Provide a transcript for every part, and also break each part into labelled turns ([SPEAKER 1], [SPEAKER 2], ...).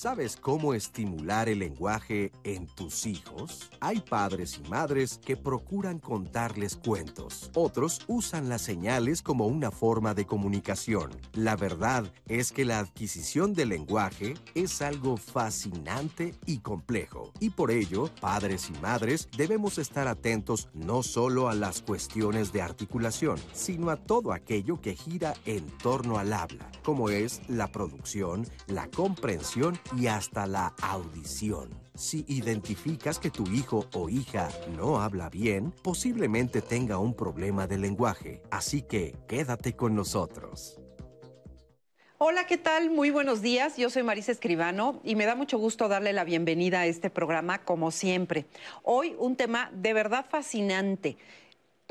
[SPEAKER 1] ¿Sabes cómo estimular el lenguaje en tus hijos? Hay padres y madres que procuran contarles cuentos. Otros usan las señales como una forma de comunicación. La verdad es que la adquisición del lenguaje es algo fascinante y complejo. Y por ello, padres y madres debemos estar atentos no solo a las cuestiones de articulación, sino a todo aquello que gira en torno al habla, como es la producción, la comprensión y hasta la audición. Si identificas que tu hijo o hija no habla bien, posiblemente tenga un problema de lenguaje, así que quédate con nosotros.
[SPEAKER 2] Hola, ¿qué tal? Muy buenos días. Yo soy Marisa Escribano y me da mucho gusto darle la bienvenida a este programa como siempre. Hoy un tema de verdad fascinante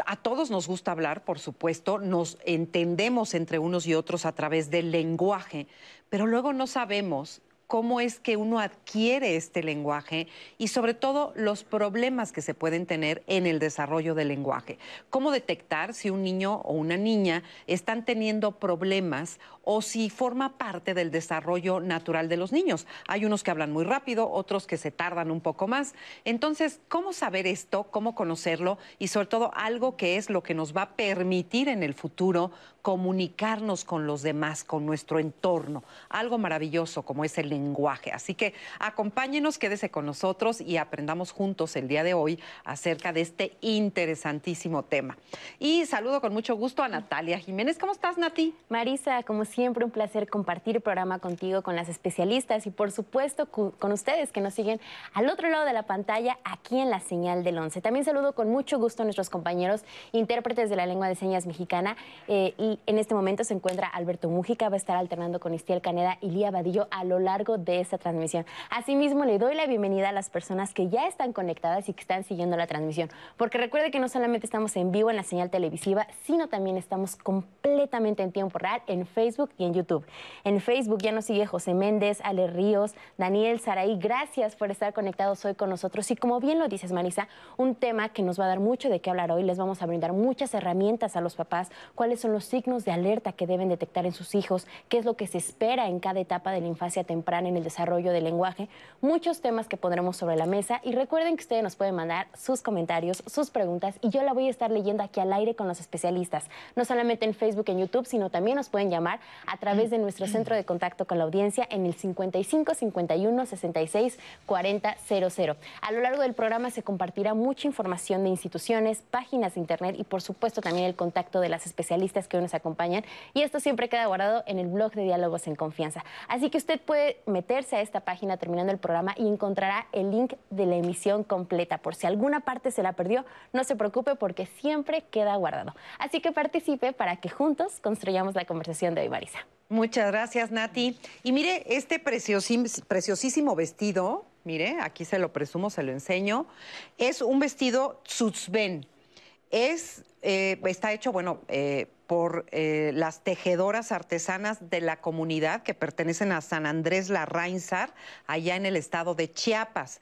[SPEAKER 2] a todos nos gusta hablar, por supuesto, nos entendemos entre unos y otros a través del lenguaje, pero luego no sabemos cómo es que uno adquiere este lenguaje y sobre todo los problemas que se pueden tener en el desarrollo del lenguaje. Cómo detectar si un niño o una niña están teniendo problemas o si forma parte del desarrollo natural de los niños. Hay unos que hablan muy rápido, otros que se tardan un poco más. Entonces, ¿cómo saber esto? ¿Cómo conocerlo? Y sobre todo algo que es lo que nos va a permitir en el futuro comunicarnos con los demás, con nuestro entorno. Algo maravilloso como es el lenguaje. Así que acompáñenos, quédese con nosotros y aprendamos juntos el día de hoy acerca de este interesantísimo tema. Y saludo con mucho gusto a Natalia Jiménez. ¿Cómo estás, Nati?
[SPEAKER 3] Marisa, como un placer compartir el programa contigo, con las especialistas y por supuesto con ustedes que nos siguen al otro lado de la pantalla, aquí en la señal del 11. También saludo con mucho gusto a nuestros compañeros intérpretes de la lengua de señas mexicana. Eh, en este momento se encuentra Alberto Mújica, va a estar alternando con Istiel Caneda y Lía Vadillo a lo largo de esta transmisión. Asimismo, le doy la bienvenida a las personas que ya están conectadas y que están siguiendo la transmisión, porque recuerde que no solamente estamos en vivo en la señal televisiva, sino también estamos completamente en tiempo real en Facebook y en YouTube. En Facebook ya nos sigue José Méndez, Ale Ríos, Daniel Saraí, gracias por estar conectados hoy con nosotros. Y como bien lo dices, Marisa, un tema que nos va a dar mucho de qué hablar hoy, les vamos a brindar muchas herramientas a los papás, cuáles son los signos de alerta que deben detectar en sus hijos, qué es lo que se espera en cada etapa de la infancia temprana en el desarrollo del lenguaje, muchos temas que pondremos sobre la mesa. Y recuerden que ustedes nos pueden mandar sus comentarios, sus preguntas y yo la voy a estar leyendo aquí al aire con los especialistas, no solamente en Facebook, en YouTube, sino también nos pueden llamar a través de nuestro centro de contacto con la audiencia en el 55 51 66 40 00. A lo largo del programa se compartirá mucha información de instituciones, páginas de internet y por supuesto también el contacto de las especialistas que hoy nos acompañan y esto siempre queda guardado en el blog de Diálogos en Confianza. Así que usted puede meterse a esta página terminando el programa y encontrará el link de la emisión completa. Por si alguna parte se la perdió, no se preocupe porque siempre queda guardado. Así que participe para que juntos construyamos la conversación de hoy,
[SPEAKER 2] Muchas gracias, Nati. Y mire, este preciosísimo vestido, mire, aquí se lo presumo, se lo enseño, es un vestido Tzutzben. Es, eh, está hecho, bueno, eh, por eh, las tejedoras artesanas de la comunidad que pertenecen a San Andrés La Rainsar, allá en el estado de Chiapas.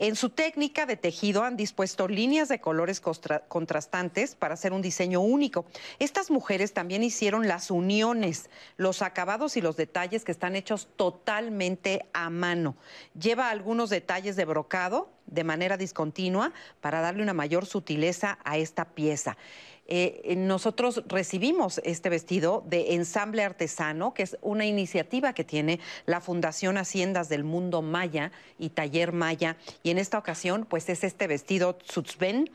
[SPEAKER 2] En su técnica de tejido han dispuesto líneas de colores contrastantes para hacer un diseño único. Estas mujeres también hicieron las uniones, los acabados y los detalles que están hechos totalmente a mano. Lleva algunos detalles de brocado de manera discontinua para darle una mayor sutileza a esta pieza. Eh, nosotros recibimos este vestido de ensamble artesano, que es una iniciativa que tiene la Fundación Haciendas del Mundo Maya y Taller Maya. Y en esta ocasión, pues es este vestido Tzutzben,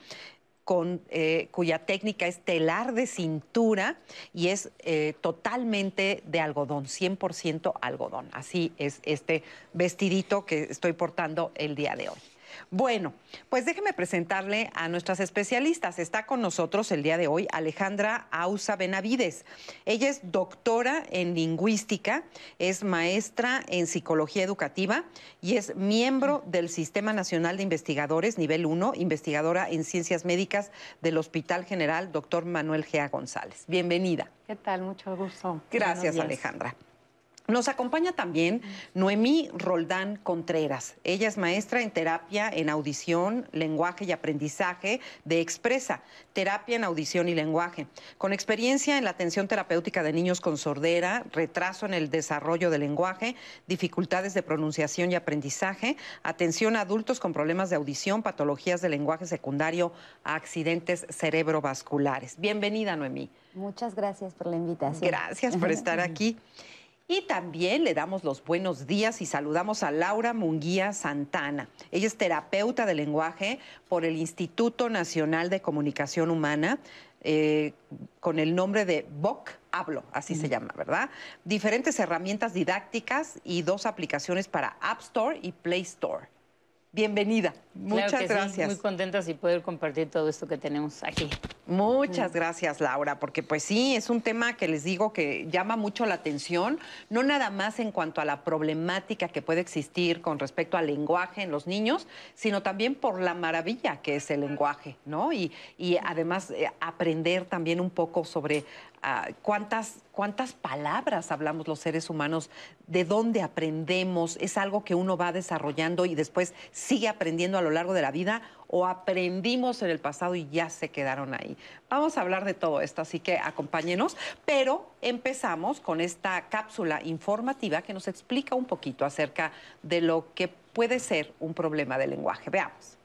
[SPEAKER 2] con, eh, cuya técnica es telar de cintura y es eh, totalmente de algodón, 100% algodón. Así es este vestidito que estoy portando el día de hoy. Bueno, pues déjeme presentarle a nuestras especialistas. Está con nosotros el día de hoy Alejandra Ausa Benavides. Ella es doctora en lingüística, es maestra en psicología educativa y es miembro del Sistema Nacional de Investigadores nivel 1, investigadora en ciencias médicas del Hospital General Dr. Manuel Gea González. Bienvenida.
[SPEAKER 4] ¿Qué tal? Mucho gusto.
[SPEAKER 2] Gracias, Alejandra. Nos acompaña también Noemí Roldán Contreras. Ella es maestra en terapia en audición, lenguaje y aprendizaje de Expresa, terapia en audición y lenguaje, con experiencia en la atención terapéutica de niños con sordera, retraso en el desarrollo del lenguaje, dificultades de pronunciación y aprendizaje, atención a adultos con problemas de audición, patologías de lenguaje secundario, accidentes cerebrovasculares. Bienvenida, Noemí.
[SPEAKER 4] Muchas gracias por la invitación.
[SPEAKER 2] Gracias por estar aquí. Y también le damos los buenos días y saludamos a Laura Munguía Santana. Ella es terapeuta de lenguaje por el Instituto Nacional de Comunicación Humana, eh, con el nombre de BOC Hablo, así se llama, ¿verdad? Diferentes herramientas didácticas y dos aplicaciones para App Store y Play Store. Bienvenida. Muchas gracias.
[SPEAKER 5] muy contentas y poder compartir todo esto que tenemos aquí.
[SPEAKER 2] Muchas gracias, Laura, porque pues sí, es un tema que les digo que llama mucho la atención, no nada más en cuanto a la problemática que puede existir con respecto al lenguaje en los niños, sino también por la maravilla que es el lenguaje, ¿no? Y, y además eh, aprender también un poco sobre cuántas, cuántas palabras hablamos los seres humanos, de dónde aprendemos, es algo que uno va desarrollando y después sigue aprendiendo a lo largo de la vida o aprendimos en el pasado y ya se quedaron ahí. Vamos a hablar de todo esto, así que acompáñenos, pero empezamos con esta cápsula informativa que nos explica un poquito acerca de lo que puede ser un problema de lenguaje. Veamos.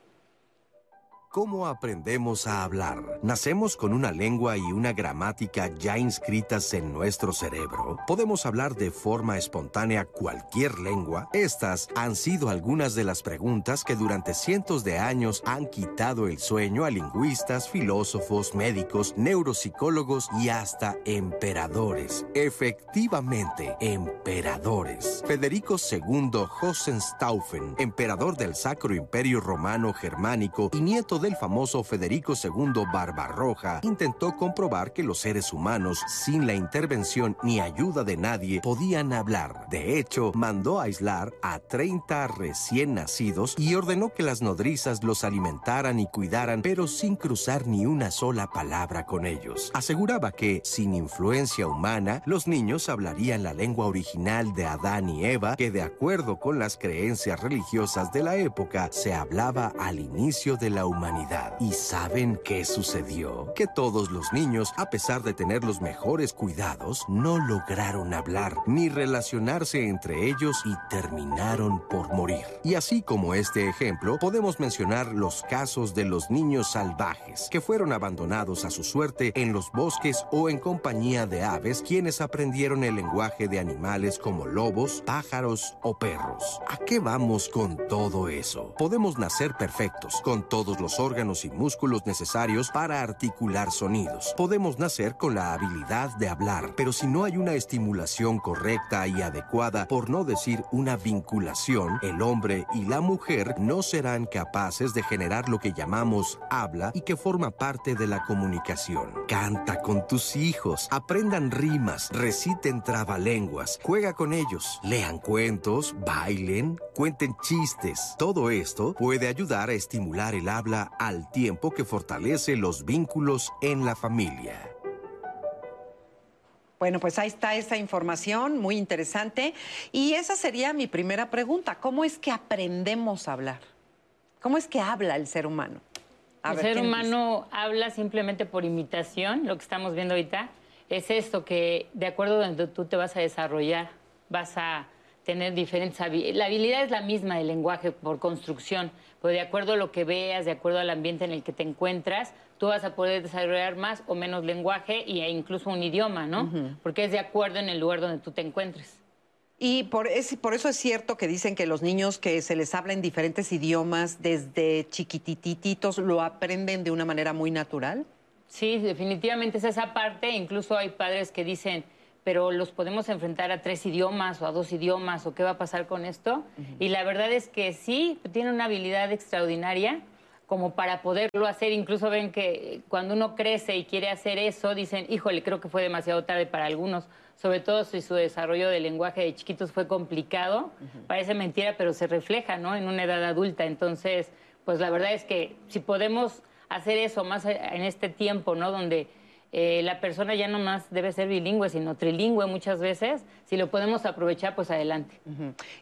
[SPEAKER 1] ¿Cómo aprendemos a hablar? ¿Nacemos con una lengua y una gramática ya inscritas en nuestro cerebro? ¿Podemos hablar de forma espontánea cualquier lengua? Estas han sido algunas de las preguntas que durante cientos de años han quitado el sueño a lingüistas, filósofos, médicos, neuropsicólogos y hasta emperadores. Efectivamente, emperadores. Federico II Hohenstaufen, emperador del Sacro Imperio Romano Germánico y nieto del famoso Federico II Barbarroja, intentó comprobar que los seres humanos, sin la intervención ni ayuda de nadie, podían hablar. De hecho, mandó aislar a 30 recién nacidos y ordenó que las nodrizas los alimentaran y cuidaran, pero sin cruzar ni una sola palabra con ellos. Aseguraba que, sin influencia humana, los niños hablarían la lengua original de Adán y Eva, que de acuerdo con las creencias religiosas de la época, se hablaba al inicio de la humanidad ¿Y saben qué sucedió? Que todos los niños, a pesar de tener los mejores cuidados, no lograron hablar ni relacionarse entre ellos y terminaron por morir. Y así como este ejemplo, podemos mencionar los casos de los niños salvajes que fueron abandonados a su suerte en los bosques o en compañía de aves quienes aprendieron el lenguaje de animales como lobos, pájaros o perros. ¿A qué vamos con todo eso? Podemos nacer perfectos con todos los órganos y músculos necesarios para articular sonidos. Podemos nacer con la habilidad de hablar, pero si no hay una estimulación correcta y adecuada, por no decir una vinculación, el hombre y la mujer no serán capaces de generar lo que llamamos habla y que forma parte de la comunicación. Canta con tus hijos, aprendan rimas, reciten trabalenguas, juega con ellos, lean cuentos, bailen, cuenten chistes. Todo esto puede ayudar a estimular el habla al tiempo que fortalece los vínculos en la familia.
[SPEAKER 2] Bueno, pues ahí está esa información, muy interesante. Y esa sería mi primera pregunta. ¿Cómo es que aprendemos a hablar? ¿Cómo es que habla el ser humano?
[SPEAKER 5] el ser humano habla simplemente por imitación, lo que estamos viendo ahorita. Es esto, que de acuerdo a donde tú te vas a desarrollar, vas a tener diferentes habilidades. La habilidad es la misma del lenguaje por construcción, pero de acuerdo a lo que veas, de acuerdo al ambiente en el que te encuentras, tú vas a poder desarrollar más o menos lenguaje e incluso un idioma, ¿no? Porque es de acuerdo en el lugar donde tú te encuentres.
[SPEAKER 2] Y por, por, eso es cierto que dicen que los niños que se les habla en diferentes idiomas desde chiquitititos lo aprenden de una manera muy natural.
[SPEAKER 5] Sí, definitivamente es esa parte. Incluso hay padres que dicen, pero los podemos enfrentar a tres idiomas o a dos idiomas o qué va a pasar con esto. Y la verdad es que sí, tiene una habilidad extraordinaria como para poderlo hacer. Incluso ven que cuando uno crece y quiere hacer eso, dicen, híjole, creo que fue demasiado tarde para algunos, sobre todo si su desarrollo del lenguaje de chiquitos fue complicado. Parece mentira, pero se refleja ¿no? en una edad adulta. Entonces, pues la verdad es que si podemos hacer eso más en este tiempo, ¿no? Donde eh, la persona ya no más debe ser bilingüe, sino trilingüe muchas veces. Si lo podemos aprovechar, pues adelante.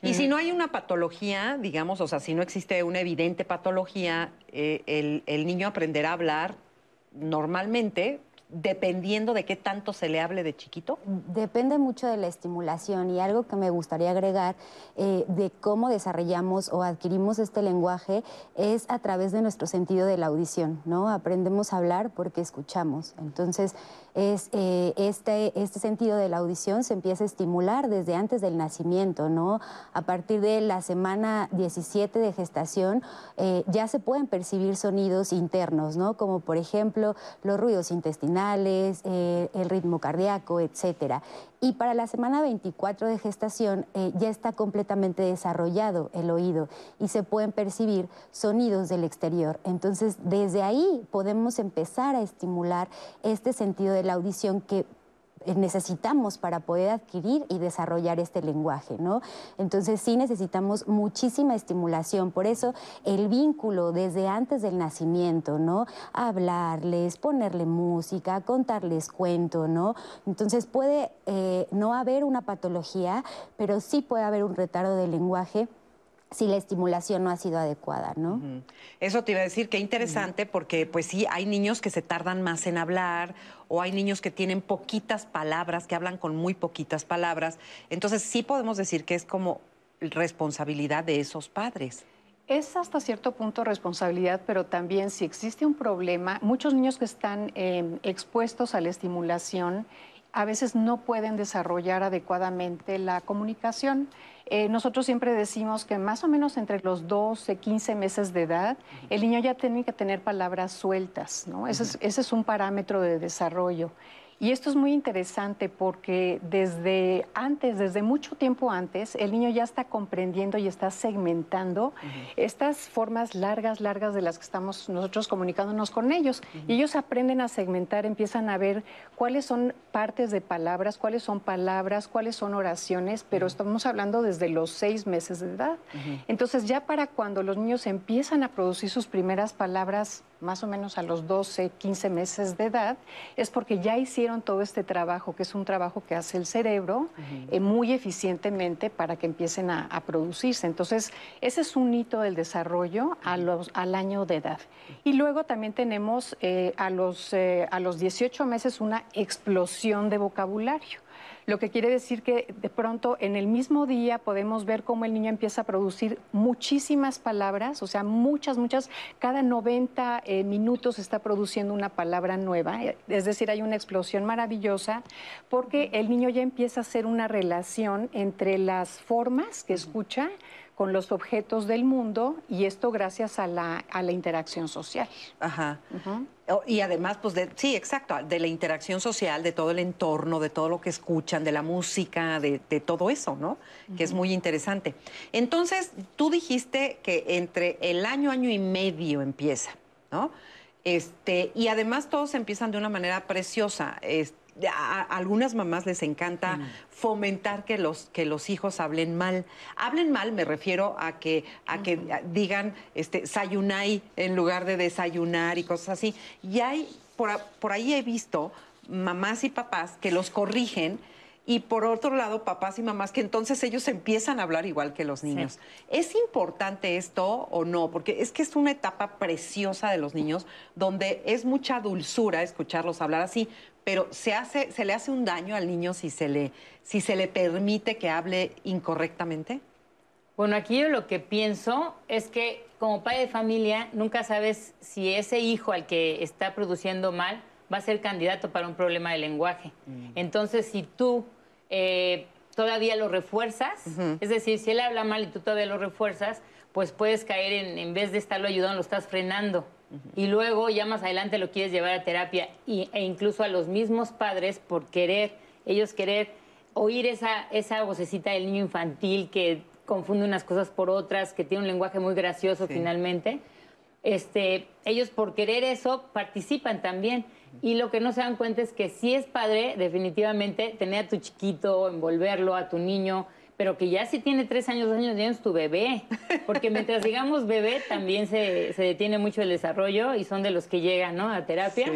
[SPEAKER 2] Y si no hay una patología, digamos, o sea, si no existe una evidente patología, eh, el, el niño aprenderá a hablar normalmente dependiendo de qué tanto se le hable de chiquito?
[SPEAKER 4] Depende mucho de la estimulación y algo que me gustaría agregar eh, de cómo desarrollamos o adquirimos este lenguaje es a través de nuestro sentido de la audición, ¿no? Aprendemos a hablar porque escuchamos. Entonces, es, eh, este, este sentido de la audición se empieza a estimular desde antes del nacimiento, ¿no? A partir de la semana 17 de gestación eh, ya se pueden percibir sonidos internos, ¿no? Como por ejemplo los ruidos intestinales, eh, el ritmo cardíaco, etcétera. Y para la semana 24 de gestación eh, ya está completamente desarrollado el oído y se pueden percibir sonidos del exterior. Entonces, desde ahí podemos empezar a estimular este sentido de la audición que necesitamos para poder adquirir y desarrollar este lenguaje, ¿no? Entonces sí necesitamos muchísima estimulación, por eso el vínculo desde antes del nacimiento, ¿no? Hablarles, ponerle música, contarles cuento, ¿no? Entonces puede eh, no haber una patología, pero sí puede haber un retardo del lenguaje si la estimulación no ha sido adecuada, ¿no?
[SPEAKER 2] Eso te iba a decir, qué interesante, porque pues sí, hay niños que se tardan más en hablar o hay niños que tienen poquitas palabras, que hablan con muy poquitas palabras. Entonces sí podemos decir que es como responsabilidad de esos padres.
[SPEAKER 6] Es hasta cierto punto responsabilidad, pero también si existe un problema, muchos niños que están eh, expuestos a la estimulación a veces no pueden desarrollar adecuadamente la comunicación. Eh, nosotros siempre decimos que más o menos entre los 12, 15 meses de edad, el niño ya tiene que tener palabras sueltas, ¿no? ese es un parámetro de desarrollo. Y esto es muy interesante porque desde antes, desde mucho tiempo antes, el niño ya está comprendiendo y está segmentando estas formas largas, largas de las que estamos nosotros comunicándonos con ellos. Y ellos aprenden a segmentar, empiezan a ver cuáles son partes de palabras, cuáles son palabras, cuáles son oraciones, pero estamos hablando desde los seis meses de edad. Entonces ya para cuando los niños empiezan a producir sus primeras palabras, más o menos a los 12, 15 meses de edad, es porque ya hicieron todo este trabajo, que es un trabajo que hace el cerebro eh, muy eficientemente para que empiecen a, producirse. Entonces, ese es un hito del desarrollo a los, al año de edad. Y luego también tenemos eh, a, los, eh, a los 18 meses una explosión de vocabulario lo que quiere decir que de pronto en el mismo día podemos ver cómo el niño empieza a producir muchísimas palabras, o sea, muchas, muchas, cada 90 eh, minutos está produciendo una palabra nueva, es decir, hay una explosión maravillosa porque el niño ya empieza a hacer una relación entre las formas que escucha, con los objetos del mundo y esto gracias a la, a la interacción social.
[SPEAKER 2] Ajá. Y además, pues, de, sí, exacto, de la interacción social, de todo el entorno, de todo lo que escuchan, de la música, de, todo eso, ¿no? Que es muy interesante. Entonces, tú dijiste que entre el año, año y medio empieza, ¿no? Este, y además todos empiezan de una manera preciosa. Este, a, algunas mamás les encanta fomentar que los, que los hijos hablen mal. Hablen mal, me refiero a que, a que digan este, sayunai en lugar de desayunar y cosas así. Y hay, por, por ahí he visto mamás y papás que los corrigen y por otro lado papás y mamás que entonces ellos empiezan a hablar igual que los niños. ¿Es importante esto o no? Porque es que es una etapa preciosa de los niños donde es mucha dulzura escucharlos hablar así, pero se, hace, se le hace un daño al niño si se le, si se le permite que hable incorrectamente.
[SPEAKER 5] Bueno, aquí yo lo que pienso es que como padre de familia nunca sabes si ese hijo al que está produciendo mal va a ser candidato para un problema de lenguaje. Mm. Entonces, si tú eh, todavía lo refuerzas, es decir, si él habla mal y tú todavía lo refuerzas, pues puedes caer en, en vez de estarlo ayudando, lo estás frenando. Y luego ya más adelante lo quieres llevar a terapia e incluso a los mismos padres por querer, ellos querer oír esa, esa vocecita del niño infantil que confunde unas cosas por otras, que tiene un lenguaje muy gracioso finalmente. Este, ellos por querer eso participan también. Y lo que no se dan cuenta es que si es padre, definitivamente, tener a tu chiquito, envolverlo, a tu niño, pero que ya si tiene tres años, dos años, ya es tu bebé. Porque mientras digamos bebé, también se, se, detiene mucho el desarrollo y son de los que llegan ¿no? a terapia.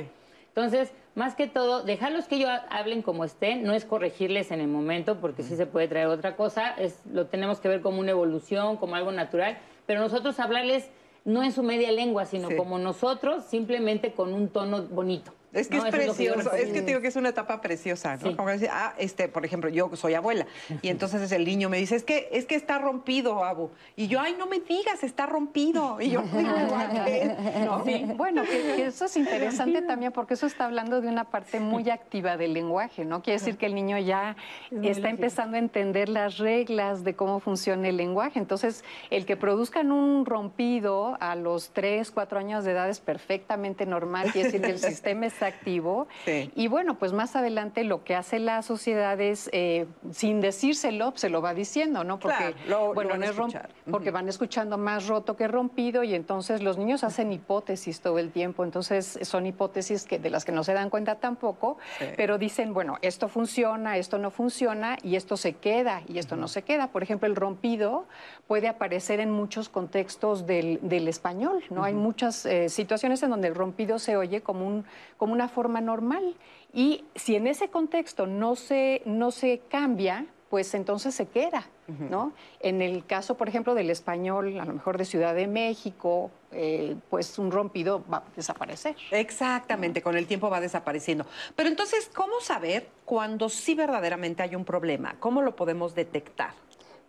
[SPEAKER 5] Entonces, más que todo, dejarlos que ellos hablen como estén, no es corregirles en el momento, porque sí se puede traer otra cosa, es, lo tenemos que ver como una evolución, como algo natural, pero nosotros hablarles no en su media lengua, sino como nosotros, simplemente con un tono bonito.
[SPEAKER 2] Es que es precioso, es, que digo que es una etapa preciosa, ¿no? Como decir, ah, este, por ejemplo, yo soy abuela y entonces el niño me dice, es que es que está rompido, Abu. Y yo, ay, no me digas, está rompido. Y yo,
[SPEAKER 6] ¿no? sí. Bueno, que, eso es interesante también porque eso está hablando de una parte muy activa del lenguaje, ¿no? Quiere decir que el niño ya está empezando a entender las reglas de cómo funciona el lenguaje. Entonces, el que produzcan un rompido a los 3, 4 años de edad es perfectamente normal, quiere decir que el sistema es activo. Y bueno, pues más adelante lo que hace la sociedad es, eh, sin decírselo, se lo va diciendo, ¿no? Porque, bueno, van porque van escuchando más roto que rompido y entonces los niños hacen hipótesis todo el tiempo. Entonces son hipótesis que, de las que no se dan cuenta tampoco, pero dicen, bueno, esto funciona, esto no funciona y esto se queda y esto no se queda. Por ejemplo, el rompido puede aparecer en muchos contextos del, español, ¿no? Hay muchas eh, situaciones en donde el rompido se oye como un una forma normal. Y si en ese contexto no se, no se cambia, pues entonces se queda, ¿no? En el caso, por ejemplo, del español, a lo mejor de Ciudad de México, eh, pues un rompido va a desaparecer.
[SPEAKER 2] Exactamente, con el tiempo va desapareciendo. Pero entonces, ¿cómo saber cuando sí verdaderamente hay un problema? ¿Cómo lo podemos detectar?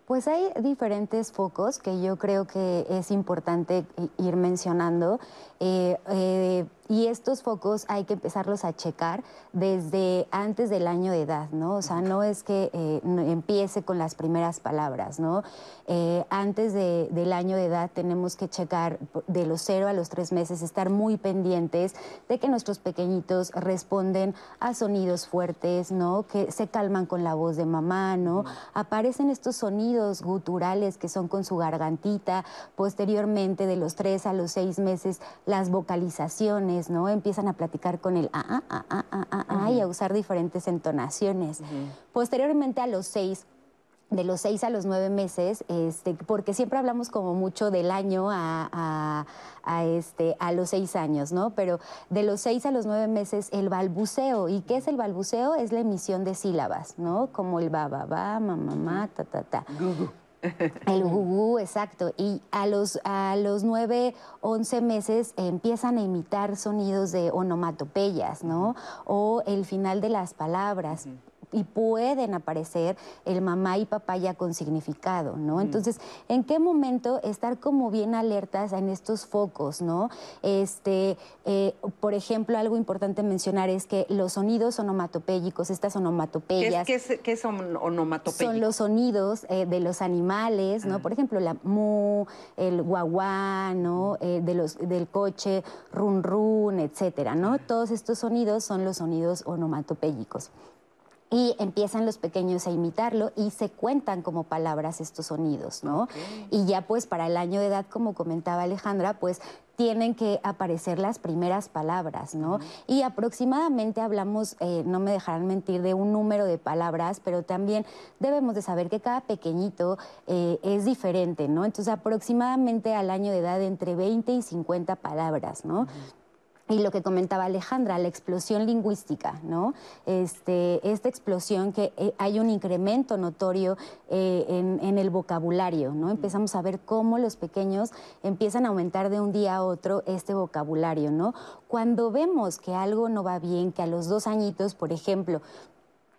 [SPEAKER 4] Pues hay diferentes focos que yo creo que es importante ir mencionando. Eh, eh, y estos focos hay que empezarlos a checar desde antes del año de edad, ¿no? O sea, no es que eh, empiece con las primeras palabras, ¿no? Eh, antes del año de edad tenemos que checar de los cero a los tres meses, estar muy pendientes de que nuestros pequeñitos responden a sonidos fuertes, ¿no? Que se calman con la voz de mamá, ¿no? Aparecen estos sonidos guturales que son con su gargantita, posteriormente de los tres a los seis meses las vocalizaciones, ¿no? Empiezan a platicar con el ah, ah, ah, ah, ah, ah, y a usar diferentes entonaciones. Posteriormente a los seis, de los seis a los nueve meses, este, porque siempre hablamos como mucho del año a, este, a los seis años, ¿no? Pero de los seis a los nueve meses, el balbuceo. ¿Y qué es el balbuceo? Es la emisión de sílabas, ¿no? Como el ba, ba, ba, ma, ma, ma, ta, ta, ta. El gugú, exacto. Y a los, a los 9, 11 meses empiezan a imitar sonidos de onomatopeyas, ¿no? O el final de las palabras y pueden aparecer el mamá y papá ya con significado, ¿no? Entonces, ¿en qué momento estar como bien alertas en estos focos, ¿no? Este, eh, por ejemplo, algo importante mencionar es que los sonidos onomatopéyicos, estas onomatopeyas...
[SPEAKER 2] ¿Qué es, qué son
[SPEAKER 4] Son los sonidos eh, de los animales, ¿no? Ah. Por ejemplo, la mu, el guaguá, ¿no? Eh, de los, del coche, run run, etcétera, ¿no? Todos estos sonidos son los sonidos onomatopéyicos y empiezan los pequeños a imitarlo y se cuentan como palabras estos sonidos, ¿no? Y ya pues para el año de edad, como comentaba Alejandra, pues tienen que aparecer las primeras palabras, ¿no? Y aproximadamente hablamos, eh, no me dejarán mentir, de un número de palabras, pero también debemos de saber que cada pequeñito eh, es diferente, ¿no? Entonces aproximadamente al año de edad entre 20 y 50 palabras, ¿no? Y lo que comentaba Alejandra, la explosión lingüística, ¿no? Este, esta explosión que eh, hay un incremento notorio eh, en, el vocabulario, ¿no? Empezamos a ver cómo los pequeños empiezan a aumentar de un día a otro este vocabulario, ¿no? Cuando vemos que algo no va bien, que a los dos añitos, por ejemplo,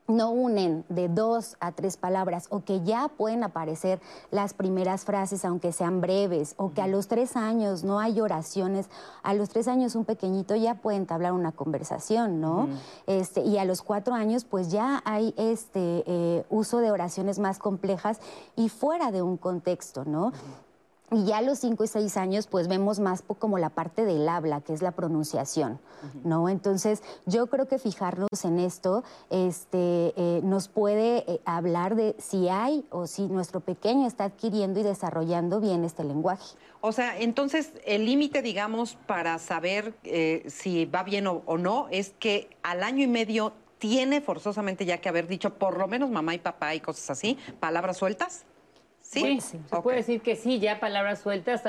[SPEAKER 4] no unen de dos a tres palabras o que ya pueden aparecer las primeras frases aunque sean breves o que a los tres años no hay oraciones, a los tres años un pequeñito ya puede entablar una conversación, ¿no? este, y a los cuatro años pues ya hay este eh, uso de oraciones más complejas y fuera de un contexto, ¿no? Y ya a los cinco y seis años, pues vemos más como la parte del habla, que es la pronunciación, ¿no? Entonces, yo creo que fijarnos en esto este, eh, nos puede eh, hablar de si hay o si nuestro pequeño está adquiriendo y desarrollando bien este lenguaje.
[SPEAKER 2] O sea, entonces, el límite, digamos, para saber eh, si va bien o, o no, es que al año y medio tiene forzosamente ya que haber dicho por lo menos mamá y papá y cosas así, palabras sueltas.
[SPEAKER 5] Sí, se puede decir que sí, ya palabras sueltas,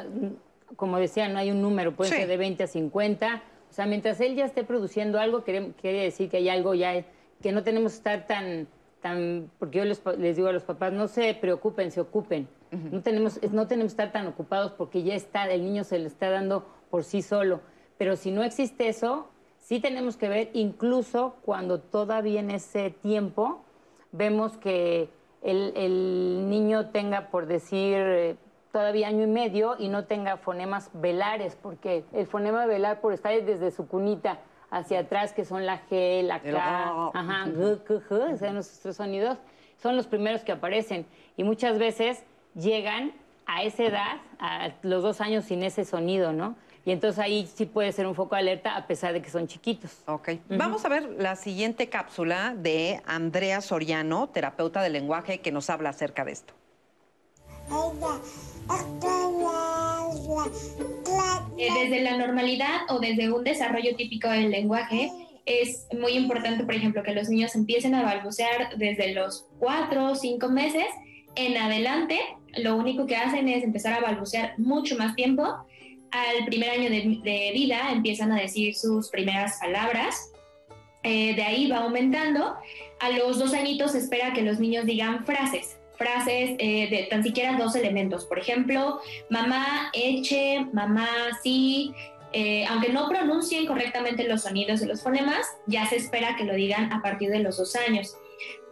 [SPEAKER 5] como decía, no hay un número, puede ser de 20 a 50, O sea, mientras él ya esté produciendo algo, quiere, decir que hay algo ya, que no tenemos que estar tan, tan porque yo les, digo a los papás, no se preocupen, se ocupen. no, tenemos, no tenemos que estar tan ocupados porque ya está, el niño se le está dando por sí solo. Pero si no existe eso, sí tenemos que ver, incluso cuando todavía en ese tiempo vemos que el, niño tenga, por decir, eh, todavía año y medio y no tenga fonemas velares, porque el fonema velar por estar desde su cunita hacia atrás, que son la G, la K, ajá, G, K, G, esos nuestros tres sonidos, son los primeros que aparecen. Y muchas veces llegan a esa edad, a los dos años sin ese sonido, ¿no? Y entonces ahí sí puede ser un foco de alerta a pesar de que son chiquitos.
[SPEAKER 2] Ok. Vamos a ver la siguiente cápsula de Andrea Soriano, terapeuta de lenguaje, que nos habla acerca de esto.
[SPEAKER 7] Eh, desde la normalidad o desde un desarrollo típico del lenguaje, es muy importante, por ejemplo, que los niños empiecen a balbucear desde los cuatro o cinco meses en adelante. Lo único que hacen es empezar a balbucear mucho más tiempo al primer año de, vida empiezan a decir sus primeras palabras. Eh, de ahí va aumentando. A los dos añitos se espera que los niños digan frases, frases eh, de tan siquiera dos elementos. Por ejemplo, mamá, eche, mamá, sí. Eh, aunque no pronuncien correctamente los sonidos de los fonemas, ya se espera que lo digan a partir de los dos años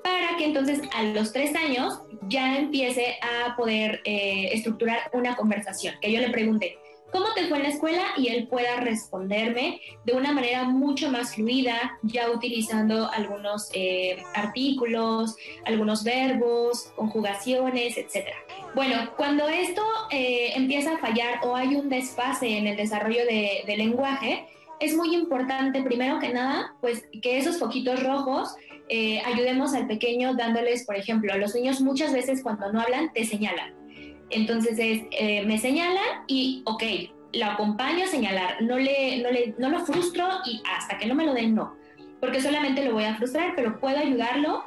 [SPEAKER 7] para que entonces a los tres años ya empiece a poder estructurar una conversación, que yo le pregunte, cómo te fue en la escuela y él pueda responderme de una manera mucho más fluida, ya utilizando algunos eh, artículos, algunos verbos, conjugaciones, etc. Bueno, cuando esto eh, empieza a fallar o hay un desfase en el desarrollo de, lenguaje, es muy importante, primero que nada, pues que esos foquitos rojos eh, ayudemos al pequeño dándoles, por ejemplo, a los niños muchas veces cuando no hablan te señalan entonces es, eh, me señalan y, ok, lo acompaño a señalar, no, le, no, le, no lo frustro y hasta que no me lo den, no, porque solamente lo voy a frustrar, pero puedo ayudarlo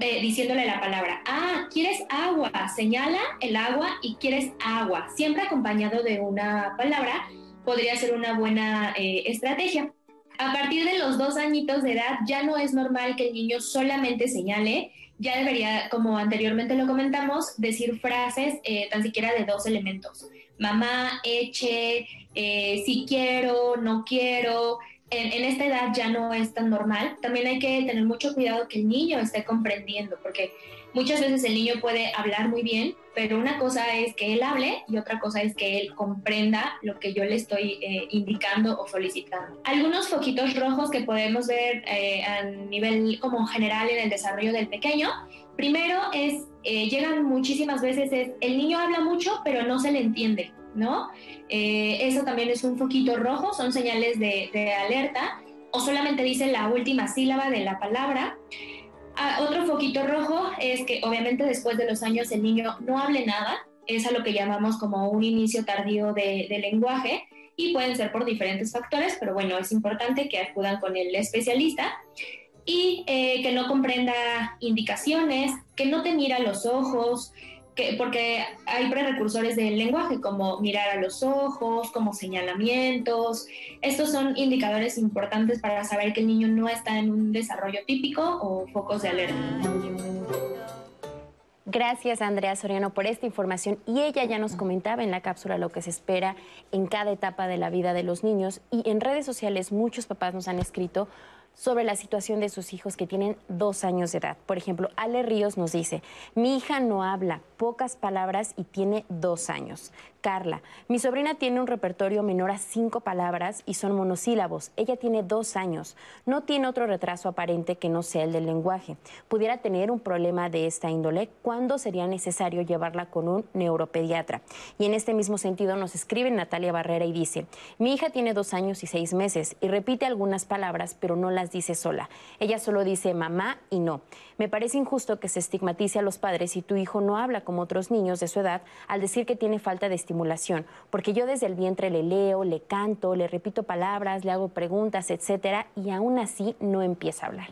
[SPEAKER 7] eh, diciéndole la palabra, ah, ¿quieres agua? Señala el agua y quieres agua, siempre acompañado de una palabra, podría ser una buena eh, estrategia. A partir de los dos añitos de edad ya no es normal que el niño solamente señale, ya debería, como anteriormente lo comentamos, decir frases eh, tan siquiera de dos elementos. Mamá, eche, eh, si quiero, no quiero. En, en, esta edad ya no es tan normal. También hay que tener mucho cuidado que el niño esté comprendiendo, porque Muchas veces el niño puede hablar muy bien, pero una cosa es que él hable y otra cosa es que él comprenda lo que yo le estoy eh, indicando o solicitando. Algunos foquitos rojos que podemos ver eh, a nivel como general en el desarrollo del pequeño. Primero es, eh, llegan muchísimas veces, es, el niño habla mucho, pero no se le entiende, ¿no? eso también es un foquito rojo, son señales de alerta, o solamente dice la última sílaba de la palabra. Ah, otro foquito rojo es que obviamente después de los años el niño no hable nada, es a lo que llamamos como un inicio tardío de, lenguaje y pueden ser por diferentes factores, pero bueno, es importante que acudan con el especialista y eh, que no comprenda indicaciones, que no te mira los ojos, porque hay prerecursores del lenguaje como mirar a los ojos, como señalamientos. Estos son indicadores importantes para saber que el niño no está en un desarrollo típico o focos de alerta.
[SPEAKER 3] Gracias Andrea Soriano por esta información y ella ya nos comentaba en la cápsula lo que se espera en cada etapa de la vida de los niños y en redes sociales muchos papás nos han escrito sobre la situación de sus hijos que tienen dos años de edad. Por ejemplo, Ale Ríos nos dice, mi hija no habla pocas palabras y tiene dos años. Carla, mi sobrina tiene un repertorio menor a cinco palabras y son monosílabos. Ella tiene dos años. No tiene otro retraso aparente que no sea el del lenguaje. Pudiera tener un problema de esta índole. ¿Cuándo sería necesario llevarla con un neuropediatra? Y en este mismo sentido nos escribe Natalia Barrera y dice, mi hija tiene dos años y seis meses y repite algunas palabras, pero no las dice sola. Ella solo dice mamá y no. Me parece injusto que se estigmatice a los padres si tu hijo no habla como otros niños de su edad al decir que tiene falta de estimulación, porque yo desde el vientre le leo, le canto, le repito palabras, le hago preguntas, etcétera, y aún así no empieza a hablar.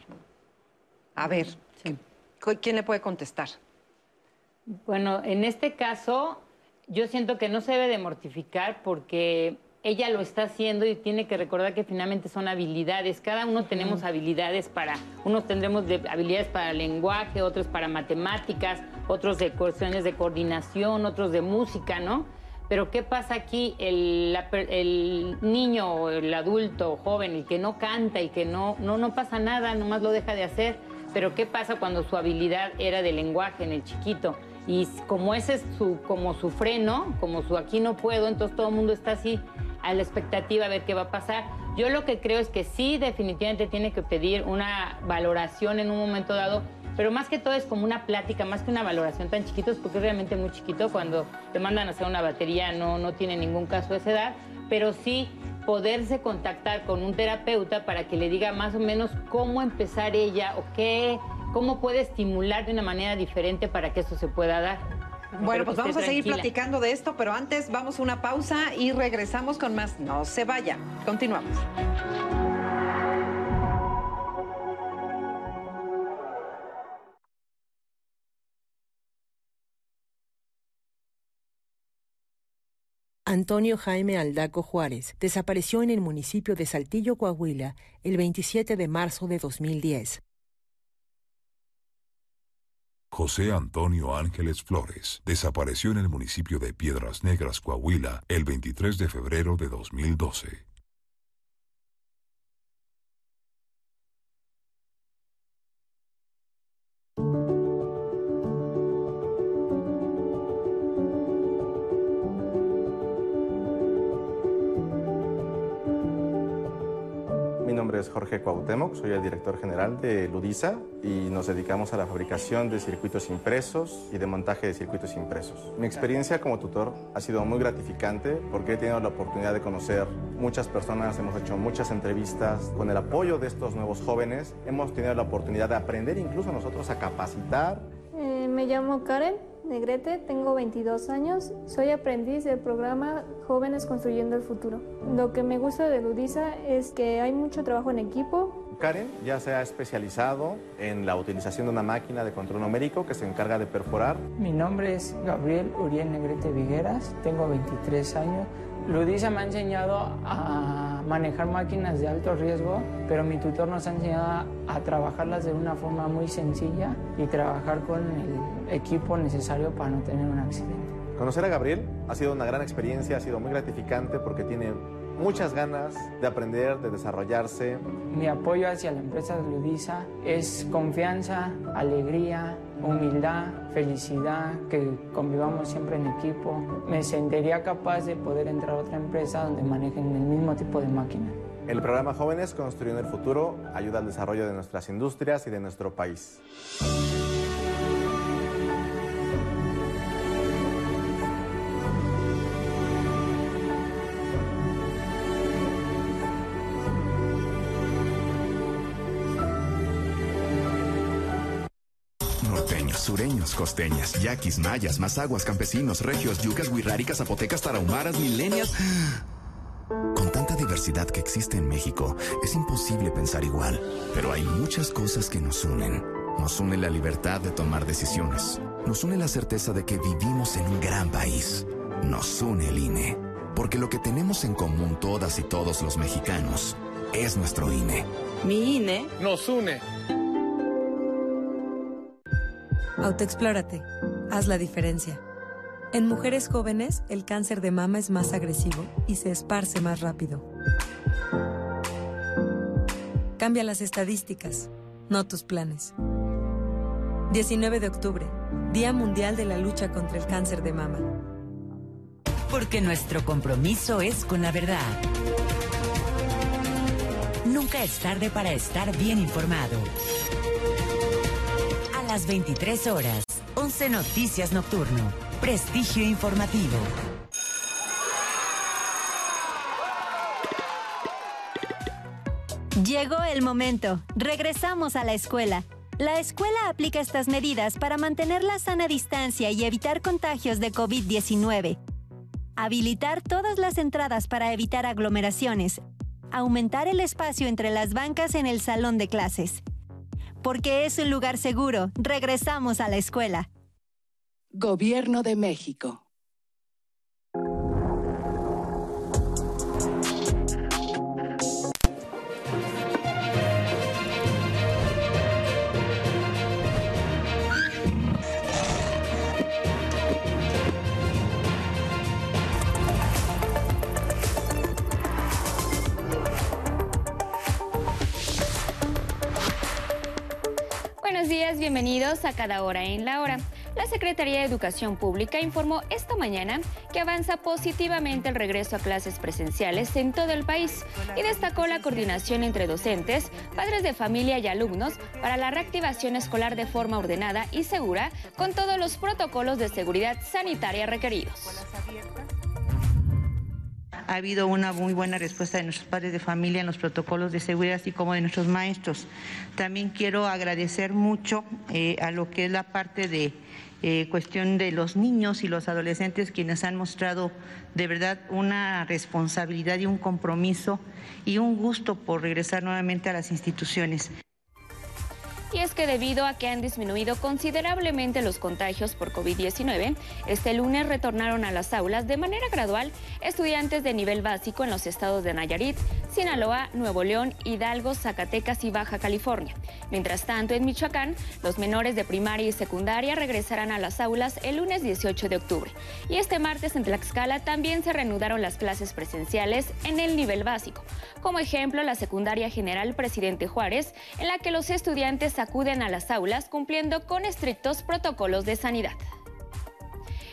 [SPEAKER 2] A ver, ¿quién le puede contestar?
[SPEAKER 5] Bueno, en este caso, yo siento que no se debe de mortificar porque ella lo está haciendo y tiene que recordar que finalmente son habilidades. Cada uno tenemos habilidades para, unos tendremos habilidades para lenguaje, otros para matemáticas, otros de cuestiones de coordinación, otros de música, ¿no? Pero ¿qué pasa aquí? El, el niño o el adulto joven, el que no canta y que no, no, no pasa nada, nomás lo deja de hacer. Pero ¿qué pasa cuando su habilidad era de lenguaje en el chiquito? Y como ese es su, como su freno, como su aquí no puedo, entonces todo el mundo está así a la expectativa a ver qué va a pasar. Yo lo que creo es que sí, definitivamente tiene que pedir una valoración en un momento dado, pero más que todo es como una plática, más que una valoración tan chiquitos, porque es realmente muy chiquito. Cuando te mandan a hacer una batería no, no tiene ningún caso de esa edad, pero sí poderse contactar con un terapeuta para que le diga más o menos cómo empezar ella o qué, cómo puede estimular de una manera diferente para que eso se pueda dar.
[SPEAKER 2] Bueno, pues vamos a seguir platicando de esto, pero antes vamos a una pausa y regresamos con más. No se vaya. Continuamos.
[SPEAKER 8] Antonio Jaime Aldaco Juárez desapareció en el municipio de Saltillo, Coahuila, el 27 de marzo de 2010.
[SPEAKER 9] José Antonio Ángeles Flores desapareció en el municipio de Piedras Negras, Coahuila, el 23 de febrero de 2012.
[SPEAKER 10] Es Jorge Cuauhtémoc, soy el director general de Ludisa y nos dedicamos a la fabricación de circuitos impresos y de montaje de circuitos impresos. Mi experiencia como tutor ha sido muy gratificante porque he tenido la oportunidad de conocer muchas personas, hemos hecho muchas entrevistas. Con el apoyo de estos nuevos jóvenes hemos tenido la oportunidad de aprender incluso nosotros a capacitar.
[SPEAKER 11] Eh, me llamo Karen. Negrete, tengo 22 años, soy aprendiz del programa Jóvenes Construyendo el Futuro. Lo que me gusta de Ludisa es que hay mucho trabajo en equipo.
[SPEAKER 10] Karen ya se ha especializado en la utilización de una máquina de control numérico que se encarga de perforar.
[SPEAKER 12] Mi nombre es Gabriel Uriel Negrete Vigueras, tengo 23 años. Ludisa me ha enseñado a manejar máquinas de alto riesgo, pero mi tutor nos ha enseñado a trabajarlas de una forma muy sencilla y trabajar con el equipo necesario para no tener un accidente.
[SPEAKER 10] Conocer a Gabriel ha sido una gran experiencia, ha sido muy gratificante porque tiene muchas ganas de aprender, de desarrollarse.
[SPEAKER 12] Mi apoyo hacia la empresa de Ludisa es confianza, alegría, humildad, felicidad, que convivamos siempre en equipo. Me sentiría capaz de poder entrar a otra empresa donde manejen el mismo tipo de máquina.
[SPEAKER 10] El programa Jóvenes Construyendo el Futuro ayuda al desarrollo de nuestras industrias y de nuestro país.
[SPEAKER 13] Sureños, costeñas, yaquis, mayas, mazaguas, campesinos, regios, yucas, huirráricas, zapotecas, tarahumaras, milenias. Con tanta diversidad que existe en México, es imposible pensar igual. Pero hay muchas cosas que nos unen. Nos une la libertad de tomar decisiones. Nos une la certeza de que vivimos en un gran país. Nos une el INE. Porque lo que tenemos en común todas y todos los mexicanos es nuestro INE.
[SPEAKER 14] Mi INE nos une.
[SPEAKER 15] Autoexplórate. Haz la diferencia. En mujeres jóvenes, el cáncer de mama es más agresivo y se esparce más rápido. Cambia las estadísticas, no tus planes. 19 de octubre, Día Mundial de la Lucha contra el Cáncer de Mama.
[SPEAKER 16] Porque nuestro compromiso es con la verdad. Nunca es tarde para estar bien informado las 23 horas. 11 Noticias Nocturno. Prestigio informativo.
[SPEAKER 17] Llegó el momento. Regresamos a la escuela. La escuela aplica estas medidas para mantener la sana distancia y evitar contagios de COVID-19. Habilitar todas las entradas para evitar aglomeraciones. Aumentar el espacio entre las bancas en el salón de clases porque es un lugar seguro. Regresamos a la escuela.
[SPEAKER 18] Gobierno de México. Bienvenidos a cada hora en la hora. La Secretaría de Educación Pública informó esta mañana que avanza positivamente el regreso a clases presenciales en todo el país y destacó la coordinación entre docentes, padres de familia y alumnos para la reactivación escolar de forma ordenada y segura con todos los protocolos de seguridad sanitaria requeridos
[SPEAKER 19] ha habido una muy buena respuesta de nuestros padres de familia en los protocolos de seguridad, así como de nuestros maestros. También quiero agradecer mucho eh, a lo que es la parte de eh, cuestión de los niños y los adolescentes, quienes han mostrado de verdad una responsabilidad y un compromiso y un gusto por regresar nuevamente a las instituciones
[SPEAKER 18] y es que debido a que han disminuido considerablemente los contagios por COVID-19, este lunes retornaron a las aulas de manera gradual estudiantes de nivel básico en los estados de Nayarit, Sinaloa, Nuevo León, Hidalgo, Zacatecas y Baja California. Mientras tanto, en Michoacán, los menores de primaria y secundaria regresarán a las aulas el lunes 18 de octubre. Y este martes en Tlaxcala también se reanudaron las clases presenciales en el nivel básico. Como ejemplo, la secundaria general Presidente Juárez, en la que los estudiantes acuden a las aulas cumpliendo con estrictos protocolos de sanidad.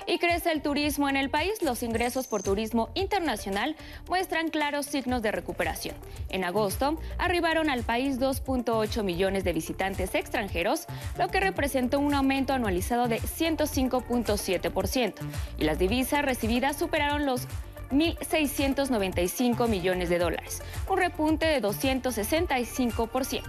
[SPEAKER 18] Y crece el turismo en el país. Los ingresos por turismo internacional muestran claros signos de recuperación. En agosto arribaron al país 2.8 millones de visitantes extranjeros, lo que representó un aumento anualizado de 105.7%. Y las divisas recibidas superaron los 1.695 millones de dólares, un repunte de 265%.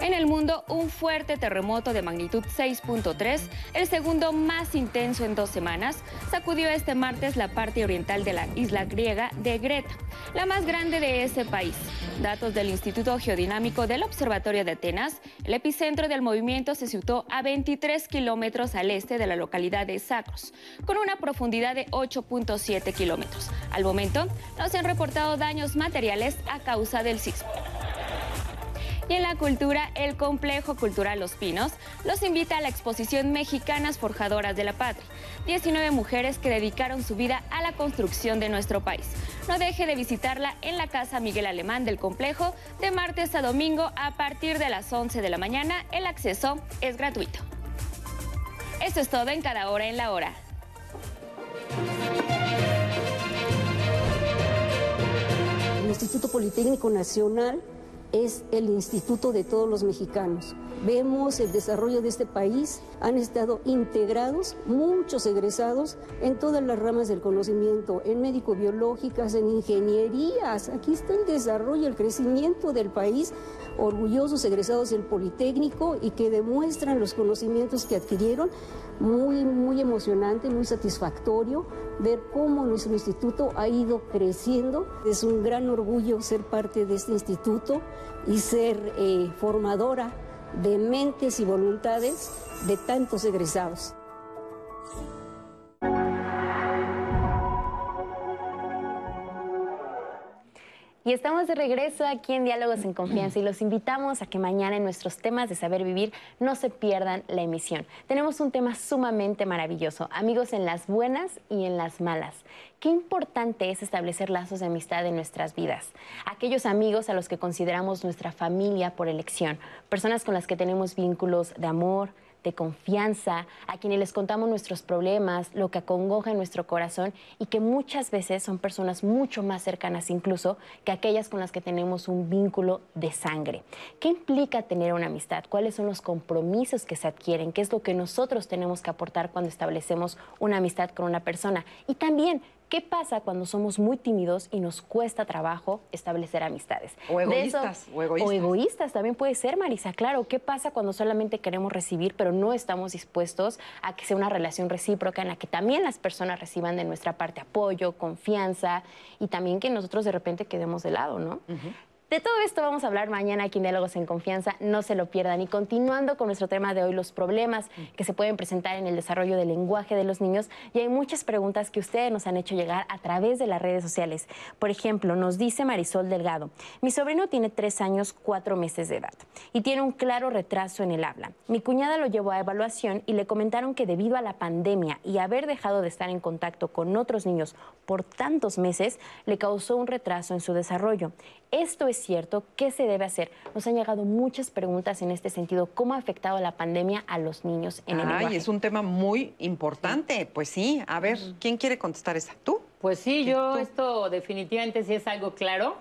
[SPEAKER 18] En el mundo, un fuerte terremoto de magnitud 6.3, el segundo más intenso en dos semanas, sacudió este martes la parte oriental de la isla griega de Greta, la más grande de ese país. Datos del Instituto Geodinámico del Observatorio de Atenas, el epicentro del movimiento se situó a 23 kilómetros al este de la localidad de Sacros, con una profundidad de 8.7 kilómetros. Al momento, no se han reportado daños materiales a causa del sismo. Y en la cultura, el Complejo Cultural Los Pinos los invita a la exposición Mexicanas Forjadoras de la Patria. 19 mujeres que dedicaron su vida a la construcción de nuestro país. No deje de visitarla en la Casa Miguel Alemán del complejo de martes a domingo a partir de las 11 de la mañana. El acceso es gratuito. Esto es todo en cada hora en la hora.
[SPEAKER 20] El Instituto Politécnico Nacional es el instituto de todos los mexicanos. Vemos el desarrollo de este país, han estado integrados muchos egresados en todas las ramas del conocimiento, en médico-biológicas, en ingenierías. Aquí está el desarrollo, el crecimiento del país, orgullosos egresados del Politécnico y que demuestran los conocimientos que adquirieron. Muy, muy emocionante, muy satisfactorio ver cómo nuestro instituto ha ido creciendo. Es un gran orgullo ser parte de este instituto y ser eh, formadora de mentes y voluntades de tantos egresados.
[SPEAKER 3] Y estamos de regreso aquí en Diálogos en Confianza y los invitamos a que mañana en nuestros temas de saber vivir no se pierdan la emisión. Tenemos un tema sumamente maravilloso, amigos en las buenas y en las malas. Qué importante es establecer lazos de amistad en nuestras vidas. Aquellos amigos a los que consideramos nuestra familia por elección, personas con las que tenemos vínculos de amor, de confianza, a quienes les contamos nuestros problemas, lo que acongoja en nuestro corazón y que muchas veces son personas mucho más cercanas incluso que aquellas con las que tenemos un vínculo de sangre. ¿Qué implica tener una amistad? ¿Cuáles son los compromisos que se adquieren? ¿Qué es lo que nosotros tenemos que aportar cuando establecemos una amistad con una persona? Y también ¿Qué pasa cuando somos muy tímidos y nos cuesta trabajo establecer amistades?
[SPEAKER 2] O egoístas. o egoístas.
[SPEAKER 3] O egoístas también puede ser, Marisa. Claro, ¿qué pasa cuando solamente queremos recibir, pero no estamos dispuestos a que sea una relación recíproca en la que también las personas reciban de nuestra parte apoyo, confianza y también que nosotros de repente quedemos de lado, ¿no? De todo esto vamos a hablar mañana aquí en Diálogos en Confianza, no se lo pierdan. Y continuando con nuestro tema de hoy, los problemas que se pueden presentar en el desarrollo del lenguaje de los niños, y hay muchas preguntas que ustedes nos han hecho llegar a través de las redes sociales. Por ejemplo, nos dice Marisol Delgado, mi sobrino tiene tres años, cuatro meses de edad, y tiene un claro retraso en el habla. Mi cuñada lo llevó a evaluación y le comentaron que debido a la pandemia y haber dejado de estar en contacto con otros niños por tantos meses, le causó un retraso en su desarrollo. Esto es cierto? ¿Qué se debe hacer? Nos han llegado muchas preguntas en este sentido. ¿Cómo ha afectado la pandemia a los niños en el
[SPEAKER 2] Ay,
[SPEAKER 3] lenguaje?
[SPEAKER 2] es un tema muy importante. Pues sí, a ver, ¿quién quiere contestar esa? ¿Tú?
[SPEAKER 5] Pues sí, yo esto definitivamente sí es algo claro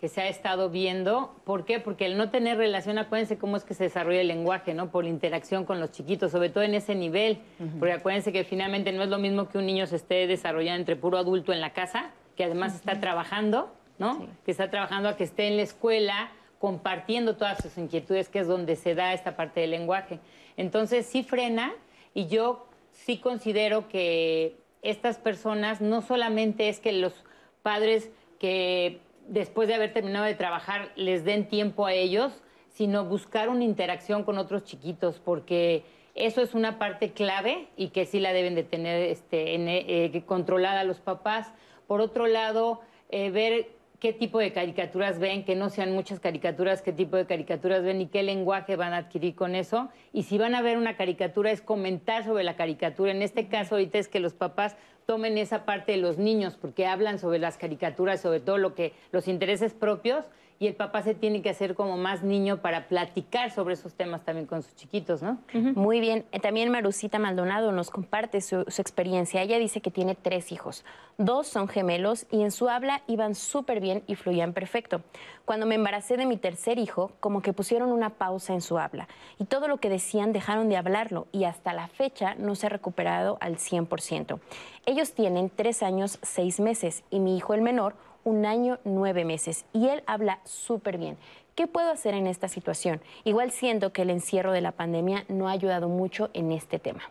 [SPEAKER 5] que se ha estado viendo. ¿Por qué? Porque el no tener relación, acuérdense cómo es que se desarrolla el lenguaje, ¿no? Por la interacción con los chiquitos, sobre todo en ese nivel. Porque acuérdense que finalmente no es lo mismo que un niño se esté desarrollando entre puro adulto en la casa, que además está trabajando, ¿no? Que está trabajando a que esté en la escuela compartiendo todas sus inquietudes, que es donde se da esta parte del lenguaje. Entonces sí frena y yo sí considero que estas personas no solamente es que los padres que después de haber terminado de trabajar les den tiempo a ellos, sino buscar una interacción con otros chiquitos, porque eso es una parte clave y que sí la deben de tener este, en, eh, controlada los papás. Por otro lado, eh, ver qué tipo de caricaturas ven, que no sean muchas caricaturas, qué tipo de caricaturas ven y qué lenguaje van a adquirir con eso. Y si van a ver una caricatura, es comentar sobre la caricatura. En este caso, ahorita es que los papás tomen esa parte de los niños, porque hablan sobre las caricaturas, sobre todo lo que, los intereses propios, y el papá se tiene que hacer como más niño para platicar sobre esos temas también con sus chiquitos, ¿no?
[SPEAKER 3] Muy bien. Eh, También Marucita Maldonado nos comparte su, su experiencia. Ella dice que tiene tres hijos. Dos son gemelos y en su habla iban súper bien y fluían perfecto. Cuando me embaracé de mi tercer hijo, como que pusieron una pausa en su habla y todo lo que decían dejaron de hablarlo y hasta la fecha no se ha recuperado al 100%. Ellos tienen tres años, seis meses y mi hijo el menor un año, nueve meses y él habla súper bien. ¿Qué puedo hacer en esta situación? Igual siento que el encierro de la pandemia no ha ayudado mucho en este tema.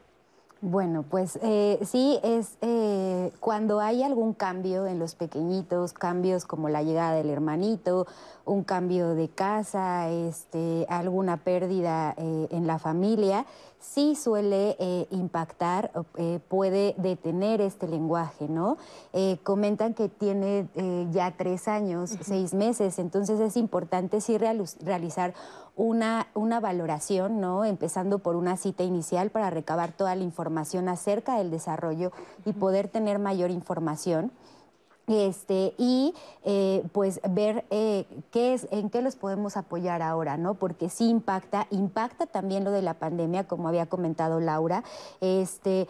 [SPEAKER 4] Bueno, pues eh, sí, es eh, cuando hay algún cambio en los pequeñitos, cambios como la llegada del hermanito, un cambio de casa, este, alguna pérdida eh, en la familia, sí suele eh, impactar, eh, puede detener este lenguaje, ¿no? Eh, comentan que tiene eh, ya tres años, seis meses, entonces es importante sí reali- realizar una, una valoración, ¿no? Empezando por una cita inicial para recabar toda la información acerca del desarrollo y poder tener mayor información. Este, y eh, pues ver eh, qué es, en qué los podemos apoyar ahora, ¿no? Porque sí impacta, impacta también lo de la pandemia, como había comentado Laura. Este,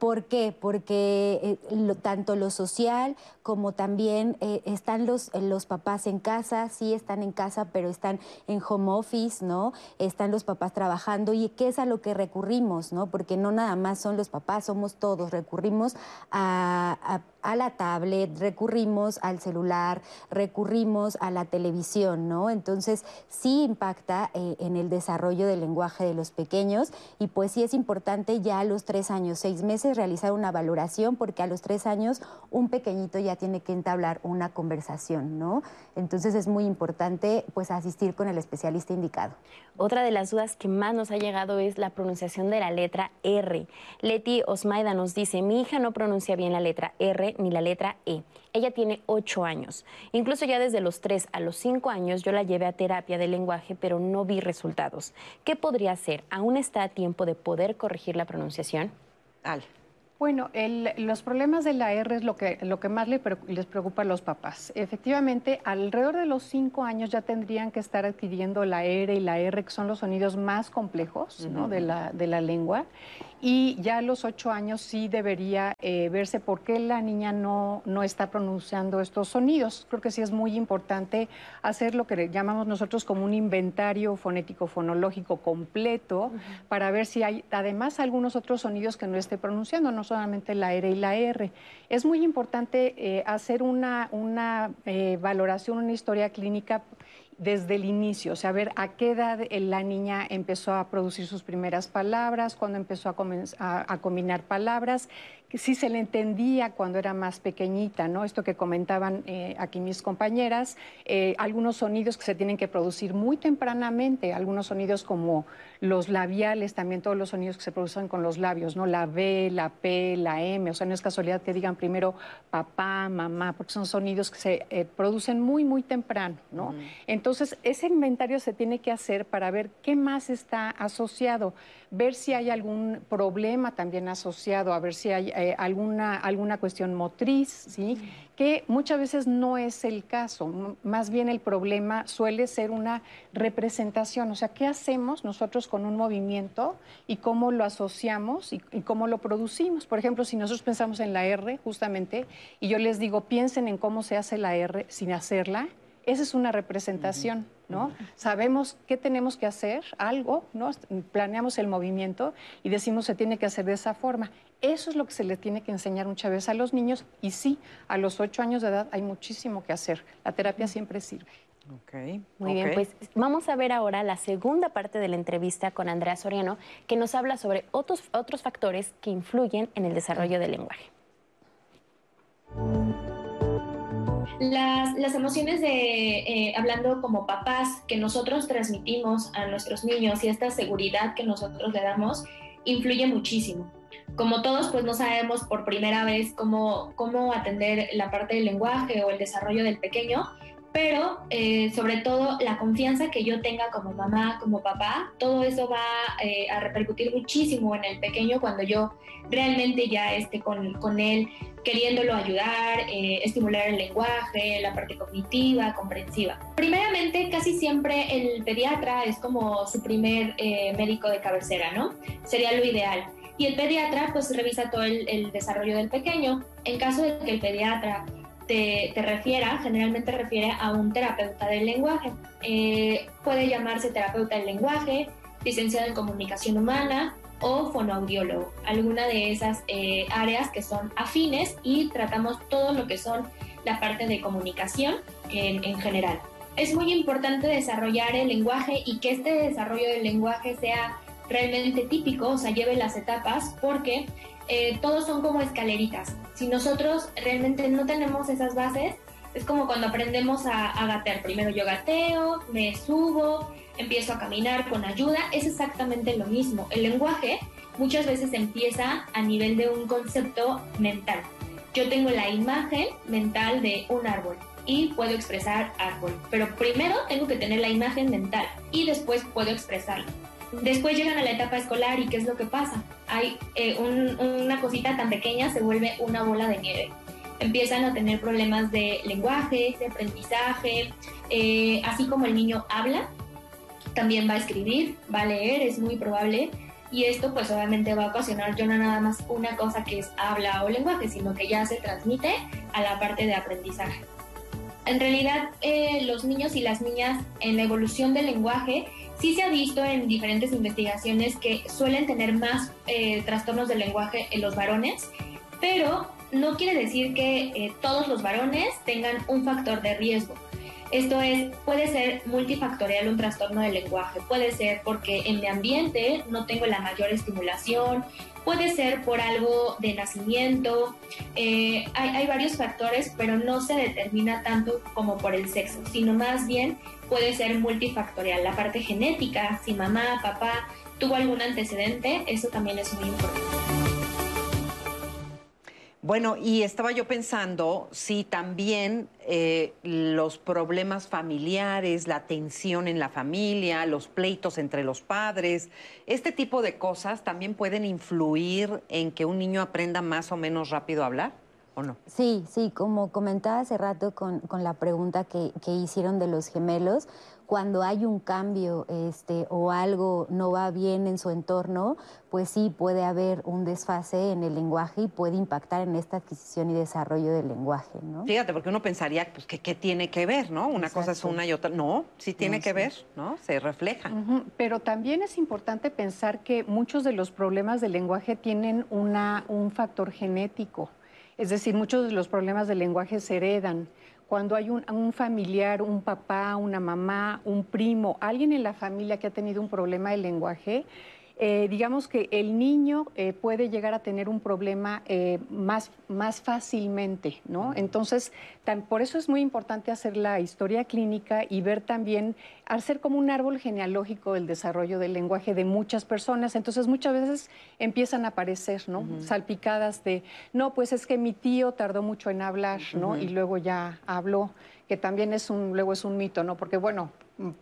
[SPEAKER 4] ¿Por qué? Porque eh, tanto lo social como también están los, los papás en casa, sí están en casa, pero están en home office, ¿no? Están los papás trabajando y qué es a lo que recurrimos, ¿no? Porque no nada más son los papás, somos todos, recurrimos a- a la tablet, recurrimos al celular, recurrimos a la televisión, ¿no? Entonces sí impacta eh, en el desarrollo del lenguaje de los pequeños y pues sí es importante ya a los tres años, seis meses realizar una valoración porque a los tres años un pequeñito ya tiene que entablar una conversación, ¿no? Entonces es muy importante pues asistir con el especialista indicado.
[SPEAKER 3] Otra de las dudas que más nos ha llegado es la pronunciación de la letra R. Leti Osmaida nos dice, mi hija no pronuncia bien la letra R ni la letra E. Ella tiene ocho años. Incluso ya desde los tres a los cinco años yo la llevé a terapia de lenguaje, pero no vi resultados. ¿Qué podría hacer? ¿Aún está a tiempo de poder corregir la pronunciación?
[SPEAKER 2] Al.
[SPEAKER 6] Bueno, el- los problemas de la R es lo que, lo que más le les preocupa a los papás. Efectivamente, alrededor de los cinco años ya tendrían que estar adquiriendo la R y la R, que son los sonidos más complejos ¿no? De, la, de la lengua. Y ya a los ocho años sí debería eh, verse por qué la niña no, no está pronunciando estos sonidos. Creo que sí es muy importante hacer lo que llamamos nosotros como un inventario fonético fonológico completo para ver si hay además algunos otros sonidos que no esté pronunciando, no solamente la R y la R. Es muy importante eh, hacer una, una eh, valoración, una historia clínica desde el inicio, o sea, ver a qué edad la niña empezó a producir sus primeras palabras, cuándo empezó a, a- a combinar palabras, que si se le entendía cuando era más pequeñita, ¿no? Esto que comentaban eh, aquí mis compañeras, eh, algunos sonidos que se tienen que producir muy tempranamente, algunos sonidos como los labiales, también todos los sonidos que se producen con los labios, ¿no? La B, la P, la M, o sea, no es casualidad que digan primero papá, mamá, porque son sonidos que se eh, producen muy, muy temprano, ¿no? Entonces, ese inventario se tiene que hacer para ver qué más está asociado, ver si hay algún problema también asociado, a ver si hay eh, alguna, alguna cuestión motriz, ¿sí? que muchas veces no es el caso. Más bien el problema suele ser una representación. O sea, ¿qué hacemos nosotros con un movimiento y cómo lo asociamos y, y cómo lo producimos? Por ejemplo, si nosotros pensamos en la R, justamente, y yo les digo, piensen en cómo se hace la R sin hacerla, esa es una representación, ¿no? Sabemos qué tenemos que hacer, algo, ¿no? Planeamos el movimiento y decimos se tiene que hacer de esa forma. Eso es lo que se le tiene que enseñar muchas veces a los niños y sí, a los ocho años de edad hay muchísimo que hacer. La terapia siempre sirve.
[SPEAKER 3] Okay, Muy bien, pues vamos a ver ahora la segunda parte de la entrevista con Andrea Soriano, que nos habla sobre otros, otros factores que influyen en el desarrollo del lenguaje.
[SPEAKER 7] Las, emociones de, eh, hablando como papás, que nosotros transmitimos a nuestros niños y esta seguridad que nosotros le damos, influye muchísimo. Como todos, pues no sabemos por primera vez cómo, cómo atender la parte del lenguaje o el desarrollo del pequeño, pero eh, sobre todo la confianza que yo tenga como mamá, como papá, todo eso va eh, a repercutir muchísimo en el pequeño cuando yo realmente ya esté con, con él queriéndolo ayudar, eh, estimular el lenguaje, la parte cognitiva, comprensiva. Primeramente, casi siempre el pediatra es como su primer médico de cabecera, ¿no? Sería lo ideal. Y el pediatra pues revisa todo el, el desarrollo del pequeño. En caso de que el pediatra te, refiera, generalmente refiere a un terapeuta del lenguaje. Eh, puede llamarse terapeuta del lenguaje, licenciado en comunicación humana o fonoaudiólogo, alguna de esas eh, áreas que son afines y tratamos todo lo que son la parte de comunicación en, en general. Es muy importante desarrollar el lenguaje y que este desarrollo del lenguaje sea realmente típico, o sea, lleve las etapas, porque eh, todos son como escaleritas. Si nosotros realmente no tenemos esas bases, es como cuando aprendemos a, a, gatear. Primero yo gateo, me subo, empiezo a caminar con ayuda. Es exactamente lo mismo. El lenguaje muchas veces empieza a nivel de un concepto mental. Yo tengo la imagen mental de un árbol y puedo expresar árbol. Pero primero tengo que tener la imagen mental y después puedo expresarlo. Después llegan a la etapa escolar y ¿qué es lo que pasa? Hay eh, una cosita tan pequeña se vuelve una bola de nieve. Empiezan a tener problemas de lenguaje, de aprendizaje, eh, así como el niño habla, también va a escribir, va a leer, es muy probable. Y esto pues obviamente va a ocasionar yo no nada más una cosa que es habla o lenguaje, sino que ya se transmite a la parte de aprendizaje. En realidad eh, los niños y las niñas en la evolución del lenguaje Sí se ha visto en diferentes investigaciones que suelen tener más eh, trastornos del lenguaje en los varones, pero no quiere decir que eh, todos los varones tengan un factor de riesgo. Esto es, puede ser multifactorial un trastorno del lenguaje, puede ser porque en mi ambiente no tengo la mayor estimulación, puede ser por algo de nacimiento, eh, hay, hay, varios factores, pero no se determina tanto como por el sexo, sino más bien puede ser multifactorial. La parte genética, si mamá, papá tuvo algún antecedente, eso también es muy importante.
[SPEAKER 2] Bueno, y estaba yo pensando si también eh, los problemas familiares, la tensión en la familia, los pleitos entre los padres, este tipo de cosas también pueden influir en que un niño aprenda más o menos rápido a hablar. ¿O no?
[SPEAKER 4] Sí, sí, como comentaba hace rato con, la pregunta que, que, hicieron de los gemelos, cuando hay un cambio este, o algo no va bien en su entorno, pues sí puede haber un desfase en el lenguaje y puede impactar en esta adquisición y desarrollo del lenguaje, ¿no?
[SPEAKER 2] Fíjate, porque uno pensaría pues, que qué tiene que ver, ¿no? Una cosa es una y otra. No, sí tiene que ver, ¿no? Se refleja.
[SPEAKER 6] Pero también es importante pensar que muchos de los problemas del lenguaje tienen una, un factor genético. Es decir, muchos de los problemas del lenguaje se heredan. Cuando hay un, familiar, un papá, una mamá, un primo, alguien en la familia que ha tenido un problema de lenguaje, eh, digamos que el niño eh, puede llegar a tener un problema eh, más, más fácilmente, ¿no? Entonces, por eso es muy importante hacer la historia clínica y ver también, hacer como un árbol genealógico del desarrollo del lenguaje de muchas personas. Entonces, muchas veces empiezan a aparecer, ¿no? Salpicadas de, no, pues es que mi tío tardó mucho en hablar, ¿no? Y luego ya habló, que también es un, luego es un mito, ¿no? Porque, bueno,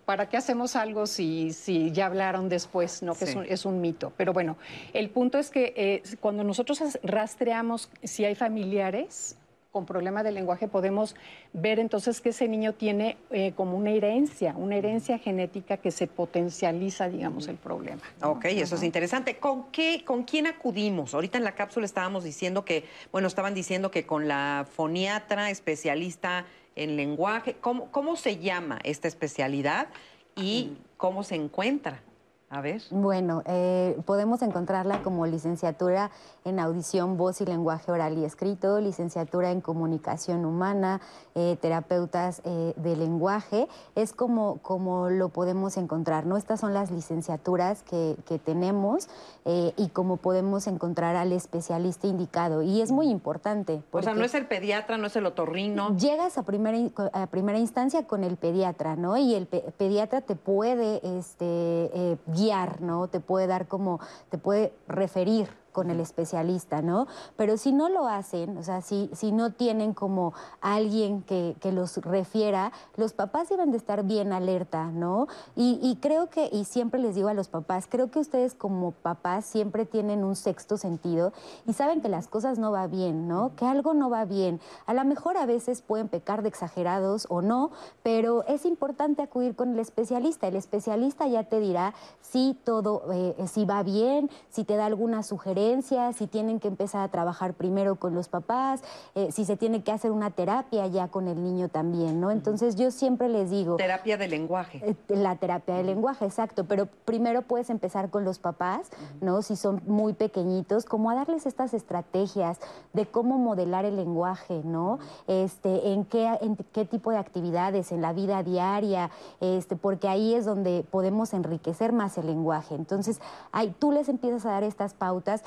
[SPEAKER 6] ¿para qué hacemos algo si, si ya hablaron después? ¿no? Que es,
[SPEAKER 2] Sí.
[SPEAKER 6] un, es un mito. Pero bueno, el punto es que eh, cuando nosotros as- rastreamos si hay familiares con problema de lenguaje, podemos ver entonces que ese niño tiene eh, como una herencia, una herencia genética que se potencializa, digamos, el problema.
[SPEAKER 2] Ok, eso es interesante. ¿Con qué, con quién acudimos? Ahorita en la cápsula estábamos diciendo que, bueno, estaban diciendo que con la foniatra especialista en lenguaje, ¿cómo, cómo se llama esta especialidad y cómo se encuentra? A ver.
[SPEAKER 4] Bueno, eh, podemos encontrarla como licenciatura en audición, voz y lenguaje oral y escrito, licenciatura en comunicación humana, eh, terapeutas eh, de lenguaje. Es como, como lo podemos encontrar, ¿no? Estas son las licenciaturas que, que tenemos eh, y como podemos encontrar al especialista indicado. Y es muy importante.
[SPEAKER 2] O sea, no es el pediatra, no es el otorrino.
[SPEAKER 4] Llegas a primera, a primera instancia con el pediatra, ¿no? Y el pe- pediatra te puede este, guiar, ¿no? Te puede dar como, te puede referir con el especialista, ¿no? Pero si no lo hacen, o sea, si, si no tienen como alguien que, que los refiera, los papás deben de estar bien alerta, ¿no? Y, y creo que, y siempre les digo a los papás, creo que ustedes como papás siempre tienen un sexto sentido y saben que las cosas no va bien, ¿no? Que algo no va bien. A lo mejor a veces pueden pecar de exagerados o no, pero es importante acudir con el especialista. El especialista ya te dirá si todo, eh, si va bien, si te da alguna sugerencia, si tienen que empezar a trabajar primero con los papás, eh, si se tiene que hacer una terapia ya con el niño también, ¿no? Entonces yo siempre les digo...
[SPEAKER 2] Terapia de lenguaje.
[SPEAKER 4] Eh, La terapia de lenguaje, exacto, pero primero puedes empezar con los papás, ¿no? Si son muy pequeñitos, como a darles estas estrategias de cómo modelar el lenguaje, ¿no? Este, en qué, en qué tipo de actividades, en la vida diaria, este, porque ahí es donde podemos enriquecer más el lenguaje. Entonces, ahí tú les empiezas a dar estas pautas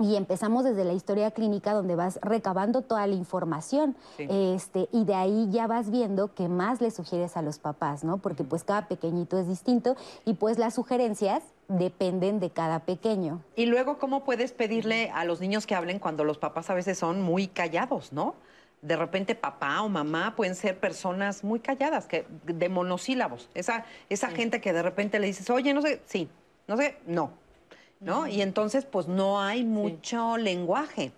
[SPEAKER 4] y empezamos desde la historia clínica donde vas recabando toda la información
[SPEAKER 2] Sí.
[SPEAKER 4] este, y de ahí ya vas viendo qué más le sugieres a los papás, ¿no? Porque pues cada pequeñito es distinto y pues las sugerencias dependen de cada pequeño.
[SPEAKER 2] Y luego, ¿cómo puedes pedirle a los niños que hablen cuando los papás a veces son muy callados, ¿no? De repente papá o mamá pueden ser personas muy calladas, que, de monosílabos. Esa, esa gente que de repente le dices, oye, no sé, sí, no sé, no. ¿No? Y entonces, pues no hay mucho lenguaje.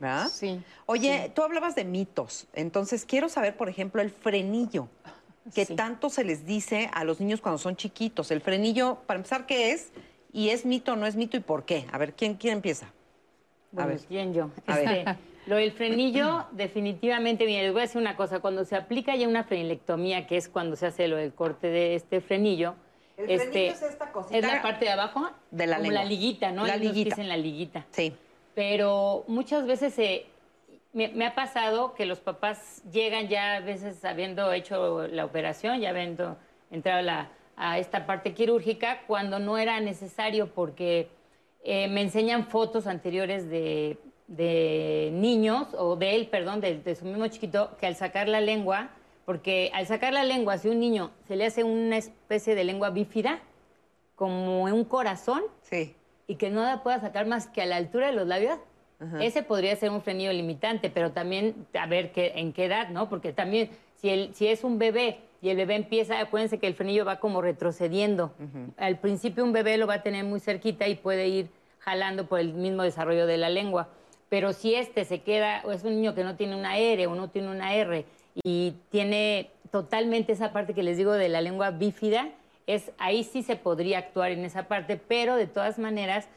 [SPEAKER 2] ¿Verdad?
[SPEAKER 6] Sí.
[SPEAKER 2] Oye, tú hablabas de mitos. Entonces, quiero saber, por ejemplo, el frenillo. ¿Qué
[SPEAKER 6] Sí.
[SPEAKER 2] tanto se les dice a los niños cuando son chiquitos? El frenillo, para empezar, ¿qué es? ¿Y es mito o no es mito y por qué? A ver, ¿quién, quién empieza?
[SPEAKER 5] Bueno,
[SPEAKER 2] ver.
[SPEAKER 5] ¿quién yo?
[SPEAKER 2] A ver.
[SPEAKER 5] Este, lo del frenillo, definitivamente, mira, les voy a decir una cosa. Cuando se aplica ya una frenilectomía, que es cuando se hace lo del corte de este frenillo,
[SPEAKER 2] El
[SPEAKER 5] este,
[SPEAKER 2] frenillo es esta cosita
[SPEAKER 5] es la parte de abajo,
[SPEAKER 2] de la
[SPEAKER 5] como
[SPEAKER 2] lengua.
[SPEAKER 5] la liguita, ¿no?
[SPEAKER 2] La liguita.
[SPEAKER 5] dicen la liguita.
[SPEAKER 2] Sí.
[SPEAKER 5] Pero muchas veces se, me, me ha pasado que los papás llegan ya a veces habiendo hecho la operación, ya habiendo entrado a, la- a esta parte quirúrgica, cuando no era necesario porque eh, me enseñan fotos anteriores de, de niños, o de él, perdón, de, de su mismo chiquito, que al sacar la lengua, porque al sacar la lengua, si un niño se le hace una especie de lengua bífida, como un corazón,
[SPEAKER 2] Sí.
[SPEAKER 5] y que no la pueda sacar más que a la altura de los labios,
[SPEAKER 2] Ajá.
[SPEAKER 5] ese podría ser un frenillo limitante, pero también a ver qué, en qué edad, ¿no? Porque también si, el, si es un bebé y el bebé empieza, acuérdense que el frenillo va como retrocediendo. Al principio un bebé lo va a tener muy cerquita y puede ir jalando por el mismo desarrollo de la lengua. Pero si este se queda, o es un niño que no tiene una R o no tiene una R y tiene totalmente esa parte que les digo de la lengua bífida, es, ahí sí se podría actuar en esa parte, pero de todas maneras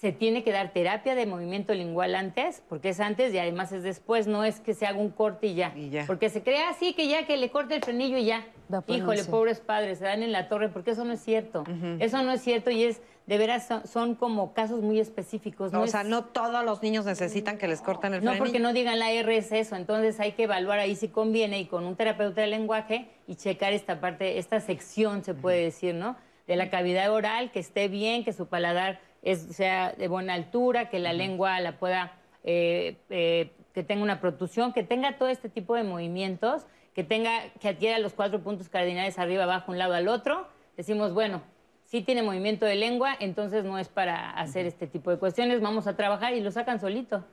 [SPEAKER 5] se tiene que dar terapia de movimiento lingual antes, porque es antes y además es después, no es que se haga un corte y ya. Porque se crea así que ya que le corte el frenillo y ya. Híjole, pobres padres, se dan en la torre, porque eso no es cierto. Eso no es cierto y es, de veras, son, son como casos muy específicos.
[SPEAKER 2] o
[SPEAKER 5] es-
[SPEAKER 2] sea, no todos los niños necesitan que les corten el
[SPEAKER 5] no,
[SPEAKER 2] frenillo.
[SPEAKER 5] porque no digan la R es eso. Entonces hay que evaluar ahí si conviene y con un terapeuta de lenguaje y checar esta parte, esta sección, se puede decir, ¿no? De la cavidad oral, que esté bien, que su paladar es, sea de buena altura, que la lengua la pueda, eh, eh, que tenga una protusión, que tenga todo este tipo de movimientos, que tenga, que adquiera los cuatro puntos cardinales arriba, abajo, un lado al otro. Decimos, bueno, sí tiene movimiento de lengua, entonces no es para hacer este tipo de cuestiones, vamos a trabajar y lo sacan solito.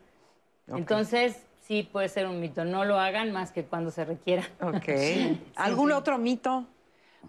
[SPEAKER 5] Entonces, sí puede ser un mito. No lo hagan más que cuando se requiera.
[SPEAKER 2] Ok. ¿Algún otro mito?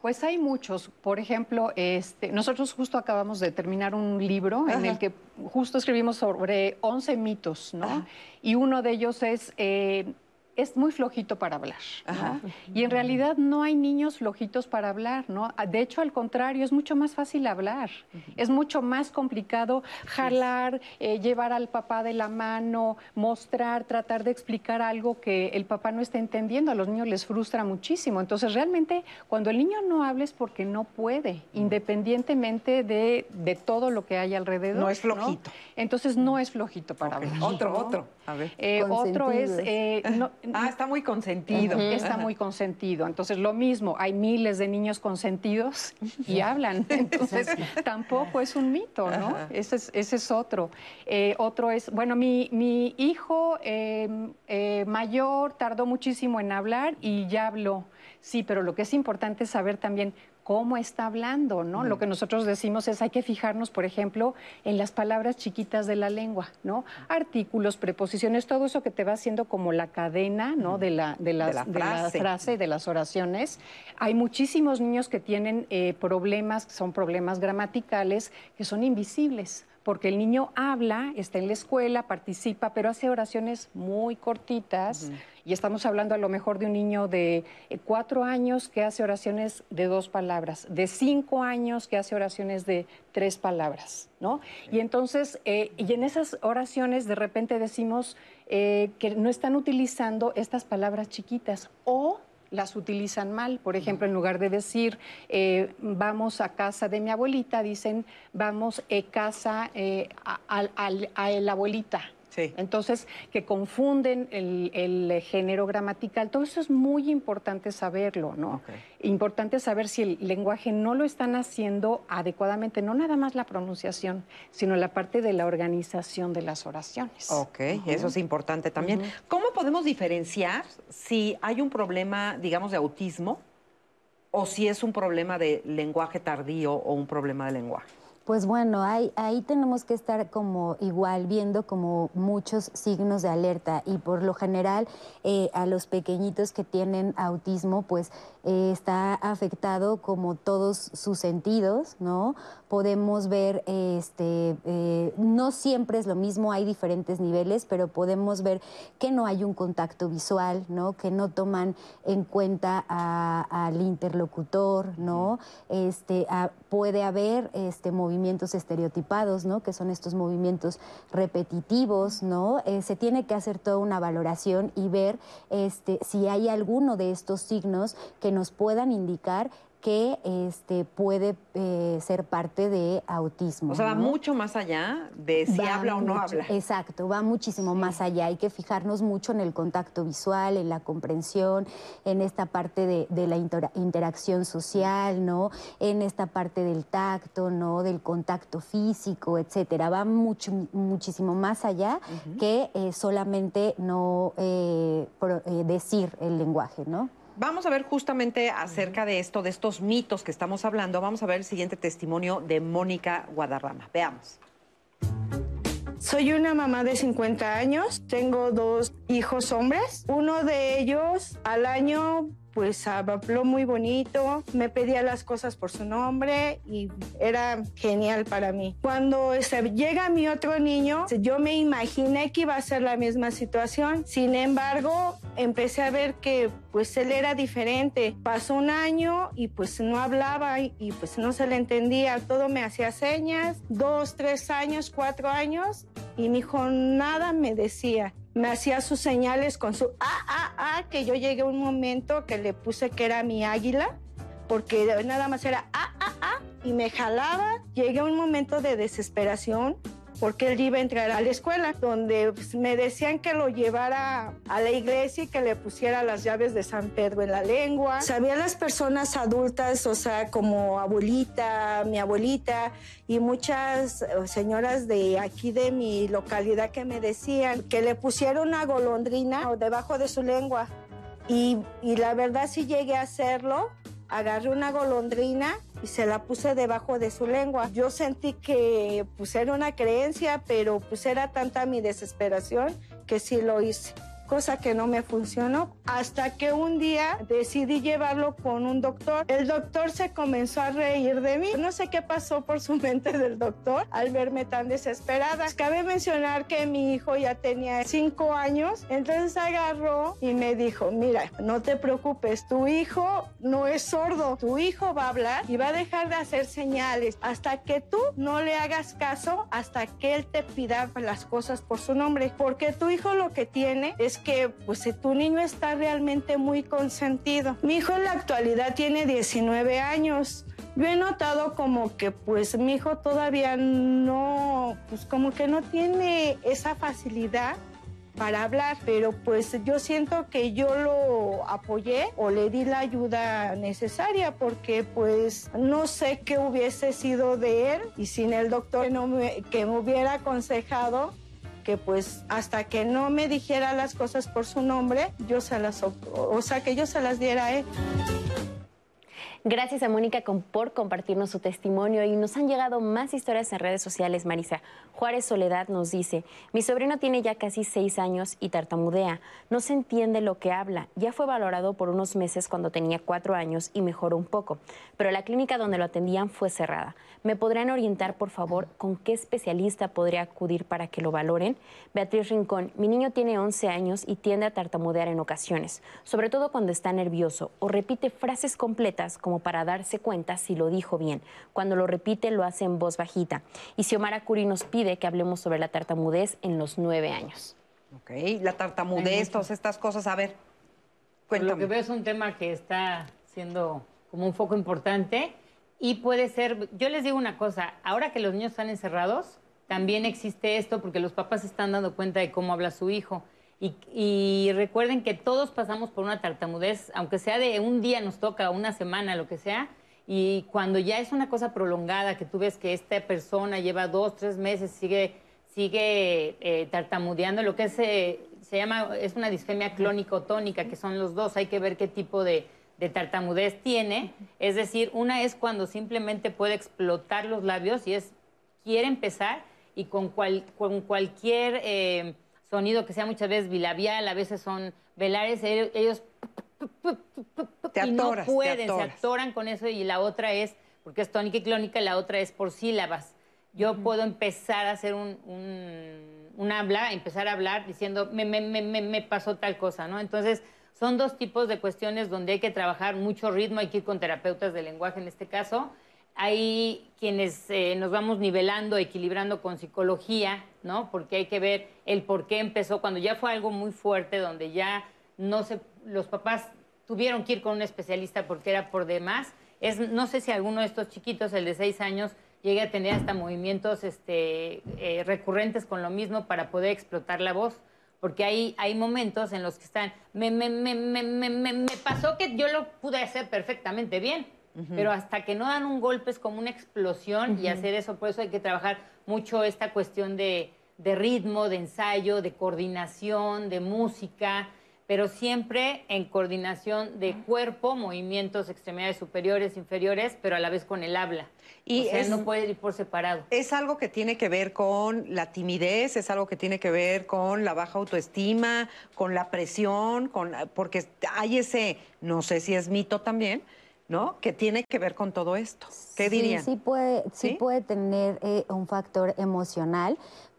[SPEAKER 6] Pues hay muchos. Por ejemplo, este, nosotros justo acabamos de terminar un libro en el que justo escribimos sobre 11 mitos, ¿no? Y uno de ellos es eh, es muy flojito para hablar. ¿no? Y en realidad no hay niños flojitos para hablar, ¿no? De hecho, al contrario, es mucho más fácil hablar. Es mucho más complicado jalar, eh, llevar al papá de la mano, mostrar, tratar de explicar algo que el papá no está entendiendo. A los niños les frustra muchísimo. Entonces, realmente, cuando el niño no habla es porque no puede, independientemente de, de todo lo que hay alrededor.
[SPEAKER 2] No es flojito.
[SPEAKER 6] Entonces, no es flojito para hablar.
[SPEAKER 2] Otro, otro.
[SPEAKER 6] A ver. Eh, otro es... Eh, no,
[SPEAKER 2] Ah, está muy consentido.
[SPEAKER 6] Está muy consentido. Entonces, lo mismo, hay miles de niños consentidos y hablan. Entonces, tampoco es un mito, ¿no? Ese es, ese es otro. Eh, otro es, bueno, mi, mi hijo em, eh, mayor tardó muchísimo en hablar y ya habló. Sí, pero lo que es importante es saber también cómo está hablando, ¿no? Lo que nosotros decimos es hay que fijarnos, por ejemplo, en las palabras chiquitas de la lengua, ¿no? Artículos, preposiciones, todo eso que te va haciendo como la cadena, ¿no? De la, de las-
[SPEAKER 2] De la
[SPEAKER 6] de la
[SPEAKER 2] frase.
[SPEAKER 6] frase, de las oraciones. Hay muchísimos niños que tienen eh, problemas, son problemas gramaticales, que son invisibles. Porque el niño habla, está en la escuela, participa, pero hace oraciones muy cortitas. Y estamos hablando a lo mejor de un niño de eh, cuatro años que hace oraciones de dos palabras, de cinco años que hace oraciones de tres palabras, ¿no? Y entonces, eh, y en esas oraciones de repente decimos eh, que no están utilizando estas palabras chiquitas o las utilizan mal. Por ejemplo, en lugar de decir eh, vamos a casa de mi abuelita, dicen vamos a casa eh, a, a la abuelita. Entonces, que confunden el, el género gramatical. Todo eso es muy importante saberlo, ¿no? Importante saber si el lenguaje no lo están haciendo adecuadamente, no nada más la pronunciación, sino la parte de la organización de las oraciones.
[SPEAKER 2] Ok, eso es importante también. ¿Cómo podemos diferenciar si hay un problema, digamos, de autismo o si es un problema de lenguaje tardío o un problema de lenguaje?
[SPEAKER 4] Pues bueno, ahí, ahí tenemos que estar como igual viendo como muchos signos de alerta y por lo general eh, a los pequeñitos que tienen autismo pues eh, está afectado como todos sus sentidos, ¿no? Podemos ver, este, eh, no siempre es lo mismo, hay diferentes niveles, pero podemos ver que no hay un contacto visual, ¿no? Que no toman en cuenta al interlocutor, ¿no? Este, a- puede haber este, movimientos estereotipados, ¿no? Que son estos movimientos repetitivos, ¿no? Eh, se tiene que hacer toda una valoración y ver este, si hay alguno de estos signos que nos puedan indicar que este, puede eh, ser parte de autismo.
[SPEAKER 2] O sea, va
[SPEAKER 4] ¿no?
[SPEAKER 2] mucho más allá de si
[SPEAKER 4] Va
[SPEAKER 2] habla o no
[SPEAKER 4] mucho-
[SPEAKER 2] habla.
[SPEAKER 4] Exacto, va muchísimo más allá. Hay que fijarnos mucho en el contacto visual, en la comprensión, en esta parte de, de la intera- interacción social, ¿no? En esta parte del tacto, ¿no? Del contacto físico, etcétera. Va mucho, muchísimo más allá que eh, solamente no eh, pro- eh, decir el lenguaje, ¿no?
[SPEAKER 2] Vamos a ver justamente acerca de esto, de estos mitos que estamos hablando. Vamos a ver el siguiente testimonio de Mónica Guadarrama. Veamos.
[SPEAKER 21] Soy una mamá de 50 años, tengo dos hijos hombres. Uno de ellos al año pues habló muy bonito, me pedía las cosas por su nombre y era genial para mí. Cuando este, llega mi otro niño, yo me imaginé que iba a ser la misma situación. Sin embargo, empecé a ver que pues él era diferente. Pasó un año y pues no hablaba y, y, pues no se le entendía, todo me hacía señas, dos, tres años, cuatro años y mi hijo nada me decía. Me hacía sus señales con su ah, ah, ah, que yo llegué a un momento que le puse que era mi águila, porque nada más era ah, ah, ah, y me jalaba. Llegué a un momento de desesperación porque él iba a entrar a la escuela, donde pues, me decían que lo llevara a la iglesia y que le pusiera las llaves de San Pedro en la lengua. Sabía las personas adultas, o sea, como abuelita, mi abuelita y muchas eh, señoras de aquí de mi localidad que me decían que le pusiera una golondrina debajo de su lengua. Y, y la verdad sí llegué a hacerlo. Agarré una golondrina y se la puse debajo de su lengua. Yo sentí que pues era una creencia, pero pues era tanta mi desesperación que sí lo hice. Cosa que no me funcionó, hasta que un día decidí llevarlo con un doctor. El doctor se comenzó a reír de mí. No sé qué pasó por su mente del doctor al verme tan desesperada. Cabe mencionar que mi hijo ya tenía cinco años, entonces agarró y me dijo, mira, no te preocupes, tu hijo no es sordo, tu hijo va a hablar y va a dejar de hacer señales hasta que tú no le hagas caso, hasta que él te pida las cosas por su nombre, porque tu hijo lo que tiene es que pues tu niño está realmente muy consentido. Mi hijo en la actualidad tiene 19 años. Yo he notado como que pues mi hijo todavía no, pues como que no tiene esa facilidad para hablar, pero pues yo siento que yo lo apoyé o le di la ayuda necesaria porque pues no sé qué hubiese sido de él y sin el doctor no me, que me hubiera aconsejado que pues hasta que no me dijera las cosas por su nombre, yo se las, o sea, que yo se las diera a él.
[SPEAKER 3] Gracias a Mónica por compartirnos su testimonio y nos han llegado más historias en redes sociales, Marisa. Juárez Soledad nos dice, mi sobrino tiene ya casi seis años y tartamudea. No se entiende lo que habla. Ya fue valorado por unos meses cuando tenía cuatro años y mejoró un poco, pero la clínica donde lo atendían fue cerrada. ¿Me podrían orientar, por favor, con qué especialista podría acudir para que lo valoren? Beatriz Rincón, mi niño tiene 11 años y tiende a tartamudear en ocasiones, sobre todo cuando está nervioso o repite frases completas como para darse cuenta si lo dijo bien. Cuando lo repite lo hace en voz bajita. Y Xiomara Curi nos pide que hablemos sobre la tartamudez en los nueve años.
[SPEAKER 2] Ok, la tartamudez, todas estas cosas. A ver, cuéntame.
[SPEAKER 5] Lo que veo es un tema que está siendo como un foco importante y puede ser, yo les digo una cosa, ahora que los niños están encerrados, también existe esto porque los papás se están dando cuenta de cómo habla su hijo. Y, recuerden que todos pasamos por una tartamudez, aunque sea de un día nos toca, una semana, lo que sea, y cuando ya es una cosa prolongada, que tú ves que esta persona lleva dos, tres meses, sigue, sigue eh, tartamudeando, lo que se, se llama, es una disfemia clónico-tónica, que son los dos, hay que ver qué tipo de, tartamudez tiene. Es decir, una es cuando simplemente puede explotar los labios y es, quiere empezar y con, cual, con cualquier... Eh, sonido que sea muchas veces bilabial, a veces son velares, ellos
[SPEAKER 2] te
[SPEAKER 5] y no pueden, se atoran con eso y la otra es, porque es tónica y clónica, la otra es por sílabas. Yo puedo empezar a hacer un, un, habla, empezar a hablar diciendo, me, me, me, me pasó tal cosa, ¿no? Entonces, son dos tipos de cuestiones donde hay que trabajar mucho ritmo, hay que ir con terapeutas de lenguaje en este caso, hay quienes eh, nos vamos nivelando, equilibrando con psicología, ¿no? Porque hay que ver el por qué empezó, cuando ya fue algo muy fuerte, donde ya no se, los papás tuvieron que ir con un especialista porque era por demás. Es, no sé si alguno de estos chiquitos, el de seis años, llegue a tener hasta movimientos este, eh, recurrentes con lo mismo para poder explotar la voz. Porque hay, hay momentos en los que están, me, me, me, me, me, me pasó que yo lo pude hacer perfectamente bien pero hasta que no dan un golpe es como una explosión y hacer eso, por eso hay que trabajar mucho esta cuestión de, ritmo, de ensayo, de coordinación, de música, pero siempre en coordinación de cuerpo, movimientos, extremidades superiores, inferiores, pero a la vez con el habla. Y no puede ir por separado.
[SPEAKER 2] Es algo que tiene que ver con la timidez, es algo que tiene que ver con la baja autoestima, con la presión, con porque hay ese, no sé si es mito también, ¿no? Que tiene que ver con todo esto. ¿Qué dirían?
[SPEAKER 4] Sí, puede, sí, puede tener eh, un factor emocional,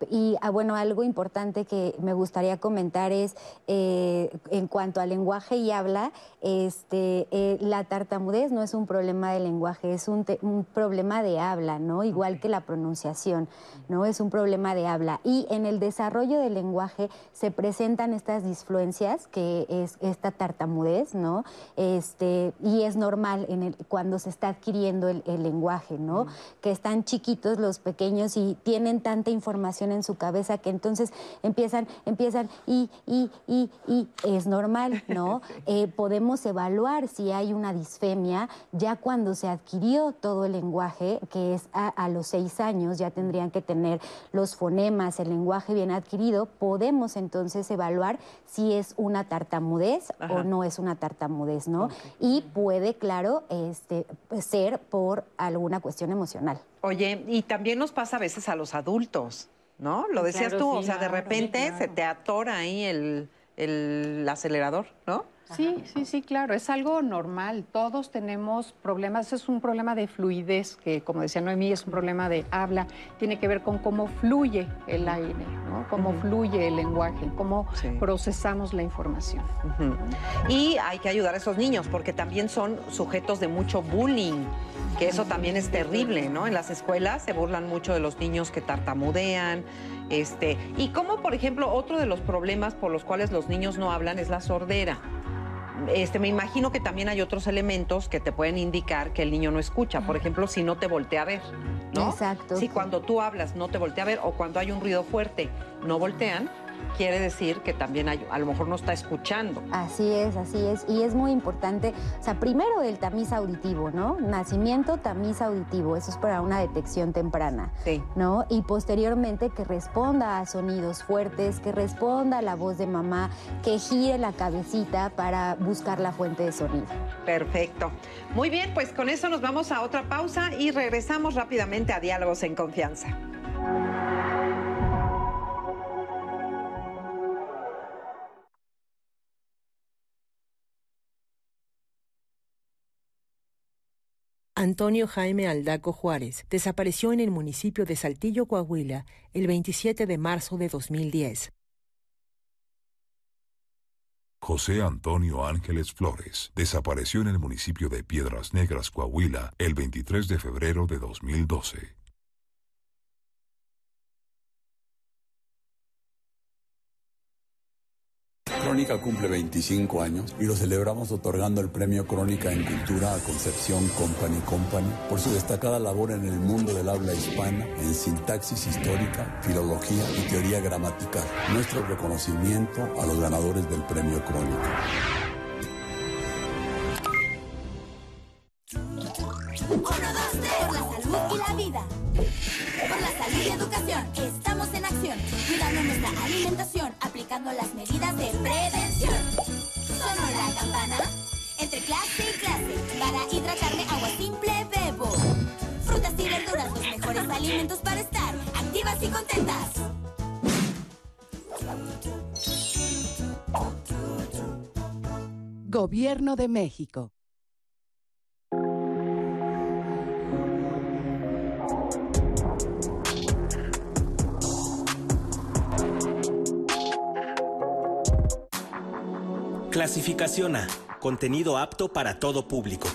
[SPEAKER 4] y ah, bueno, algo importante que me gustaría comentar es eh, en cuanto al lenguaje y habla, este, eh, la tartamudez no es un problema de lenguaje, es un, problema de habla, ¿no? Igual que la pronunciación, ¿no? Es un problema de habla. Y en el desarrollo del lenguaje se presentan estas disfluencias, que es esta tartamudez, ¿no? Este, y es normal en el, cuando se está adquiriendo el, lenguaje, ¿no? Que están chiquitos los pequeños y tienen tanta información en su cabeza que entonces empiezan, empiezan y, y, y, y es normal, ¿no? Eh, podemos evaluar si hay una disfemia ya cuando se adquirió todo el lenguaje, que es a, los seis años, ya tendrían que tener los fonemas, el lenguaje bien adquirido, podemos entonces evaluar si es una tartamudez o no es una tartamudez, ¿no? Y puede, claro, este, ser por alguna cuestión emocional.
[SPEAKER 2] Oye, y también nos pasa a veces a los adultos. ¿No? Lo decías tú, o sea, de repente se te atora ahí el, el acelerador, ¿no?
[SPEAKER 6] Sí, sí, sí, claro, es algo normal. Todos tenemos problemas, es un problema de fluidez, que como decía Noemí, es un problema de habla, tiene que ver con cómo fluye el aire, ¿no? cómo fluye el lenguaje, cómo procesamos la información.
[SPEAKER 2] Y hay que ayudar a esos niños, porque también son sujetos de mucho bullying, que eso también es terrible, ¿no? En las escuelas se burlan mucho de los niños que tartamudean, este, y como por ejemplo otro de los problemas por los cuales los niños no hablan es la sordera. Este, me imagino que también hay otros elementos que te pueden indicar que el niño no escucha. Por ejemplo, si no te voltea a ver, ¿no?
[SPEAKER 4] Exacto.
[SPEAKER 2] Si cuando tú hablas no te voltea a ver o cuando hay un ruido fuerte no voltean, quiere decir que también hay, a lo mejor no está escuchando.
[SPEAKER 4] Así es, así es. Y es muy importante, o sea, primero el tamiz auditivo, ¿no? Nacimiento, tamiz auditivo, eso es para una detección temprana,
[SPEAKER 2] sí.
[SPEAKER 4] ¿no? Y posteriormente que responda a sonidos fuertes, que responda a la voz de mamá, que gire la cabecita para buscar la fuente de sonido.
[SPEAKER 2] Perfecto. Muy bien, pues con eso nos vamos a otra pausa y regresamos rápidamente a Diálogos en Confianza.
[SPEAKER 8] Antonio Jaime Aldaco Juárez desapareció en el municipio de Saltillo, Coahuila, el 27 de marzo de 2010.
[SPEAKER 9] José Antonio Ángeles Flores desapareció en el municipio de Piedras Negras, Coahuila, el 23 de febrero de 2012.
[SPEAKER 22] Crónica cumple 25 años y lo celebramos otorgando el premio Crónica en Cultura a Concepción Company Company por su destacada labor en el mundo del habla hispana en sintaxis histórica, filología y teoría gramatical. Nuestro reconocimiento a los ganadores del premio Crónica.
[SPEAKER 23] Uno, dos, tres. Por la salud y la vida. Por la salud y educación. Estamos en acción. Cuidando nuestra alimentación. Aplicando las medidas de prevención. Sonó la campana. Entre clase y clase. Para hidratarme, agua simple bebo. Frutas y verduras. Los mejores alimentos para estar activas y contentas.
[SPEAKER 24] Gobierno de México.
[SPEAKER 25] Clasificación A. Contenido apto para todo público.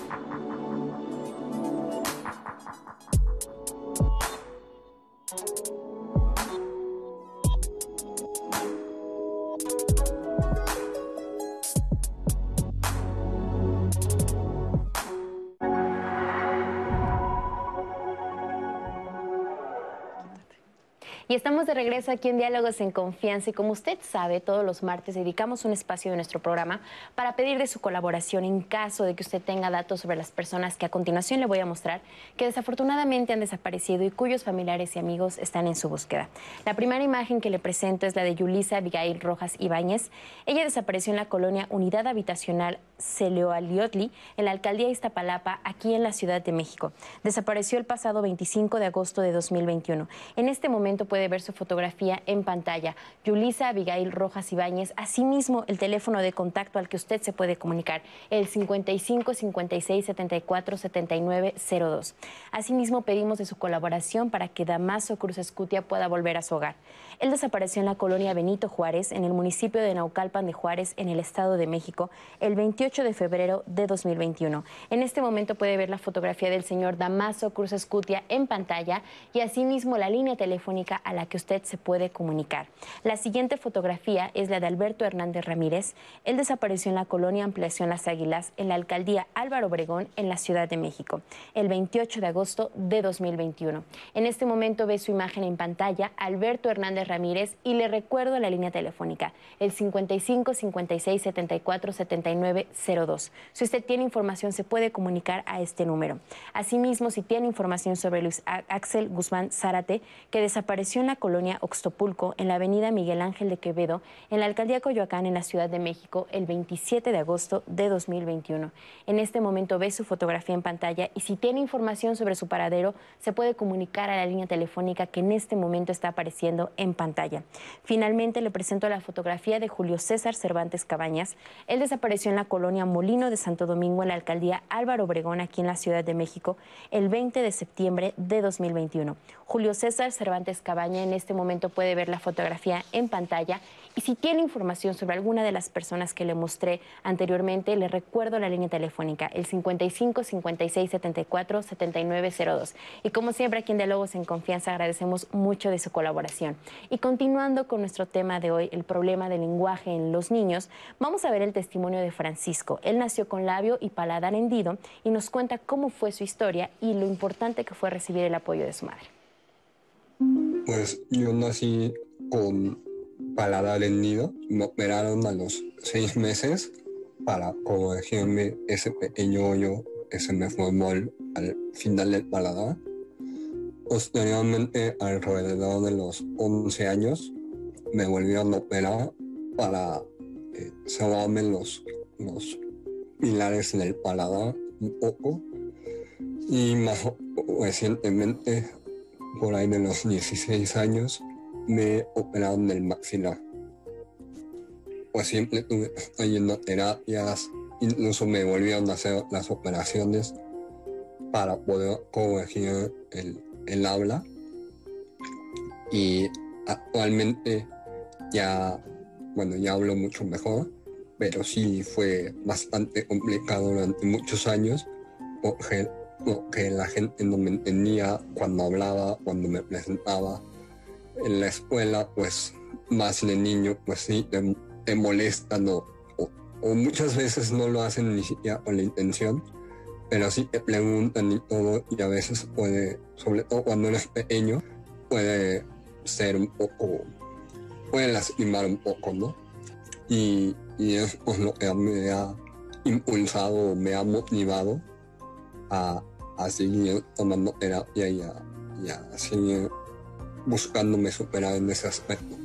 [SPEAKER 3] Estamos de regreso aquí en Diálogos en Confianza y como usted sabe, todos los martes dedicamos un espacio de nuestro programa para pedir de su colaboración en caso de que usted tenga datos sobre las personas que a continuación le voy a mostrar que desafortunadamente han desaparecido y cuyos familiares y amigos están en su búsqueda. La primera imagen que le presento es la de Yulisa Abigail Rojas Ibáñez. Ella desapareció en la colonia Unidad Habitacional Celeoaliotli, en la alcaldía Iztapalapa, aquí en la Ciudad de México. Desapareció el pasado 25 de agosto de 2021. En este momento puede ver su fotografía en pantalla. Yulisa Abigail Rojas Ibáñez, asimismo el teléfono de contacto al que usted se puede comunicar, el 55 56 74 79 02. Asimismo pedimos de su colaboración para que Damaso Cruz Escutia pueda volver a su hogar. Él desapareció en la colonia Benito Juárez, en el municipio de Naucalpan de Juárez, en el Estado de México, el 28 de febrero de 2021. En este momento puede ver la fotografía del señor Damaso Cruz Escutia en pantalla y asimismo la línea telefónica a la que usted se puede comunicar. La siguiente fotografía es la de Alberto Hernández Ramírez. Él desapareció en la colonia Ampliación Las Águilas, en la alcaldía Álvaro Obregón, en la Ciudad de México, el 28 de agosto de 2021. En este momento ve su imagen en pantalla, Alberto Hernández Ramírez, y le recuerdo la línea telefónica, el 55 56 74 79 02. Si usted tiene información, se puede comunicar a este número. Asimismo, si tiene información sobre Luis Axel Guzmán Zárate, que desapareció en la colonia Oxtopulco, en la avenida Miguel Ángel de Quevedo, en la alcaldía Coyoacán, en la Ciudad de México, el 27 de agosto de 2021. En este momento ve su fotografía en pantalla y si tiene información sobre su paradero, se puede comunicar a la línea telefónica que en este momento está apareciendo en pantalla. Finalmente le presento la fotografía de Julio César Cervantes Cabañas. Él desapareció en la colonia Molino de Santo Domingo, en la alcaldía Álvaro Obregón, aquí en la Ciudad de México, el 20 de septiembre de 2021. Julio César Cervantes Cabaña en este momento puede ver la fotografía en pantalla y si tiene información sobre alguna de las personas que le mostré anteriormente, le recuerdo la línea telefónica, el 55 56 74 7902. Y como siempre aquí en Diálogos en Confianza agradecemos mucho de su colaboración. Y continuando con nuestro tema de hoy, el problema del lenguaje en los niños, vamos a ver el testimonio de Francisco. Él nació con labio y paladar hendido y nos cuenta cómo fue su historia y lo importante que fue recibir el apoyo de su madre.
[SPEAKER 26] Pues yo nací con paladar hendido. Me operaron a los seis meses para corregirme ese pequeño hoyo que me formó al, final del paladar. Posteriormente, alrededor de los 11 años, me volvieron a operar para eh, salvarme los, los pilares del paladar un poco. Y más recientemente, por ahí de los 16 años, me operaron del maxilar. Pues siempre estuve yendo terapias, incluso me volvieron a hacer las operaciones para poder corregir el, el habla. Y actualmente ya, bueno, ya hablo mucho mejor, pero sí fue bastante complicado durante muchos años porque, porque la gente no me entendía cuando hablaba, cuando me presentaba en la escuela, pues más de niño, pues sí, te, molestan o, o, muchas veces no lo hacen ni siquiera con la intención, pero sí te preguntan y todo y a veces puede, sobre todo cuando eres pequeño, puede ser un poco, puede lastimar un poco, ¿no? Y, y es pues, lo que me ha impulsado, me ha motivado a, a seguir tomando terapia y a, y a seguir buscándome superar en ese aspecto.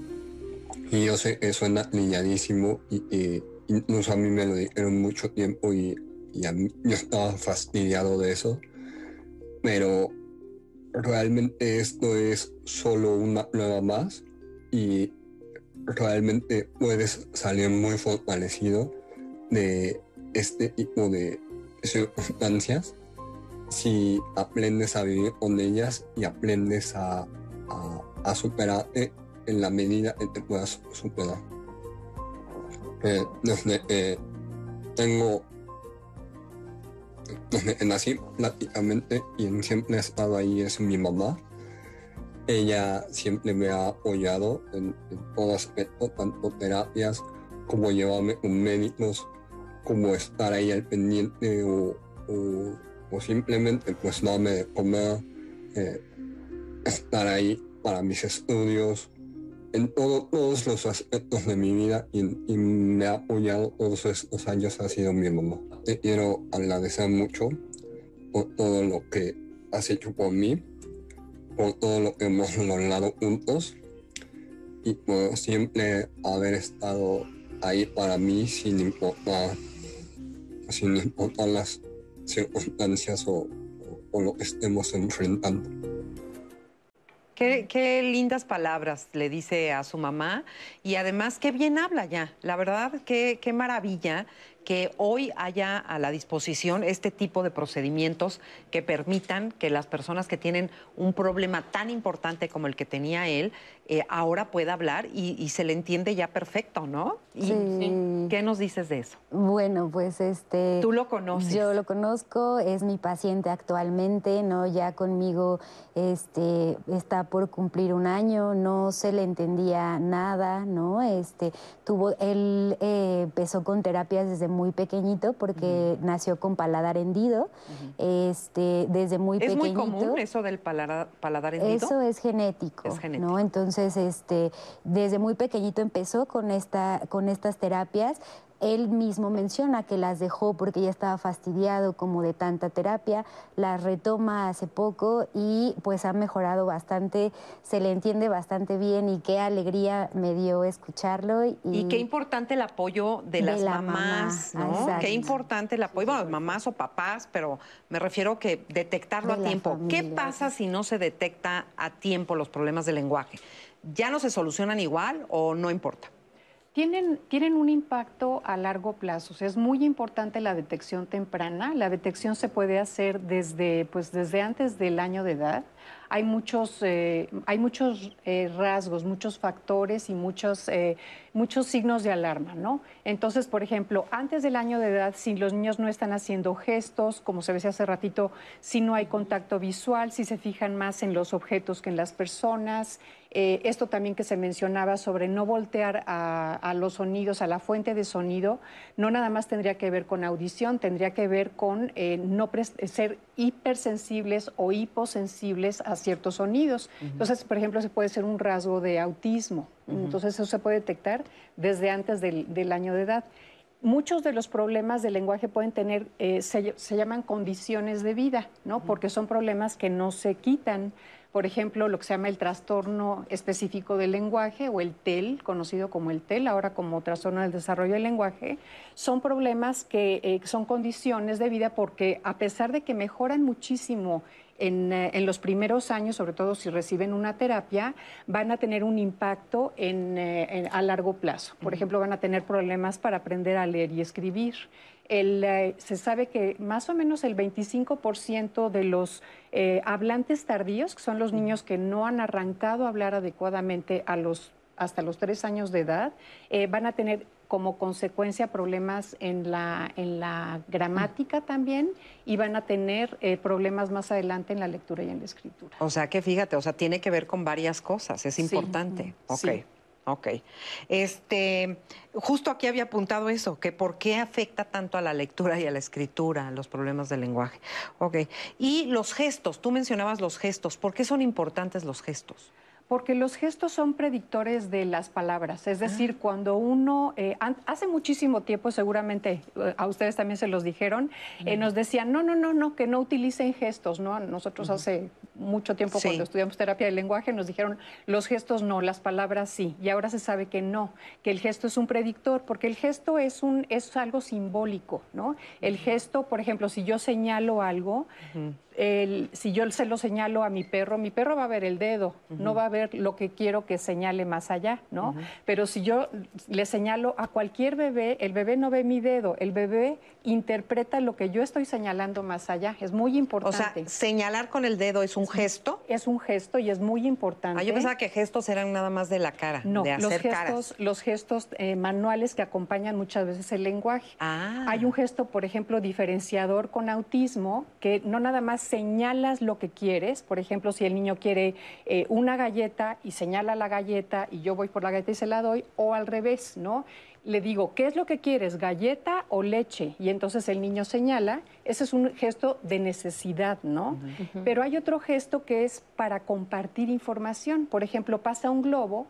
[SPEAKER 26] Y yo sé que suena niñadísimo y, incluso a mí me lo dijeron mucho tiempo y, y yo estaba fastidiado de eso. Pero realmente esto es solo una prueba más y realmente puedes salir muy fortalecido de este tipo de circunstancias si aprendes a vivir con ellas y aprendes a a, superar eh, en la medida que te puedas superar. Eh, que tengo, desde nací prácticamente y siempre ha estado ahí es mi mamá. Ella siempre me ha apoyado en, todo aspecto, tanto terapias como llevarme con médicos, como estar ahí al pendiente o, simplemente pues darme de comer. Eh, estar ahí para mis estudios, en todos los aspectos de mi vida y, me ha apoyado todos estos años ha sido mi mamá. Te quiero agradecer mucho por todo lo que has hecho por mí, por todo lo que hemos logrado juntos y por siempre haber estado ahí para mí sin importar, sin importar las circunstancias o lo que estemos enfrentando.
[SPEAKER 2] Qué, lindas palabras le dice a su mamá y además qué bien habla ya. La verdad, qué, qué maravilla que hoy haya a la disposición este tipo de procedimientos que permitan que las personas que tienen un problema tan importante como el que tenía él, eh, ahora pueda hablar y, se le entiende ya perfecto, ¿no?
[SPEAKER 4] sí.
[SPEAKER 2] ¿Qué nos dices de eso?
[SPEAKER 4] Bueno, pues este...
[SPEAKER 2] Tú lo conoces.
[SPEAKER 4] Yo lo conozco, es mi paciente actualmente, ¿no? Ya conmigo este, está por cumplir un año, no se le entendía nada, ¿no? Este, tuvo, él eh, empezó con terapias desde muy pequeñito porque nació con paladar hendido. este, desde muy pequeñito. ¿Es
[SPEAKER 2] muy común eso del paladar, paladar hendido?
[SPEAKER 4] Eso es genético. Es genético. ¿no? Entonces, este, desde muy pequeñito empezó con, esta, con estas terapias. Él mismo menciona que las dejó porque ya estaba fastidiado como de tanta terapia, las retoma hace poco y pues ha mejorado bastante, se le entiende bastante bien y qué alegría me dio escucharlo.
[SPEAKER 2] Y, qué importante el apoyo de, las mamás, ¿no? Qué importante el apoyo, bueno, mamás o papás, pero me refiero que detectarlo a tiempo. ¿Qué pasa si no se detecta a tiempo los problemas de lenguaje? ¿Ya no se solucionan igual o no importa?
[SPEAKER 6] Tienen, tienen, un impacto a largo plazo. es muy importante la detección temprana. La detección se puede hacer desde, pues, desde antes del año de edad hay muchos, eh, hay muchos eh, rasgos, muchos factores y muchos, eh, muchos signos de alarma, ¿no? Entonces, por ejemplo, antes del año de edad, si los niños no están haciendo gestos, como se decía hace ratito, si no hay contacto visual, si se fijan más en los objetos que en las personas, esto también que se mencionaba sobre no voltear a, los sonidos, a la fuente de sonido, no nada más tendría que ver con audición, tendría que ver con no ser hipersensibles o hiposensibles a ciertos sonidos. Entonces, por ejemplo, se puede ser un rasgo de autismo. Entonces, eso se puede detectar desde antes del, año de edad. Muchos de los problemas del lenguaje pueden tener, eh, se, se, llaman condiciones de vida, ¿no? Porque son problemas que no se quitan por ejemplo, lo que se llama el trastorno específico del lenguaje o el TEL, conocido como el TEL, ahora como trastorno del desarrollo del lenguaje, son problemas que eh, son condiciones de vida porque a pesar de que mejoran muchísimo en, eh, los primeros años, sobre todo si reciben una terapia, van a tener un impacto eh, a largo plazo. Por ejemplo, van a tener problemas para aprender a leer y escribir. Eh, se sabe que más o menos el 25% de los eh, hablantes tardíos, que son los niños que no han arrancado a hablar adecuadamente a los, hasta los tres años de edad, eh, van a tener como consecuencia problemas en la, en la gramática también y van a tener problemas más adelante en la lectura y en la escritura.
[SPEAKER 2] O sea que fíjate, o sea, tiene que ver con varias cosas, es importante. Sí. Ok. Este, justo aquí había apuntado eso, que por qué afecta tanto a la lectura y a la escritura, los problemas del lenguaje. Ok. Y los gestos, tú mencionabas los gestos, ¿por qué son importantes los gestos?
[SPEAKER 6] Porque los gestos son predictores de las palabras. Es decir, ah. cuando uno, eh, hace muchísimo tiempo, seguramente eh, a ustedes también se los dijeron, eh, nos decían, no, no, no, no, que no utilicen gestos, ¿no? Nosotros hace mucho tiempo cuando estudiamos terapia del lenguaje nos dijeron, los gestos no, las palabras sí. Y ahora se sabe que no, que el gesto es un predictor, porque el gesto es, un, es algo simbólico, ¿no? El gesto, por ejemplo, si yo señalo algo, si yo se lo señalo a mi perro, mi perro va a ver el dedo, no va a ver lo que quiero que señale más allá, ¿no? Pero si yo le señalo a cualquier bebé, el bebé no ve mi dedo, el bebé interpreta lo que yo estoy señalando más allá. Es muy importante.
[SPEAKER 2] O sea, señalar con el dedo es un gesto.
[SPEAKER 6] Es un gesto y es muy importante.
[SPEAKER 2] Ah, yo pensaba que gestos eran nada más de la cara,
[SPEAKER 6] no,
[SPEAKER 2] de hacer
[SPEAKER 6] los gestos, Los gestos eh, manuales que acompañan muchas veces el lenguaje.
[SPEAKER 2] Ah.
[SPEAKER 6] Hay un gesto, por ejemplo, diferenciador con autismo, que no nada más señalas lo que quieres. Por ejemplo, si el niño quiere eh, una galleta y señala la galleta y yo voy por la galleta y se la doy, o al revés, ¿no? Le digo, ¿qué es lo que quieres, galleta o leche? Y entonces el niño señala, ese es un gesto de necesidad, ¿no? Pero hay otro gesto que es para compartir información. Por ejemplo, pasa un globo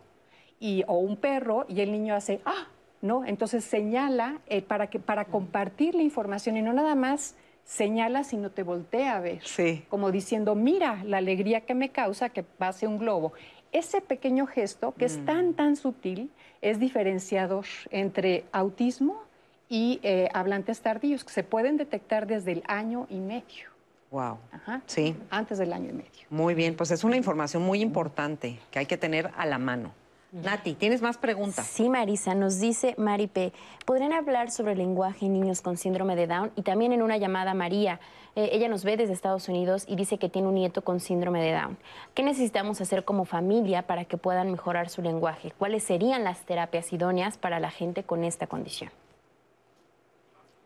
[SPEAKER 6] y, o un perro y el niño hace, ah, ¿no? Entonces señala eh, para, que, para compartir la información y no nada más señala sino te voltea a ver.
[SPEAKER 2] Sí.
[SPEAKER 6] Como diciendo, mira la alegría que me causa que pase un globo. Ese pequeño gesto, que es tan, mm. tan sutil, es diferenciador entre autismo y eh, hablantes tardíos, que se pueden detectar desde el año y medio.
[SPEAKER 2] Wow.
[SPEAKER 6] Ajá.
[SPEAKER 2] Sí.
[SPEAKER 6] Antes del año y medio.
[SPEAKER 2] Muy bien, pues es una información muy importante que hay que tener a la mano. Nati, ¿tienes más preguntas?
[SPEAKER 3] Sí, Marisa, nos dice Maripe, ¿podrían hablar sobre el lenguaje en niños con síndrome de Down? Y también en una llamada María, eh, ella nos ve desde Estados Unidos y dice que tiene un nieto con síndrome de Down. ¿Qué necesitamos hacer como familia para que puedan mejorar su lenguaje? ¿Cuáles serían las terapias idóneas para la gente con esta condición?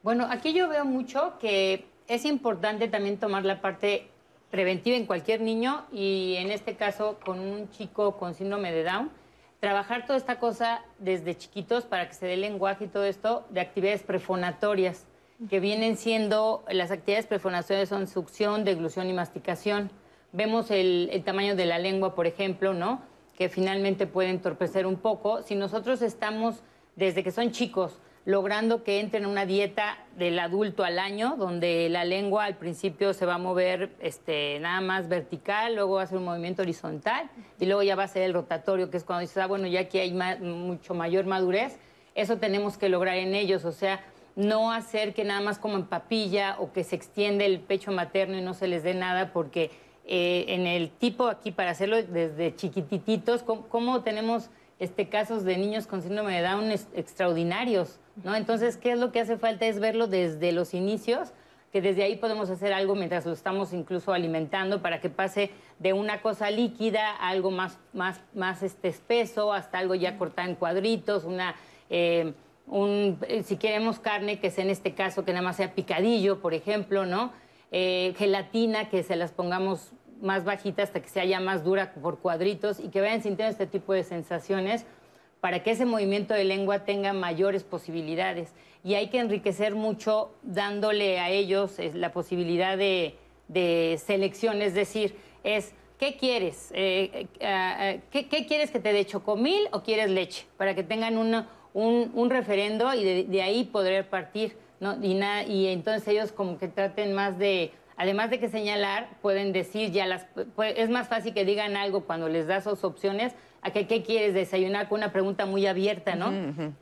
[SPEAKER 5] Bueno, aquí yo veo mucho que es importante también tomar la parte preventiva en cualquier niño y en este caso con un chico con síndrome de Down trabajar toda esta cosa desde chiquitos para que se dé lenguaje y todo esto de actividades prefonatorias, que vienen siendo, las actividades prefonatorias son succión, deglución y masticación. Vemos el, el tamaño de la lengua, por ejemplo, ¿no? Que finalmente puede entorpecer un poco. Si nosotros estamos, desde que son chicos, logrando que entren en una dieta del adulto al año, donde la lengua al principio se va a mover este, nada más vertical, luego va a hacer un movimiento horizontal y luego ya va a ser el rotatorio, que es cuando dices, ah, bueno, ya que hay mucho mayor madurez, eso tenemos que lograr en ellos, o sea, no hacer que nada más como en papilla o que se extiende el pecho materno y no se les dé nada, porque eh, en el tipo aquí, para hacerlo desde chiquititos, ¿cómo, tenemos este, casos de niños con síndrome de Down extraordinarios? ¿No? Entonces, ¿qué es lo que hace falta? Es verlo desde los inicios, que desde ahí podemos hacer algo mientras lo estamos incluso alimentando para que pase de una cosa líquida a algo más, más, más este, espeso, hasta algo ya cortado en cuadritos, una... Eh, eh, si queremos carne, que sea en este caso que nada más sea picadillo, por ejemplo, ¿no? Eh, gelatina, que se las pongamos más bajita hasta que sea ya más dura por cuadritos y que vayan sintiendo este tipo de sensaciones para que ese movimiento de lengua tenga mayores posibilidades. Y hay que enriquecer mucho dándole a ellos la posibilidad de, selección, es decir, es ¿qué quieres? Eh, eh, ¿qué, quieres que te dé chocomil o quieres leche? Para que tengan un, un, referendo y de, ahí poder partir. ¿no? Y, y entonces ellos como que traten más de además de que señalar, pueden decir ya las... es más fácil que digan algo cuando les das sus opciones a que qué quieres desayunar con una pregunta muy abierta, ¿no?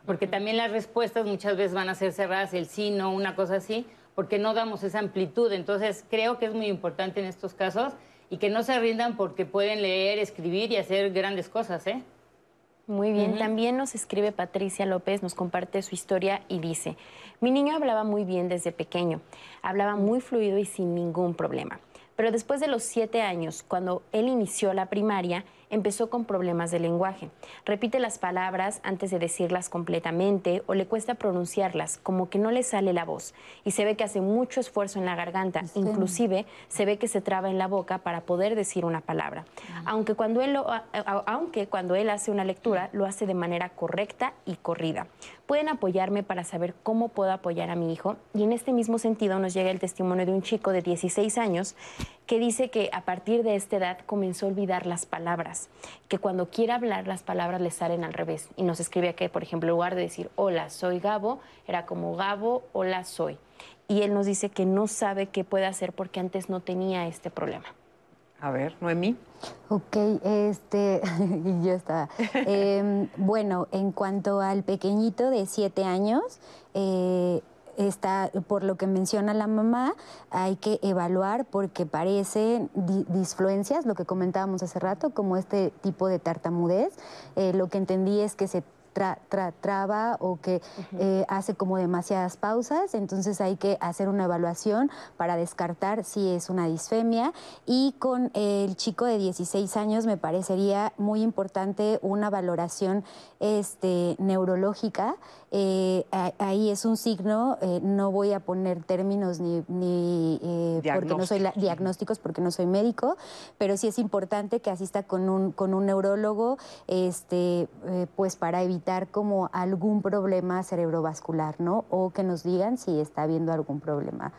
[SPEAKER 5] Porque también las respuestas muchas veces van a ser cerradas, el sí, no, una cosa así, porque no damos esa amplitud. Entonces creo que es muy importante en estos casos y que no se rindan porque pueden leer, escribir y hacer grandes cosas, ¿eh?
[SPEAKER 3] Muy bien, también nos escribe Patricia López, nos comparte su historia y dice, mi niño hablaba muy bien desde pequeño, hablaba muy fluido y sin ningún problema. Pero después de los siete años, cuando él inició la primaria, empezó con problemas de lenguaje. Repite las palabras antes de decirlas completamente o le cuesta pronunciarlas, como que no le sale la voz. Y se ve que hace mucho esfuerzo en la garganta, inclusive se ve que se traba en la boca para poder decir una palabra. Aunque cuando él, aunque cuando él hace una lectura, lo hace de manera correcta y corrida. Pueden apoyarme para saber cómo puedo apoyar a mi hijo. Y en este mismo sentido nos llega el testimonio de un chico de 16 años que dice que a partir de esta edad comenzó a olvidar las palabras, que cuando quiere hablar las palabras le salen al revés. Y nos escribe que, por ejemplo, en lugar de decir hola, soy Gabo, era como Gabo, hola, soy. Y él nos dice que no sabe qué puede hacer porque antes no tenía este problema.
[SPEAKER 2] A ver, Noemí.
[SPEAKER 4] Ok, este, yo estaba. Em, bueno, en cuanto al pequeñito de siete años, eh, está, por lo que menciona la mamá, hay que evaluar porque parecen disfluencias, lo que comentábamos hace rato, como este tipo de tartamudez. Eh, lo que entendí es que se traba o que eh, hace como demasiadas pausas, entonces hay que hacer una evaluación para descartar si es una disfemia y con el chico de 16 años me parecería muy importante una valoración este, neurológica. Eh, ahí es un signo, eh, no voy a poner términos ni, porque no soy diagnósticos porque no soy médico, pero sí es importante que asista con un, con un neurólogo este, pues para evitar como algún problema cerebrovascular, ¿no? O que nos digan si está habiendo algún problema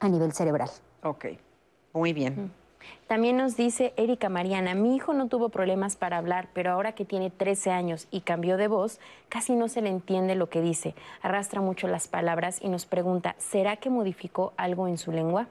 [SPEAKER 4] a nivel cerebral.
[SPEAKER 2] Ok, muy bien.
[SPEAKER 3] También nos dice Erika Mariana, mi hijo no tuvo problemas para hablar, pero ahora que tiene 13 años y cambió de voz, casi no se le entiende lo que dice. Arrastra mucho las palabras y nos pregunta, ¿será que modificó algo en su lengua?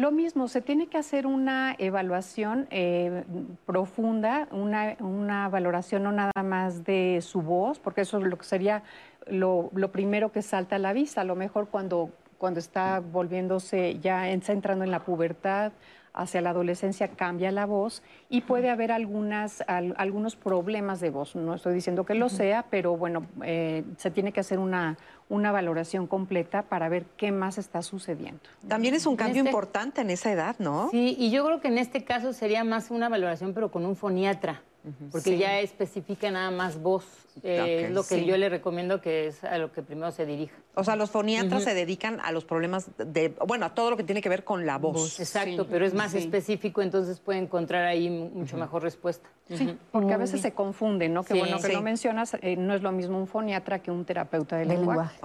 [SPEAKER 6] Lo mismo, se tiene que hacer una evaluación eh, profunda, una, valoración no nada más de su voz, porque eso es lo que sería lo, primero que salta a la vista. A lo mejor cuando, cuando está volviéndose, ya está entrando en la pubertad, hacia la adolescencia cambia la voz y puede haber algunas, algunos problemas de voz. No estoy diciendo que lo sea, pero bueno, eh, se tiene que hacer una, una valoración completa para ver qué más está sucediendo.
[SPEAKER 2] También es un cambio este importante en esa edad, ¿no?
[SPEAKER 5] Sí, y yo creo que en este caso sería más una valoración, pero con un foniatra porque ya especifica nada más voz. Eh, es lo que yo le recomiendo que es a lo que primero se dirija.
[SPEAKER 2] O sea, los foniatras se dedican a los problemas de, bueno, a todo lo que tiene que ver con la voz.
[SPEAKER 5] Exacto, pero es más específico, entonces puede encontrar ahí mucho mejor respuesta.
[SPEAKER 6] Sí, porque a veces se confunde, ¿no? Qué bueno que lo mencionas, eh, no es lo mismo un foniatra que un terapeuta de, lenguaje.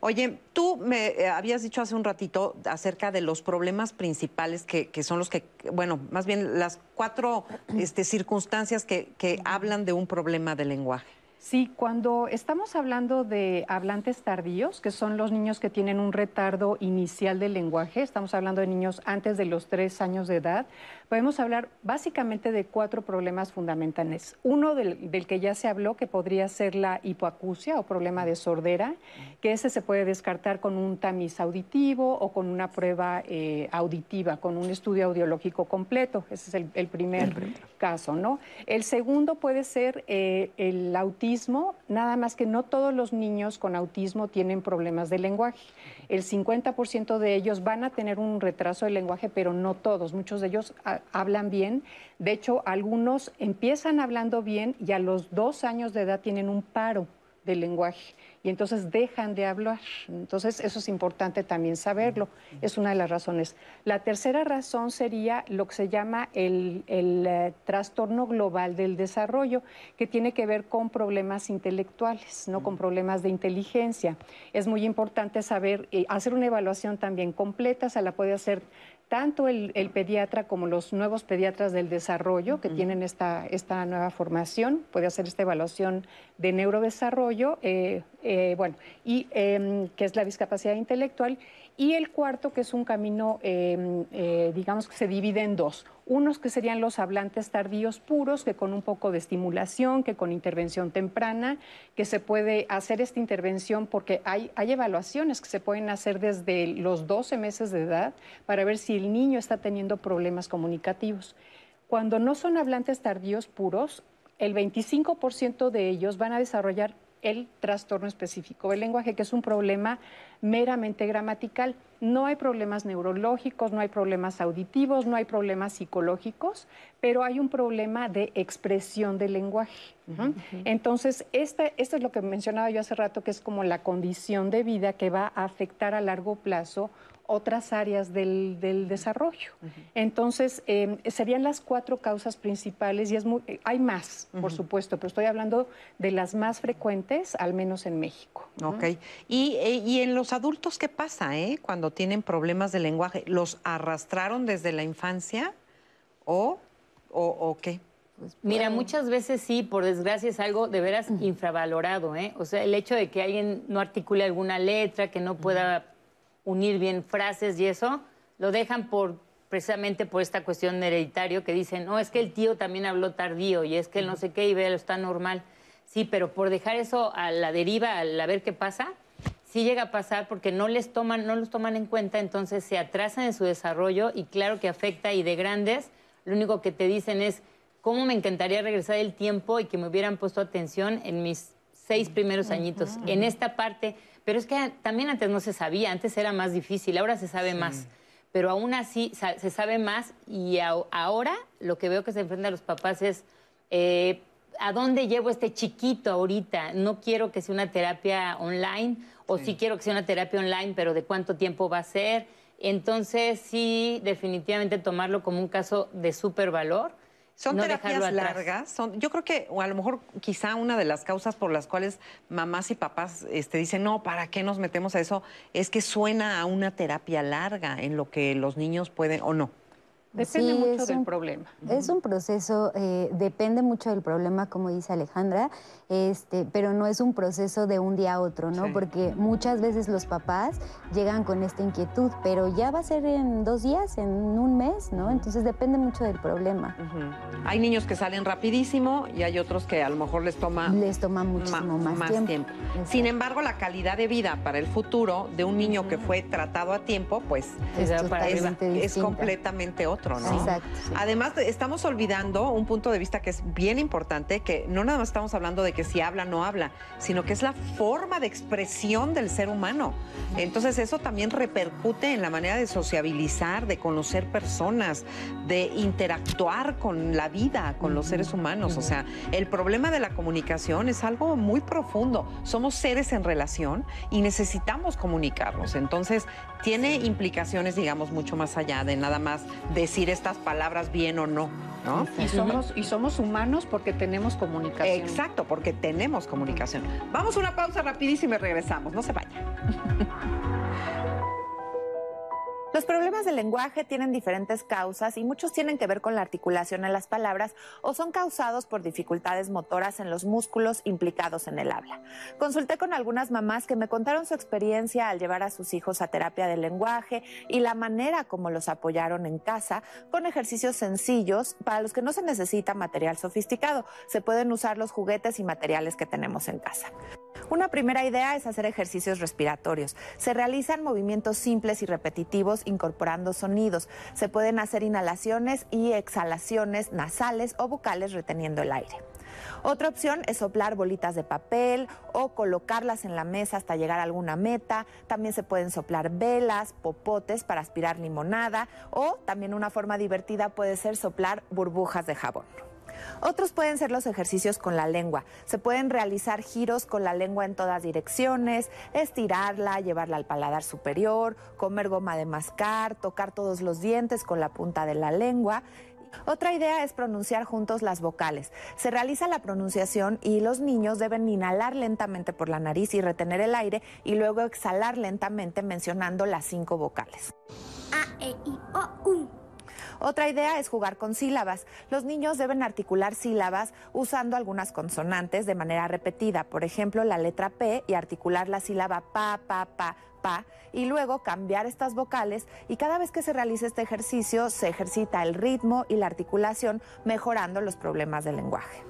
[SPEAKER 2] Oye, tú me eh, habías dicho hace un ratito acerca de los problemas principales que, que son los que, bueno, más bien las cuatro este, circunstancias que, hablan de un problema de lenguaje.
[SPEAKER 6] Sí, cuando estamos hablando de hablantes tardíos, que son los niños que tienen un retardo inicial del lenguaje, estamos hablando de niños antes de los tres años de edad, podemos hablar básicamente de cuatro problemas fundamentales. Uno del, del que ya se habló, que podría ser la hipoacusia o problema de sordera, que ese se puede descartar con un tamiz auditivo o con una prueba eh, auditiva, con un estudio audiológico completo. Ese es el, el primer caso, ¿no? El segundo puede ser eh, el autismo, nada más que no todos los niños con autismo tienen problemas de lenguaje. El 50% de ellos van a tener un retraso de lenguaje, pero no todos. Muchos de ellos hablan bien. De hecho, algunos empiezan hablando bien y a los dos años de edad tienen un paro del lenguaje y entonces dejan de hablar. Entonces, eso es importante también saberlo. Es una de las razones. La tercera razón sería lo que se llama el, el, eh, trastorno global del desarrollo, que tiene que ver con problemas intelectuales, no con problemas de inteligencia. Es muy importante saber, eh, hacer una evaluación también completa, se la puede hacer tanto el, el, pediatra como los nuevos pediatras del desarrollo que tienen esta, esta nueva formación, puede hacer esta evaluación de neurodesarrollo, eh, eh, bueno, y eh, que es la discapacidad intelectual, y el cuarto, que es un camino, eh, digamos que se divide en dos. Unos que serían los hablantes tardíos puros, que con un poco de estimulación, que con intervención temprana, que se puede hacer esta intervención porque hay, hay evaluaciones que se pueden hacer desde los 12 meses de edad para ver si el niño está teniendo problemas comunicativos. Cuando no son hablantes tardíos puros, el 25% de ellos van a desarrollar el trastorno específico del lenguaje, que es un problema meramente gramatical. No hay problemas neurológicos, no hay problemas auditivos, no hay problemas psicológicos, pero hay un problema de expresión del lenguaje. Uh -huh. Entonces, este, esto es lo que mencionaba yo hace rato, que es como la condición de vida que va a afectar a largo plazo otras áreas del, del desarrollo. Uh -huh. Entonces, eh, serían las cuatro causas principales y es muy, eh, hay más, uh -huh. por supuesto, pero estoy hablando de las más frecuentes, al menos en México.
[SPEAKER 2] Ok. Y, eh, y en los adultos, ¿qué pasa eh? cuando tienen problemas de lenguaje? ¿Los arrastraron desde la infancia o, o, o qué?
[SPEAKER 5] Pues, Mira, muchas veces sí, por desgracia es algo de veras infravalorado, ¿eh? O sea, el hecho de que alguien no articule alguna letra, que no pueda unir bien frases y eso, lo dejan por precisamente por esta cuestión hereditario que dicen, no, es que el tío también habló tardío y es que el no sé qué y ve, está normal. Sí, pero por dejar eso a la deriva, al a ver qué pasa, sí llega a pasar porque no les toman, no los toman en cuenta, entonces se atrasan en su desarrollo y claro que afecta y de grandes, lo único que te dicen es cómo me encantaría regresar el tiempo y que me hubieran puesto atención en mis seis primeros añitos, en esta parte pero es que también antes no se sabía, antes era más difícil, ahora se sabe sí. más. Pero aún así se sabe más y a, ahora lo que veo que se enfrentan los papás es, eh, ¿a dónde llevo este chiquito ahorita? No quiero que sea una terapia online o sí. sí quiero que sea una terapia online, pero ¿de cuánto tiempo va a ser? Entonces sí, definitivamente tomarlo como un caso de súper valor
[SPEAKER 2] son no terapias largas. Son, yo creo que, o a lo mejor quizá una de las causas por las cuales mamás y papás este, dicen, no, ¿para qué nos metemos a eso? Es que suena a una terapia larga en lo que los niños pueden o no.
[SPEAKER 6] Depende sí, mucho del
[SPEAKER 4] un,
[SPEAKER 6] problema.
[SPEAKER 4] Es un proceso, eh, depende mucho del problema, como dice Alejandra, este, pero no es un proceso de un día a otro, ¿no? Sí. Porque muchas veces los papás llegan con esta inquietud, pero ya va a ser en dos días, en un mes, ¿no? Entonces depende mucho del problema.
[SPEAKER 2] Uh -huh. Hay niños que salen rapidísimo y hay otros que a lo mejor les toma...
[SPEAKER 4] Les toma muchísimo más,
[SPEAKER 2] más, tiempo. tiempo. Sin embargo, la calidad de vida para el futuro de un niño que fue tratado a tiempo, pues es, es, es completamente otro. Otro, ¿no?
[SPEAKER 4] Exacto,
[SPEAKER 2] sí. Además, estamos olvidando un punto de vista que es bien importante, que no nada más estamos hablando de que si habla no habla, sino que es la forma de expresión del ser humano. Entonces, eso también repercute en la manera de sociabilizar, de conocer personas, de interactuar con la vida, con los seres humanos. O sea, el problema de la comunicación es algo muy profundo. Somos seres en relación y necesitamos comunicarnos. Entonces, tiene implicaciones, digamos, mucho más allá de nada más decir estas palabras bien o no, ¿no?
[SPEAKER 6] Y somos, y somos humanos porque tenemos comunicación.
[SPEAKER 2] Exacto, porque tenemos comunicación. Vamos a una pausa rapidísima y regresamos. No se vayan.
[SPEAKER 27] Los problemas del lenguaje tienen diferentes causas y muchos tienen que ver con la articulación en las palabras o son causados por dificultades motoras en los músculos implicados en el habla. Consulté con algunas mamás que me contaron su experiencia al llevar a sus hijos a terapia del lenguaje y la manera como los apoyaron en casa con ejercicios sencillos para los que no se necesita material sofisticado. Se pueden usar los juguetes y materiales que tenemos en casa. Una primera idea es hacer ejercicios respiratorios. Se realizan movimientos simples y repetitivos incorporando sonidos. Se pueden hacer inhalaciones y exhalaciones nasales o bucales reteniendo el aire. Otra opción es soplar bolitas de papel o colocarlas en la mesa hasta llegar a alguna meta. También se pueden soplar velas, popotes para aspirar limonada o también una forma divertida puede ser soplar burbujas de jabón. Otros pueden ser los ejercicios con la lengua. Se pueden realizar giros con la lengua en todas direcciones, estirarla, llevarla al paladar superior, comer goma de mascar, tocar todos los dientes con la punta de la lengua. Otra idea es pronunciar juntos las vocales. Se realiza la pronunciación y los niños deben inhalar lentamente por la nariz y retener el aire y luego exhalar lentamente mencionando las cinco vocales. A, E, I, O, U. Otra idea es jugar con sílabas. Los niños deben articular sílabas usando algunas consonantes de manera repetida, por ejemplo, la letra P y articular la sílaba pa, pa, pa, pa, y luego cambiar estas vocales y cada vez que se realice este ejercicio se ejercita el ritmo y la articulación, mejorando los problemas del lenguaje.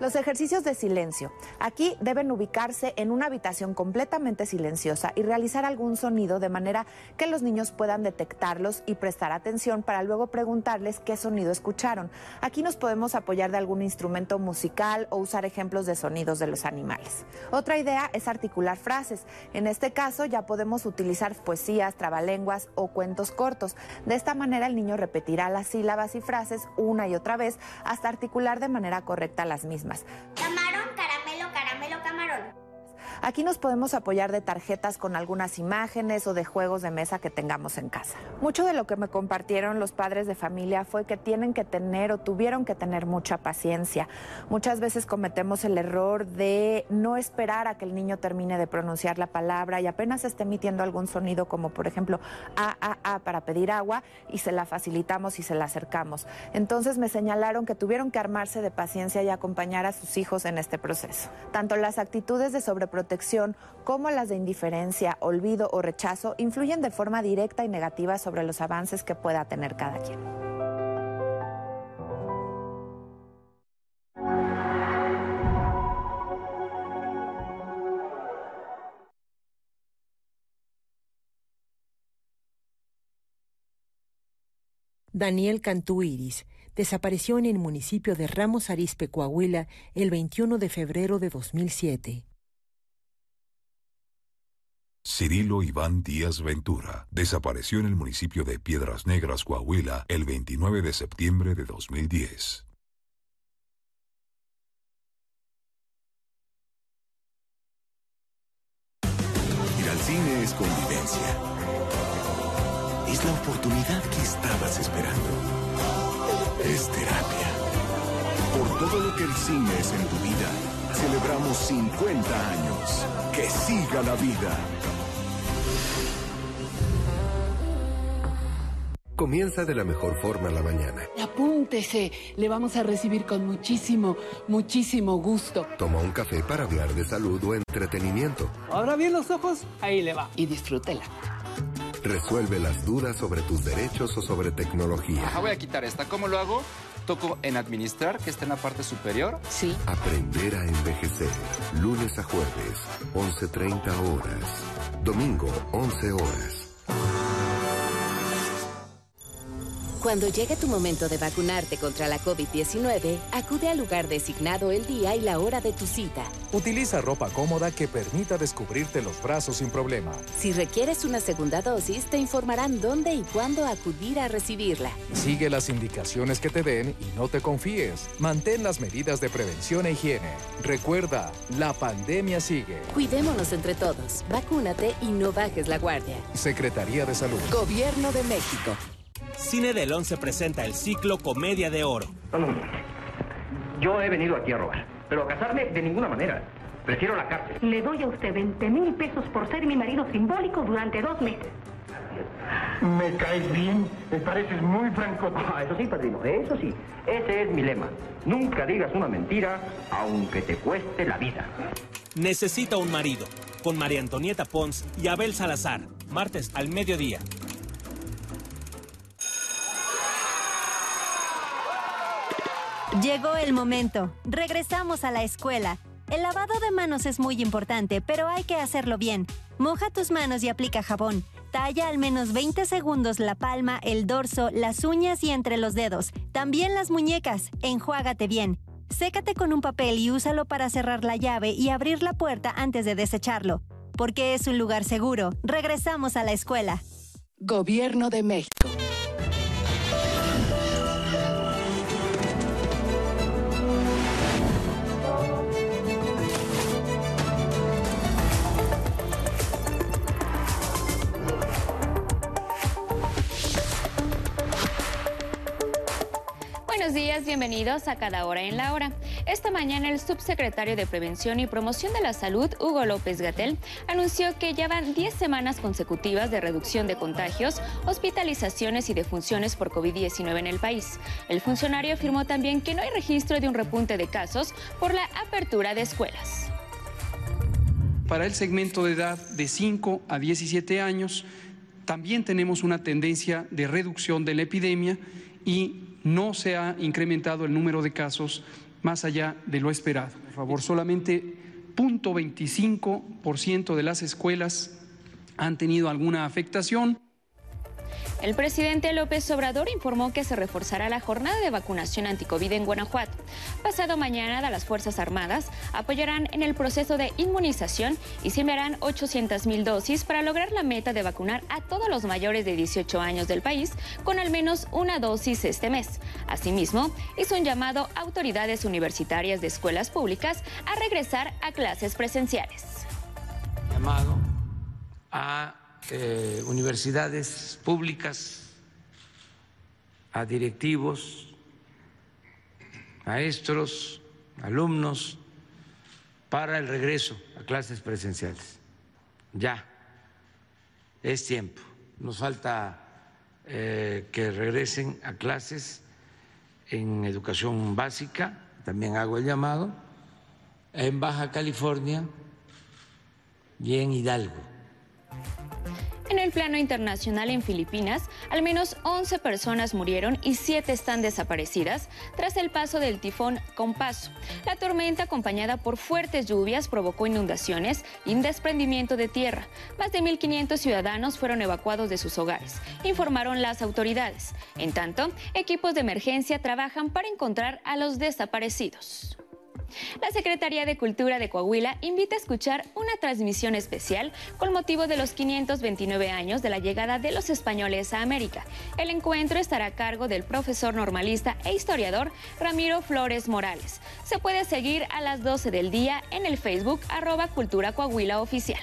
[SPEAKER 27] Los ejercicios de silencio. Aquí deben ubicarse en una habitación completamente silenciosa y realizar algún sonido de manera que los niños puedan detectarlos y prestar atención para luego preguntarles qué sonido escucharon. Aquí nos podemos apoyar de algún instrumento musical o usar ejemplos de sonidos de los animales. Otra idea es articular frases. En este caso ya podemos utilizar poesías, trabalenguas o cuentos cortos. De esta manera el niño repetirá las sílabas y frases una y otra vez hasta articular de manera correcta las mismas.
[SPEAKER 23] Camarón, caramelo, caramelo, camarón.
[SPEAKER 27] Aquí nos podemos apoyar de tarjetas con algunas imágenes o de juegos de mesa que tengamos en casa. Mucho de lo que me compartieron los padres de familia fue que tienen que tener o tuvieron que tener mucha paciencia. Muchas veces cometemos el error de no esperar a que el niño termine de pronunciar la palabra y apenas esté emitiendo algún sonido como por ejemplo a, a, a para pedir agua y se la facilitamos y se la acercamos. Entonces me señalaron que tuvieron que armarse de paciencia y acompañar a sus hijos en este proceso. Tanto las actitudes de sobreprotección como las de indiferencia, olvido o rechazo influyen de forma directa y negativa sobre los avances que pueda tener cada quien.
[SPEAKER 8] Daniel Cantú Iris desapareció en el municipio de Ramos Arizpe, Coahuila, el 21 de febrero de 2007.
[SPEAKER 9] Cirilo Iván Díaz Ventura desapareció en el municipio de Piedras Negras, Coahuila, el 29 de septiembre de 2010.
[SPEAKER 28] Ir al cine es convivencia. Es la oportunidad que estabas esperando. Es terapia. Por todo lo que el cine es en tu vida, celebramos 50 años. Que siga la vida.
[SPEAKER 29] Comienza de la mejor forma la mañana.
[SPEAKER 24] Apúntese, le vamos a recibir con muchísimo, muchísimo gusto.
[SPEAKER 29] Toma un café para hablar de salud o entretenimiento.
[SPEAKER 24] Abra bien los ojos, ahí le va. Y disfrútela.
[SPEAKER 29] Resuelve las dudas sobre tus derechos o sobre tecnología.
[SPEAKER 30] Ajá, voy a quitar esta. ¿Cómo lo hago? Toco en administrar, que está en la parte superior.
[SPEAKER 24] Sí.
[SPEAKER 29] Aprender a envejecer. Lunes a jueves, 11.30 horas. Domingo, 11 horas.
[SPEAKER 31] Cuando llegue tu momento de vacunarte contra la COVID-19, acude al lugar designado el día y la hora de tu cita.
[SPEAKER 32] Utiliza ropa cómoda que permita descubrirte los brazos sin problema.
[SPEAKER 31] Si requieres una segunda dosis, te informarán dónde y cuándo acudir a recibirla.
[SPEAKER 32] Sigue las indicaciones que te den y no te confíes. Mantén las medidas de prevención e higiene. Recuerda, la pandemia sigue.
[SPEAKER 31] Cuidémonos entre todos. Vacúnate y no bajes la guardia.
[SPEAKER 32] Secretaría de Salud.
[SPEAKER 31] Gobierno de México.
[SPEAKER 25] Cine del 11 presenta el ciclo Comedia de Oro.
[SPEAKER 33] No, no, no. Yo he venido aquí a robar, pero a casarme de ninguna manera. Prefiero la cárcel.
[SPEAKER 34] Le doy a usted 20 mil pesos por ser mi marido simbólico durante dos meses.
[SPEAKER 33] Me caes bien, me pareces muy franco. Ah, eso sí, padrino, eso sí. Ese es mi lema. Nunca digas una mentira, aunque te cueste la vida.
[SPEAKER 22] Necesita un marido. Con María Antonieta Pons y Abel Salazar. Martes al mediodía.
[SPEAKER 35] Llegó el momento. Regresamos a la escuela. El lavado de manos es muy importante, pero hay que hacerlo bien. Moja tus manos y aplica jabón. Talla al menos 20 segundos la palma, el dorso, las uñas y entre los dedos. También las muñecas. Enjuágate bien. Sécate con un papel y úsalo para cerrar la llave y abrir la puerta antes de desecharlo. Porque es un lugar seguro. Regresamos a la escuela.
[SPEAKER 24] Gobierno de México.
[SPEAKER 18] Bienvenidos a Cada Hora en la Hora. Esta mañana el subsecretario de Prevención y Promoción de la Salud, Hugo López Gatel, anunció que ya van 10 semanas consecutivas de reducción de contagios, hospitalizaciones y defunciones por COVID-19 en el país. El funcionario afirmó también que no hay registro de un repunte de casos por la apertura de escuelas.
[SPEAKER 36] Para el segmento de edad de 5 a 17 años, también tenemos una tendencia de reducción de la epidemia y no se ha incrementado el número de casos más allá de lo esperado. Por favor, solamente 0.25% de las escuelas han tenido alguna afectación.
[SPEAKER 18] El presidente López Obrador informó que se reforzará la jornada de vacunación anticovid en Guanajuato. Pasado mañana, las Fuerzas Armadas apoyarán en el proceso de inmunización y se enviarán 800 mil dosis para lograr la meta de vacunar a todos los mayores de 18 años del país con al menos una dosis este mes. Asimismo, hizo un llamado a autoridades universitarias de escuelas públicas a regresar a clases presenciales.
[SPEAKER 37] Llamado a eh, universidades públicas, a directivos, maestros, alumnos, para el regreso a clases presenciales. Ya, es tiempo. Nos falta eh, que regresen a clases en educación básica, también hago el llamado, en Baja California y en Hidalgo.
[SPEAKER 18] El plano internacional en Filipinas, al menos 11 personas murieron y 7 están desaparecidas tras el paso del tifón Compaso. La tormenta, acompañada por fuertes lluvias, provocó inundaciones y un desprendimiento de tierra. Más de 1.500 ciudadanos fueron evacuados de sus hogares, informaron las autoridades. En tanto, equipos de emergencia trabajan para encontrar a los desaparecidos. La Secretaría de Cultura de Coahuila invita a escuchar una transmisión especial con motivo de los 529 años de la llegada de los españoles a América. El encuentro estará a cargo del profesor normalista e historiador Ramiro Flores Morales. Se puede seguir a las 12 del día en el Facebook arroba Cultura Coahuila Oficial.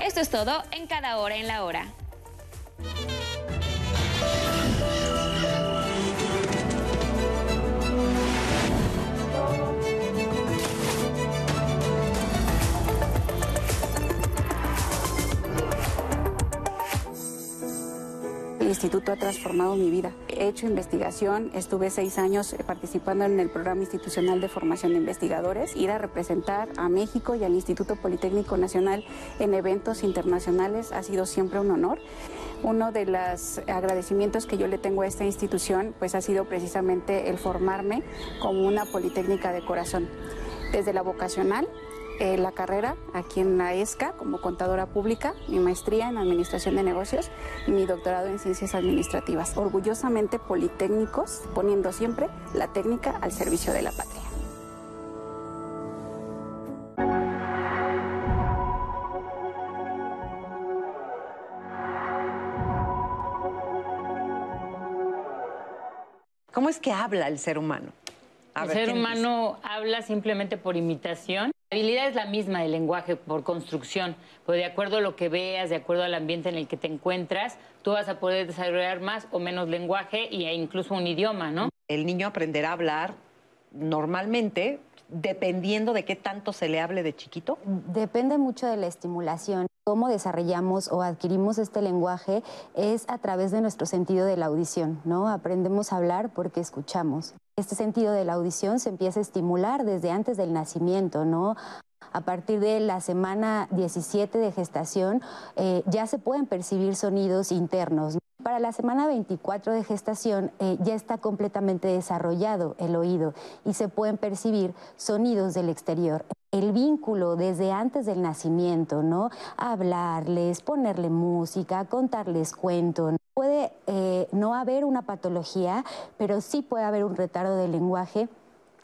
[SPEAKER 18] Esto es todo en cada hora en la hora.
[SPEAKER 38] Instituto ha transformado mi vida. He hecho investigación, estuve seis años participando en el programa institucional de formación de investigadores. Ir a representar a México y al Instituto Politécnico Nacional en eventos internacionales ha sido siempre un honor. Uno de los agradecimientos que yo le tengo a esta institución pues ha sido precisamente el formarme como una politécnica de corazón. Desde la vocacional eh, la carrera aquí en la ESCA como contadora pública, mi maestría en Administración de Negocios y mi doctorado en Ciencias Administrativas. Orgullosamente politécnicos, poniendo siempre la técnica al servicio de la patria.
[SPEAKER 2] ¿Cómo es que habla el ser humano? A
[SPEAKER 5] el ser
[SPEAKER 2] ¿quién
[SPEAKER 5] humano habla simplemente por imitación. La habilidad es la misma del lenguaje por construcción, pero de acuerdo a lo que veas, de acuerdo al ambiente en el que te encuentras, tú vas a poder desarrollar más o menos lenguaje e incluso un idioma, ¿no?
[SPEAKER 2] El niño aprenderá a hablar normalmente dependiendo de qué tanto se le hable de chiquito?
[SPEAKER 4] Depende mucho de la estimulación. Cómo desarrollamos o adquirimos este lenguaje es a través de nuestro sentido de la audición, ¿no? Aprendemos a hablar porque escuchamos. Este sentido de la audición se empieza a estimular desde antes del nacimiento, ¿no? A partir de la semana 17 de gestación eh, ya se pueden percibir sonidos internos. Para la semana 24 de gestación eh, ya está completamente desarrollado el oído y se pueden percibir sonidos del exterior. El vínculo desde antes del nacimiento, ¿no? Hablarles, ponerle música, contarles cuentos. Puede eh, no haber una patología, pero sí puede haber un retardo del lenguaje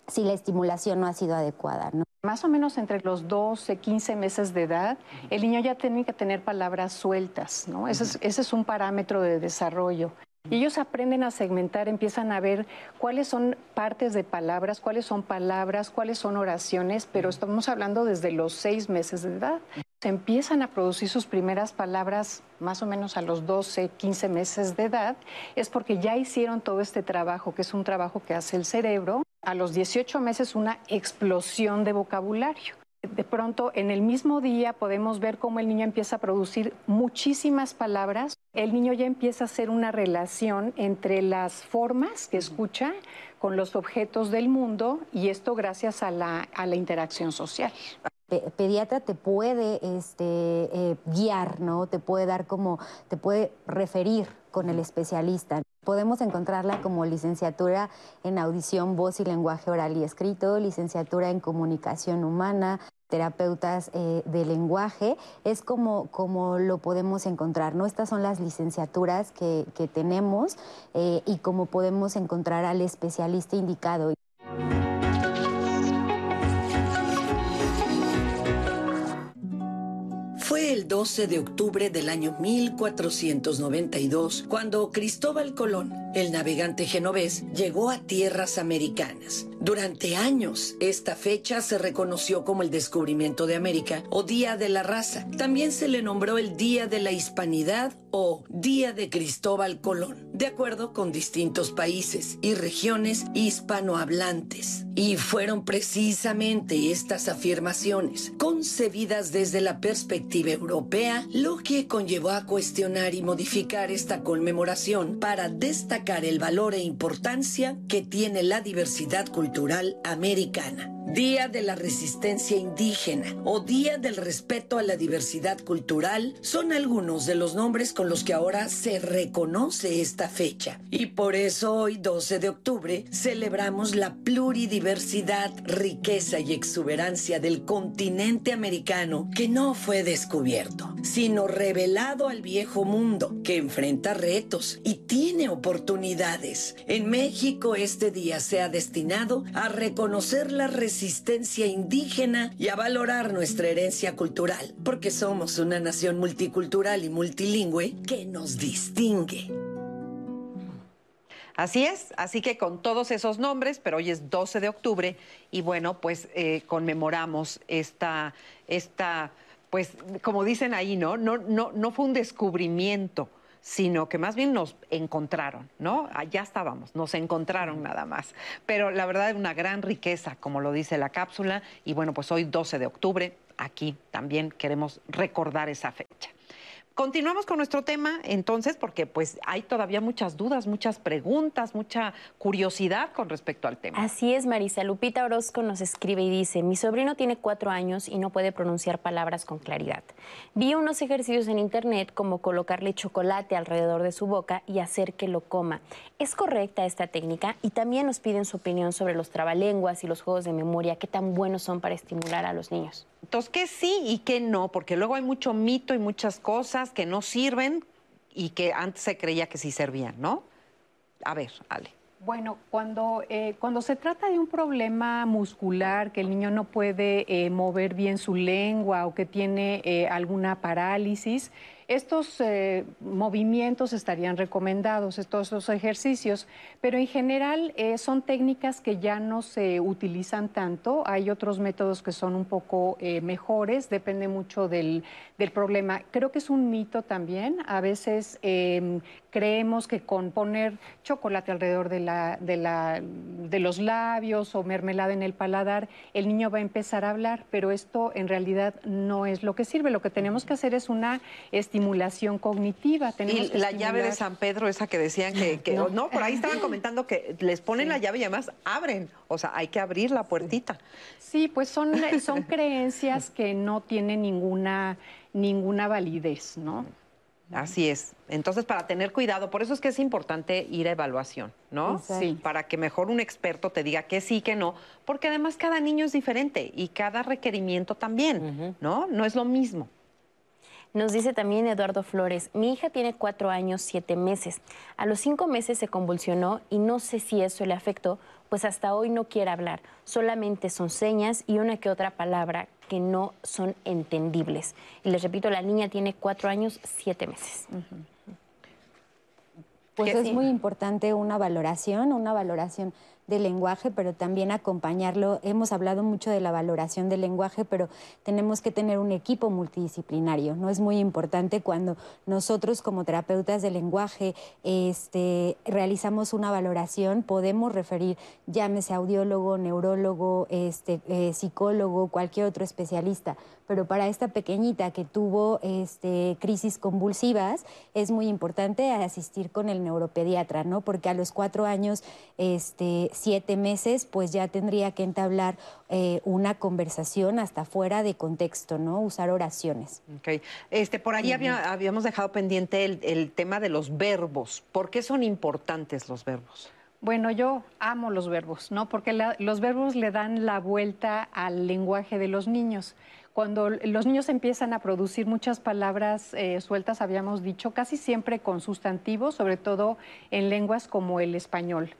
[SPEAKER 4] si la estimulación no ha sido adecuada. ¿no?
[SPEAKER 6] Más o menos entre los 12, 15 meses de edad, el niño ya tiene que tener palabras sueltas, ¿no? Ese es, ese es un parámetro de desarrollo. Ellos aprenden a segmentar, empiezan a ver cuáles son partes de palabras, cuáles son palabras, cuáles son oraciones, pero estamos hablando desde los seis meses de edad. Se empiezan a producir sus primeras palabras más o menos a los 12, 15 meses de edad, es porque ya hicieron todo este trabajo, que es un trabajo que hace el cerebro. A los 18 meses una explosión de vocabulario. De pronto, en el mismo día podemos ver cómo el niño empieza a producir muchísimas palabras. El niño ya empieza a hacer una relación entre las formas que escucha con los objetos del mundo y esto gracias a la, a la interacción social.
[SPEAKER 4] Pe- pediatra te puede este, eh, guiar, ¿no? Te puede dar como, te puede referir con el especialista. Podemos encontrarla como licenciatura en audición, voz y lenguaje oral y escrito, licenciatura en comunicación humana, terapeutas eh, de lenguaje, es como, como lo podemos encontrar, ¿no? Estas son las licenciaturas que, que tenemos eh, y como podemos encontrar al especialista indicado.
[SPEAKER 39] Fue el 12 de octubre del año 1492 cuando Cristóbal Colón, el navegante genovés, llegó a tierras americanas. Durante años, esta fecha se reconoció como el descubrimiento de América o Día de la Raza. También se le nombró el Día de la Hispanidad o Día de Cristóbal Colón, de acuerdo con distintos países y regiones hispanohablantes. Y fueron precisamente estas afirmaciones, concebidas desde la perspectiva europea, lo que conllevó a cuestionar y modificar esta conmemoración para destacar el valor e importancia que tiene la diversidad cultural americana. Día de la Resistencia Indígena o Día del Respeto a la Diversidad Cultural son algunos de los nombres con los que ahora se reconoce esta fecha. Y por eso hoy, 12 de octubre, celebramos la pluridiversidad, riqueza y exuberancia del continente americano que no fue descubierto, sino revelado al viejo mundo, que enfrenta retos y tiene oportunidades. En México este día se ha destinado a reconocer la resistencia indígena y a valorar nuestra herencia cultural, porque somos una nación multicultural y multilingüe que nos distingue.
[SPEAKER 2] Así es, así que con todos esos nombres, pero hoy es 12 de octubre y bueno, pues eh, conmemoramos esta, esta, pues como dicen ahí, ¿no? No, no, no fue un descubrimiento, sino que más bien nos encontraron, ¿no? Allá estábamos, nos encontraron nada más. Pero la verdad es una gran riqueza, como lo dice la cápsula, y bueno, pues hoy 12 de octubre, aquí también queremos recordar esa fecha. Continuamos con nuestro tema entonces porque pues hay todavía muchas dudas, muchas preguntas, mucha curiosidad con respecto al tema.
[SPEAKER 3] Así es, Marisa. Lupita Orozco nos escribe y dice, mi sobrino tiene cuatro años y no puede pronunciar palabras con claridad. Vi unos ejercicios en internet como colocarle chocolate alrededor de su boca y hacer que lo coma. ¿Es correcta esta técnica? Y también nos piden su opinión sobre los trabalenguas y los juegos de memoria, qué tan buenos son para estimular a los niños.
[SPEAKER 2] Entonces, ¿qué sí y qué no? Porque luego hay mucho mito y muchas cosas que no sirven y que antes se creía que sí servían, ¿no? A ver, Ale.
[SPEAKER 6] Bueno, cuando, eh, cuando se trata de un problema muscular, que el niño no puede eh, mover bien su lengua o que tiene eh, alguna parálisis, estos eh, movimientos estarían recomendados, estos ejercicios, pero en general eh, son técnicas que ya no se utilizan tanto. Hay otros métodos que son un poco eh, mejores, depende mucho del, del, problema. Creo que es un mito también. A veces em, creemos que con poner chocolate alrededor de, la, de, la, de los labios o mermelada en el paladar, el niño va a empezar a hablar, pero esto en realidad no es lo que sirve. Lo que tenemos que hacer es una estimulación cognitiva.
[SPEAKER 2] y la llave de San Pedro, esa que decían que, no. por ahí estaban comentando que les ponen la llave y además abren, o sea, hay que abrir la puertita.
[SPEAKER 6] Sí, pues son, son creencias que no tienen ninguna, ninguna validez, ¿no?
[SPEAKER 2] Así es. Entonces, para tener cuidado, por eso es que es importante ir a evaluación, ¿no?
[SPEAKER 6] Sí.
[SPEAKER 2] Para que mejor un experto te diga que sí, que no, porque además cada niño es diferente y cada requerimiento también, ¿no? No es lo mismo.
[SPEAKER 3] Nos dice también Eduardo Flores, mi hija tiene cuatro años, siete meses. A los cinco meses se convulsionó y no sé si eso le afectó, pues hasta hoy no quiere hablar. Solamente son señas y una que otra palabra que no son entendibles. Y les repito, la niña tiene cuatro años, siete meses.
[SPEAKER 4] Pues es muy importante una valoración, una valoración del lenguaje, pero también acompañarlo. Hemos hablado mucho de la valoración del lenguaje, pero tenemos que tener un equipo multidisciplinario. No es muy importante cuando nosotros como terapeutas del lenguaje este, realizamos una valoración, podemos referir, llámese audiólogo, neurólogo, este, eh, psicólogo, cualquier otro especialista pero para esta pequeñita que tuvo este, crisis convulsivas es muy importante asistir con el neuropediatra, ¿no? Porque a los cuatro años, este, siete meses, pues ya tendría que entablar eh, una conversación hasta fuera de contexto, ¿no? Usar oraciones.
[SPEAKER 2] Ok. Este, por ahí habíamos dejado pendiente el, tema de los verbos. ¿Por qué son importantes los verbos?
[SPEAKER 6] Bueno, yo amo los verbos, ¿no? Porque los verbos le dan la vuelta al lenguaje de los niños. Cuando los niños empiezan a producir muchas palabras eh, sueltas, habíamos dicho, casi siempre con sustantivos, sobre todo en lenguas como el español.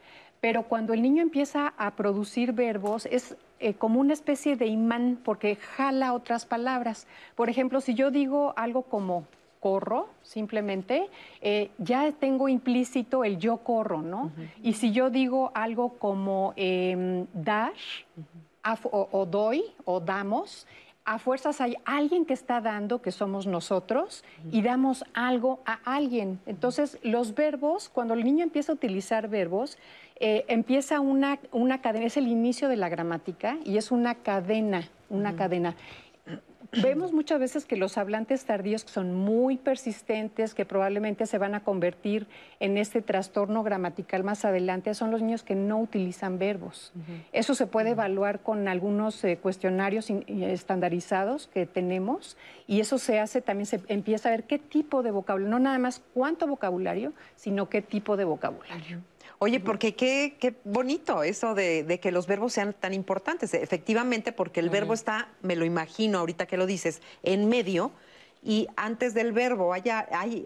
[SPEAKER 6] Pero cuando el niño empieza a producir verbos, es eh, como una especie de imán porque jala otras palabras. Por ejemplo, si yo digo algo como corro, simplemente, eh, ya tengo implícito el yo corro, ¿no? Y si yo digo algo como eh, dash, o, doy, o damos, a fuerzas hay alguien que está dando, que somos nosotros, y damos algo a alguien. Entonces, los verbos, cuando el niño empieza a utilizar verbos, eh, empieza una, una cadena, es el inicio de la gramática y es una cadena, una cadena. Vemos muchas veces que los hablantes tardíos son muy persistentes, que probablemente se van a convertir en este trastorno gramatical más adelante, son los niños que no utilizan verbos. Eso se puede evaluar con algunos eh, cuestionarios estandarizados que tenemos y eso se hace, también se empieza a ver qué tipo de vocabulario, no nada más cuánto vocabulario, sino qué tipo de vocabulario.
[SPEAKER 2] Oye, porque qué, qué bonito eso de, que los verbos sean tan importantes. Efectivamente, porque el verbo está, me lo imagino ahorita que lo dices, en medio y antes del verbo hay,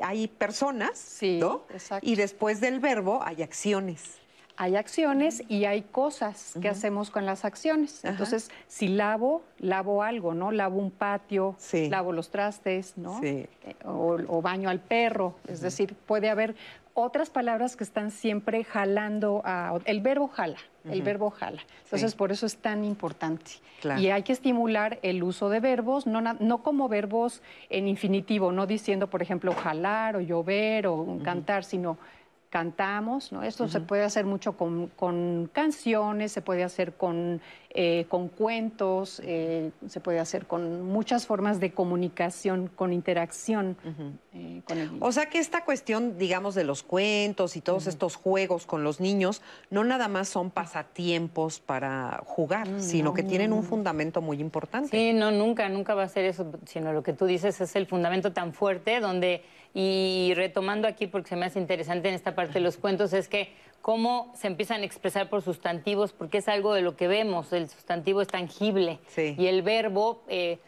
[SPEAKER 2] hay personas,
[SPEAKER 6] sí,
[SPEAKER 2] ¿no? Y después del verbo hay acciones.
[SPEAKER 6] Hay acciones y hay cosas que hacemos con las acciones. Entonces, si lavo, lavo algo, ¿no? Lavo un patio, lavo los trastes, ¿no?
[SPEAKER 2] Sí.
[SPEAKER 6] Eh, o, baño al perro. Es decir, puede haber otras palabras que están siempre jalando a... El verbo jala, el verbo jala. Entonces, por eso es tan importante. Y hay que estimular el uso de verbos, no, no como verbos en infinitivo, no diciendo, por ejemplo, jalar o llover o cantar, sino cantamos, ¿no? Esto se puede hacer mucho con, canciones, se puede hacer con, eh, con cuentos, eh, se puede hacer con muchas formas de comunicación, con interacción
[SPEAKER 2] eh, con el niño. O sea que esta cuestión, digamos, de los cuentos y todos estos juegos con los niños, no nada más son pasatiempos para jugar, mm, sino que tienen un fundamento muy importante.
[SPEAKER 5] Sí, no, nunca, nunca va a ser eso, sino lo que tú dices es el fundamento tan fuerte donde y retomando aquí, porque se me hace interesante en esta parte de los cuentos, es que cómo se empiezan a expresar por sustantivos, porque es algo de lo que vemos, el sustantivo es tangible. Y el verbo, eh,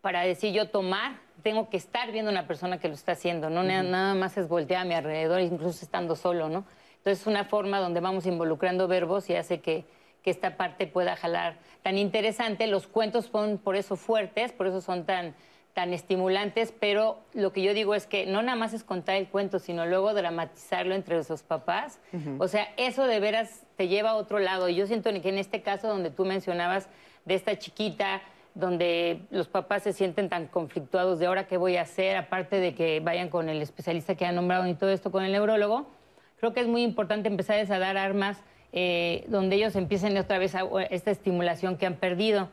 [SPEAKER 5] para decir yo tomar, tengo que estar viendo a una persona que lo está haciendo, no nada más es voltear a mi alrededor, incluso estando solo, ¿no? Entonces es una forma donde vamos involucrando verbos y hace que, que esta parte pueda jalar tan interesante. Los cuentos son por eso fuertes, por eso son tan tan estimulantes, pero lo que yo digo es que no nada más es contar el cuento, sino luego dramatizarlo entre esos papás. O sea, eso de veras te lleva a otro lado. Y yo siento que en este caso donde tú mencionabas de esta chiquita, donde los papás se sienten tan conflictuados de ahora qué voy a hacer, aparte de que vayan con el especialista que han nombrado y todo esto con el neurólogo, creo que es muy importante empezar a dar armas eh, donde ellos empiecen otra vez a, esta estimulación que han perdido.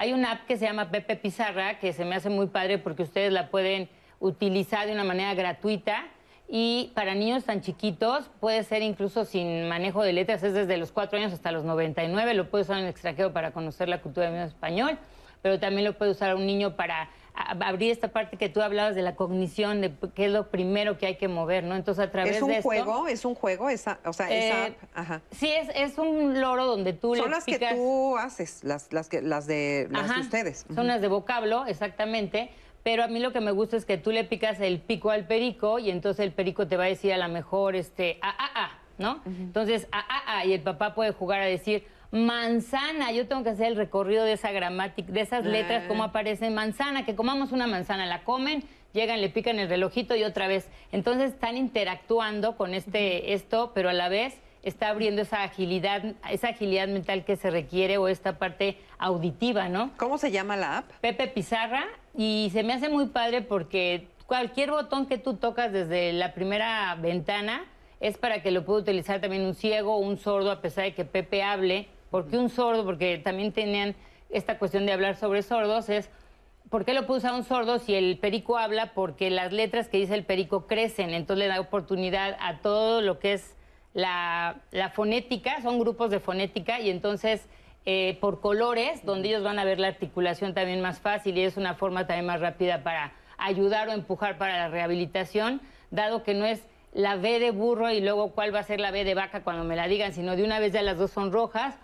[SPEAKER 5] Hay una app que se llama Pepe Pizarra, que se me hace muy padre porque ustedes la pueden utilizar de una manera gratuita. Y para niños tan chiquitos puede ser incluso sin manejo de letras, es desde los 4 años hasta los 99, lo puede usar en el extranjero para conocer la cultura del español, pero también lo puede usar un niño para abrir esta parte que tú hablabas de la cognición, de qué es lo primero que hay que mover, ¿no? Entonces, a través
[SPEAKER 2] de ¿Es un
[SPEAKER 5] juego?
[SPEAKER 2] ¿Es un juego? Esa, o sea, esa
[SPEAKER 5] eh, Sí, es, es, un loro donde tú
[SPEAKER 2] Son las que tú haces, las, las, que, las, de, las de ustedes.
[SPEAKER 5] Son las de vocablo, exactamente. Pero a mí lo que me gusta es que tú le picas el pico al perico y entonces el perico te va a decir a lo mejor, este, ah, ah, ah, ¿no? Entonces, ah, ah, ah, y el papá puede jugar a decir manzana. Yo tengo que hacer el recorrido de esa gramática, de esas letras, cómo aparecen manzana, que comamos una manzana, la comen, llegan, le pican el relojito y otra vez. Entonces están interactuando con este, esto, pero a la vez está abriendo esa agilidad, esa agilidad mental que se requiere o esta parte auditiva, ¿no?
[SPEAKER 2] ¿Cómo se llama la app?
[SPEAKER 5] Pepe Pizarra y se me hace muy padre porque cualquier botón que tú tocas desde la primera ventana es para que lo pueda utilizar también un ciego o un sordo a pesar de que Pepe hable ¿Por qué un sordo? Porque también tenían esta cuestión de hablar sobre sordos, es ¿por qué lo puede usar un sordo si el perico habla? Porque las letras que dice el perico crecen, entonces le da oportunidad a todo lo que es la, fonética, son grupos de fonética y entonces eh, por colores, donde ellos van a ver la articulación también más fácil y es una forma también más rápida para ayudar o empujar para la rehabilitación, dado que no es la B de burro y luego cuál va a ser la B de vaca cuando me la digan, sino de una vez ya las dos son rojas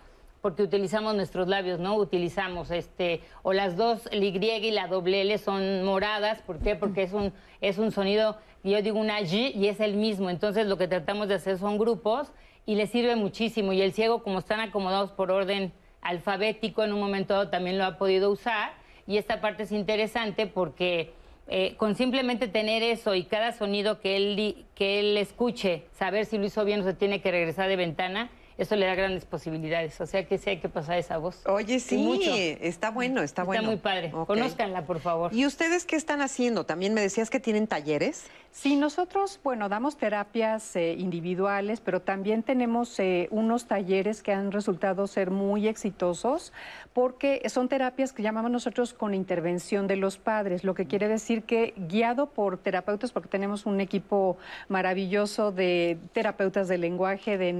[SPEAKER 5] porque utilizamos nuestros labios, ¿no? Utilizamos este, o las dos, el Y y la doble L son moradas, ¿por qué? Porque es un, es un sonido, yo digo una G y es el mismo, entonces lo que tratamos de hacer son grupos y le sirve muchísimo y el ciego como están acomodados por orden alfabético en un momento dado también lo ha podido usar y esta parte es interesante porque eh, con simplemente tener eso y cada sonido que él, que él escuche, saber si lo hizo bien o se tiene que regresar de ventana, eso le da grandes posibilidades. O sea que sí hay que pasar esa voz.
[SPEAKER 2] Oye, sí, está bueno, está, bueno.
[SPEAKER 5] Está muy padre. Conózcanla, por favor.
[SPEAKER 2] ¿Y ustedes qué están haciendo? También me decías que tienen talleres.
[SPEAKER 6] Sí, nosotros, bueno, damos terapias eh, individuales, pero también tenemos eh, unos talleres que han resultado ser muy exitosos porque son terapias que llamamos nosotros con intervención de los padres, lo que quiere decir que guiado por terapeutas, porque tenemos un equipo maravilloso de terapeutas del lenguaje, de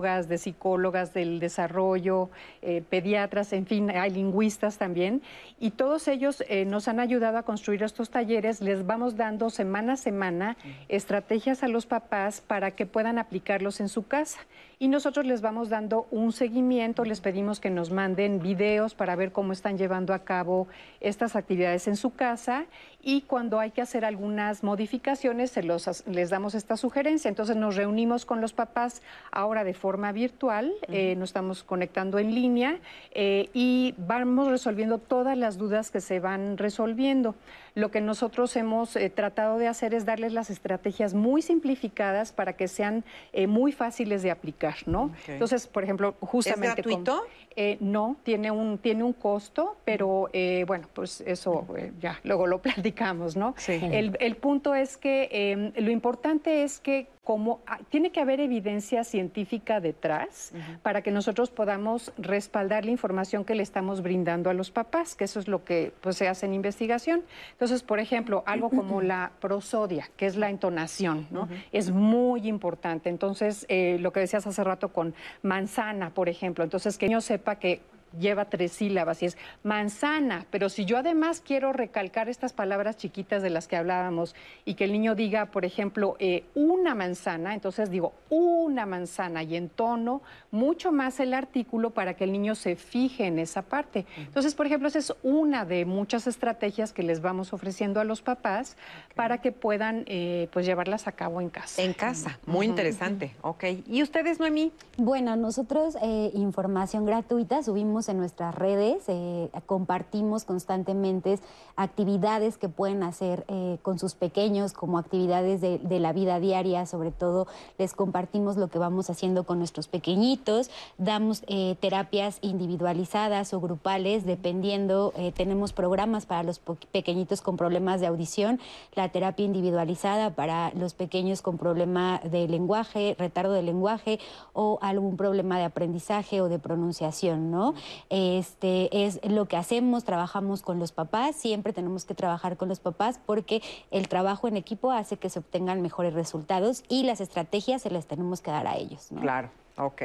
[SPEAKER 6] de psicólogas del desarrollo, eh, pediatras, en fin, hay lingüistas también, y todos ellos nos han ayudado a construir estos talleres, les vamos dando semanas semana estrategias a los papás para que puedan aplicarlos en su casa. Y nosotros les vamos dando un seguimiento, les pedimos que nos manden videos para ver cómo están llevando a cabo estas actividades en su casa y cuando hay que hacer algunas modificaciones se los, les damos esta sugerencia. Entonces nos reunimos con los papás ahora de forma virtual, eh, nos estamos conectando en línea eh, y vamos resolviendo todas las dudas que se van resolviendo. Lo que nosotros hemos eh, tratado de hacer es darles las estrategias muy simplificadas para que sean eh, muy fáciles de aplicar, ¿no? Entonces, por ejemplo, justamente...
[SPEAKER 2] ¿Es gratuito?
[SPEAKER 6] Eh, no, tiene un, tiene un costo, pero bueno, pues eso ya luego lo platicamos, ¿no? Sí. El, el punto es que em, lo importante es que como tiene que haber evidencia científica detrás para que nosotros podamos respaldar la información que le estamos brindando a los papás, que eso es lo que pues, se hace en investigación. Entonces, por ejemplo, algo como la prosodia, que es la entonación, ¿no? Es muy importante. Entonces, eh, lo que decías hace rato con manzana, por ejemplo, entonces que el niño sepa que lleva tres sílabas y es manzana, pero si yo además quiero recalcar estas palabras chiquitas de las que hablábamos y que el niño diga, por ejemplo, eh, una manzana, entonces digo una manzana y en tono mucho más el artículo para que el niño se fije en esa parte. Entonces, por ejemplo, esa es una de muchas estrategias que les vamos ofreciendo a los papás para que puedan eh, pues llevarlas a cabo en casa.
[SPEAKER 2] En casa, muy interesante. Ok. ¿Y ustedes, Noemí?
[SPEAKER 4] Bueno, nosotros eh, información gratuita subimos en nuestras redes, eh, compartimos constantemente actividades que pueden hacer eh, con sus pequeños, como actividades de, de, la vida diaria, sobre todo les compartimos lo que vamos haciendo con nuestros pequeñitos, damos eh, terapias individualizadas o grupales, dependiendo, tenemos programas para los pequeñitos con problemas de audición, la terapia individualizada para los pequeños con problema de lenguaje, retardo de lenguaje o algún problema de aprendizaje o de pronunciación, ¿no? Este es lo que hacemos, trabajamos con los papás, siempre tenemos que trabajar con los papás porque el trabajo en equipo hace que se obtengan mejores resultados y las estrategias se las tenemos que dar a ellos, ¿no?
[SPEAKER 2] Claro. Ok.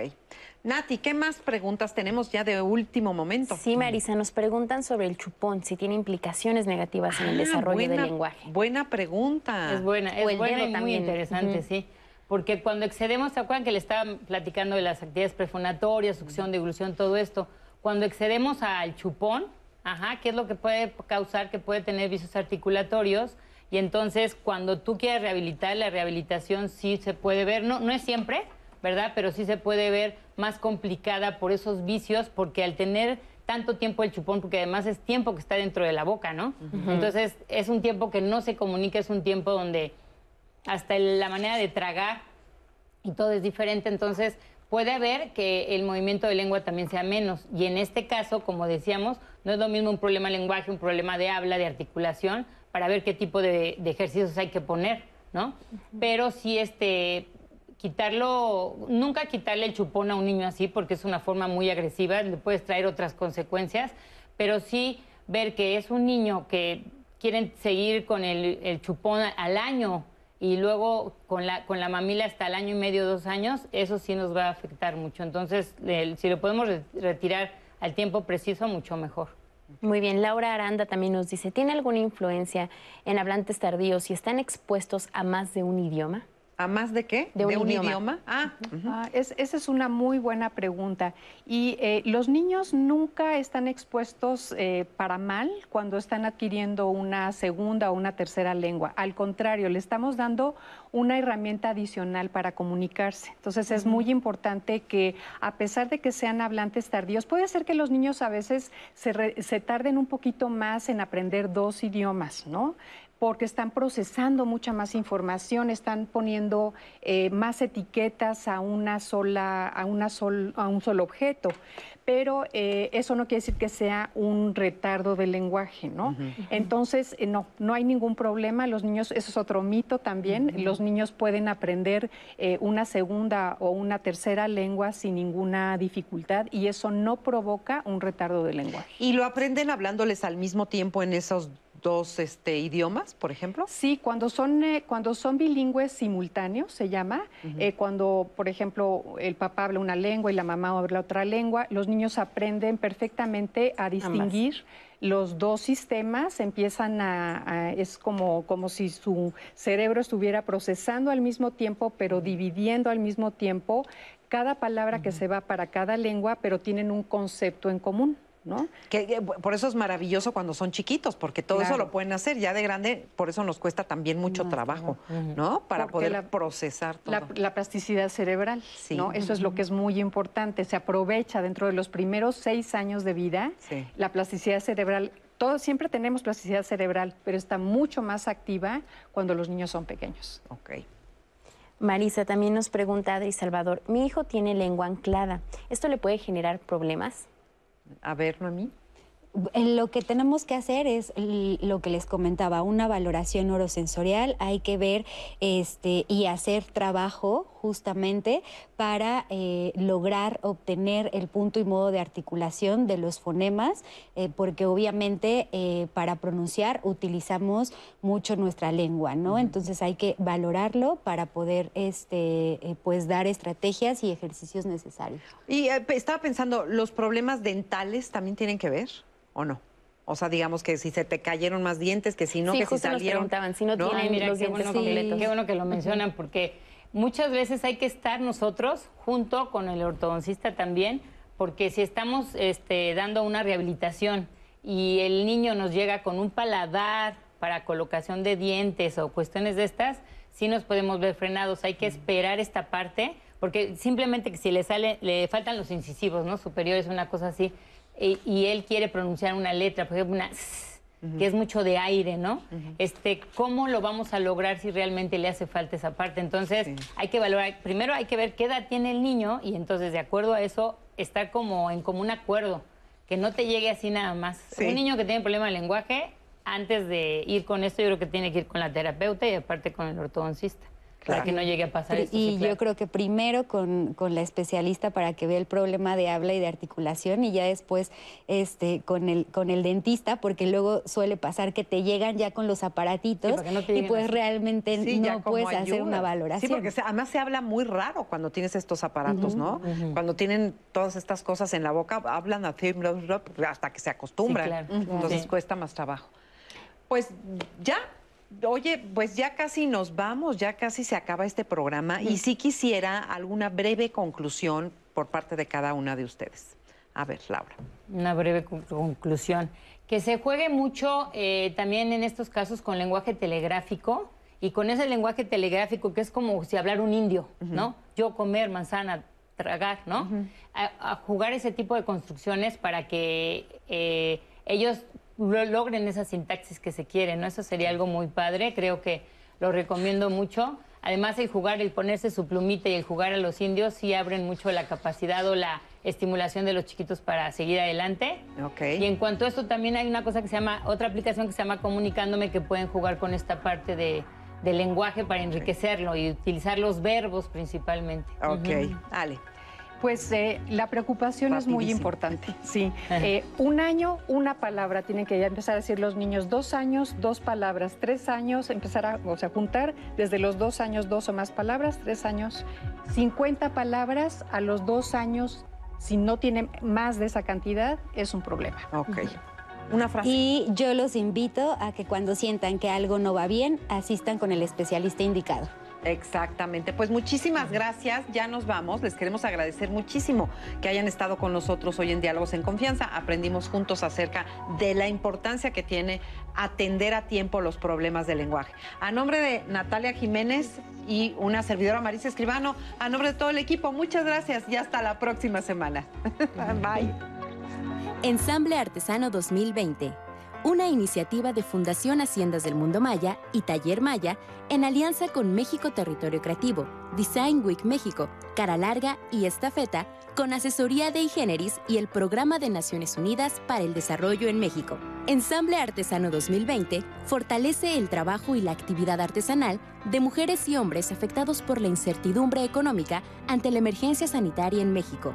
[SPEAKER 2] Nati, ¿qué más preguntas tenemos ya de último momento?
[SPEAKER 3] Sí, Marisa, nos preguntan sobre el chupón, si tiene implicaciones negativas en el ah, desarrollo del lenguaje.
[SPEAKER 2] Buena pregunta.
[SPEAKER 5] Es buena, es buena y muy interesante, sí. Porque cuando excedemos, ¿se acuerdan que le estaba platicando de las actividades prefonatorias, succión, deglución, todo esto? Cuando excedemos al chupón, ajá, ¿qué es lo que puede causar? Que puede tener vicios articulatorios. Y entonces, cuando tú quieres rehabilitar, la rehabilitación sí se puede ver, no, no es siempre, ¿verdad? Pero sí se puede ver más complicada por esos vicios, porque al tener tanto tiempo el chupón, porque además es tiempo que está dentro de la boca, ¿no? Entonces es un tiempo que no se comunica, es un tiempo donde hasta la manera de tragar y todo es diferente, entonces puede haber que el movimiento de lengua también sea menos. Y en este caso, como decíamos, no es lo mismo un problema de lenguaje, un problema de habla, de articulación, para ver qué tipo de, de ejercicios hay que poner, ¿no? Pero sí, este, quitarlo, nunca quitarle el chupón a un niño así porque es una forma muy agresiva, le puedes traer otras consecuencias, pero sí ver que es un niño que quieren seguir con el, chupón al año y luego con la, con la mamila hasta el año y medio, dos años, eso sí nos va a afectar mucho. Entonces, si lo podemos retirar al tiempo preciso, mucho mejor.
[SPEAKER 3] Muy bien, Laura Aranda también nos dice, ¿tiene alguna influencia en hablantes tardíos si están expuestos a más de un idioma?
[SPEAKER 2] ¿A más de qué? De un, idioma?
[SPEAKER 6] Ah, ah esa es una muy buena pregunta. Y eh, los niños nunca están expuestos eh, para mal cuando están adquiriendo una segunda o una tercera lengua. Al contrario, le estamos dando una herramienta adicional para comunicarse. Entonces es muy importante que a pesar de que sean hablantes tardíos, puede ser que los niños a veces se, se tarden un poquito más en aprender dos idiomas, ¿no? Porque están procesando mucha más información, están poniendo eh, más etiquetas a una sola, a una a un solo objeto. Pero eh, eso no quiere decir que sea un retardo del lenguaje, ¿no? Entonces, eh, no, no hay ningún problema. Los niños, eso es otro mito también. Los niños pueden aprender una segunda o una tercera lengua sin ninguna dificultad y eso no provoca un retardo del lenguaje.
[SPEAKER 2] ¿Y lo aprenden hablándoles al mismo tiempo en esos dos este, idiomas, por ejemplo?
[SPEAKER 6] Sí, cuando son, eh, cuando son bilingües simultáneos, se llama, eh, cuando, por ejemplo, el papá habla una lengua y la mamá habla otra lengua, los niños aprenden perfectamente a distinguir. Los dos sistemas empiezan a, es como, como si su cerebro estuviera procesando al mismo tiempo, pero dividiendo al mismo tiempo cada palabra que se va para cada lengua, pero tienen un concepto en común.
[SPEAKER 2] Que, por eso es maravilloso cuando son chiquitos, porque todo eso lo pueden hacer ya de grande, por eso nos cuesta también mucho trabajo, ¿no? Para poder procesar todo.
[SPEAKER 6] La, plasticidad cerebral, ¿no? Eso es lo que es muy importante. Se aprovecha dentro de los primeros seis años de vida la plasticidad cerebral. Todos siempre tenemos plasticidad cerebral, pero está mucho más activa cuando los niños son pequeños.
[SPEAKER 2] Ok.
[SPEAKER 3] Marisa también nos pregunta Adri Salvador, mi hijo tiene lengua anclada, ¿esto le puede generar problemas?
[SPEAKER 2] A ver.
[SPEAKER 4] Lo que tenemos que hacer es lo que les comentaba, una valoración neurosensorial. Hay que ver este, y hacer trabajo justamente para eh, lograr obtener el punto y modo de articulación de los fonemas, eh, porque obviamente eh, para pronunciar utilizamos mucho nuestra lengua, ¿no? Entonces hay que valorarlo para poder este, pues dar estrategias y ejercicios necesarios.
[SPEAKER 2] Y estaba pensando, ¿los problemas dentales también tienen que ver? ¿o no? O sea, digamos que si se te cayeron más dientes, que si no, que si salieron...
[SPEAKER 3] Nos preguntaban, si no, tienen los dientes completos.
[SPEAKER 5] Qué bueno que lo mencionan, porque muchas veces hay que estar nosotros junto con el ortodoncista también, porque si estamos este, dando una rehabilitación y el niño nos llega con un paladar para colocación de dientes o cuestiones de estas, sí nos podemos ver frenados. Hay que esperar esta parte, porque simplemente que si le sale, le faltan los incisivos, ¿no? Superiores, una cosa así y él quiere pronunciar una letra, por ejemplo, una que es mucho de aire, ¿no? Este, ¿cómo lo vamos a lograr si realmente le hace falta esa parte? Entonces, hay que valorar, primero hay que ver qué edad tiene el niño y entonces de acuerdo a eso estar como en común acuerdo, que no te llegue así nada más. Un niño que tiene problema de lenguaje, antes de ir con esto, yo creo que tiene que ir con la terapeuta y aparte con el ortodoncista para que no llegue a pasar esto.
[SPEAKER 4] Y yo creo que primero con, con, la especialista para que vea el problema de habla y de articulación y ya después este, con, el, con el dentista, porque luego suele pasar que te llegan ya con los aparatitos y pues realmente no puedes hacer una valoración.
[SPEAKER 2] Sí, porque además se habla muy raro cuando tienes estos aparatos, ¿no? Cuando tienen todas estas cosas en la boca, hablan así hasta que se acostumbran. Entonces cuesta más trabajo. Pues ya Oye, pues ya casi nos vamos, ya casi se acaba este programa y sí quisiera alguna breve conclusión por parte de cada una de ustedes. A ver, Laura.
[SPEAKER 5] Una breve conclusión. Que se juegue mucho eh, también en estos casos con lenguaje telegráfico y con ese lenguaje telegráfico que es como si hablar un indio, ¿no? Yo comer, manzana, tragar, ¿no? a, jugar ese tipo de construcciones para que eh, ellos logren esa sintaxis que se quiere, ¿no? Eso sería algo muy padre, creo que lo recomiendo mucho. Además, el jugar, el ponerse su plumita y el jugar a los indios sí abren mucho la capacidad o la estimulación de los chiquitos para seguir adelante.
[SPEAKER 2] Okay.
[SPEAKER 5] Y en cuanto a esto, también hay una cosa que se llama, otra aplicación que se llama Comunicándome, que pueden jugar con esta parte de, lenguaje para enriquecerlo y utilizar los verbos principalmente.
[SPEAKER 2] Ok, Ale.
[SPEAKER 6] Pues eh, la preocupación es muy importante, sí. Eh, un año, una palabra, tienen que ya empezar a decir los niños, dos años, dos palabras, tres años, empezar a, o sea, juntar desde los dos años dos o más palabras, tres años, 50 palabras a los dos años, si no tienen más de esa cantidad, es un problema.
[SPEAKER 2] Ok. Una frase.
[SPEAKER 4] Y yo los invito a que cuando sientan que algo no va bien, asistan con el especialista indicado.
[SPEAKER 2] Exactamente. Pues muchísimas gracias. Ya nos vamos. Les queremos agradecer muchísimo que hayan estado con nosotros hoy en Diálogos en Confianza. Aprendimos juntos acerca de la importancia que tiene atender a tiempo los problemas del lenguaje. A nombre de Natalia Jiménez y una servidora Marisa Escribano, a nombre de todo el equipo, muchas gracias y hasta la próxima semana. Bye.
[SPEAKER 3] Ensamble Artesano 2020 una iniciativa de Fundación Haciendas del Mundo Maya y Taller Maya en alianza con México Territorio Creativo, Design Week México, Cara Larga y Estafeta, con asesoría de Igeneris y el Programa de Naciones Unidas para el Desarrollo en México. Ensamble Artesano 2020 fortalece el trabajo y la actividad artesanal de mujeres y hombres afectados por la incertidumbre económica ante la emergencia sanitaria en México.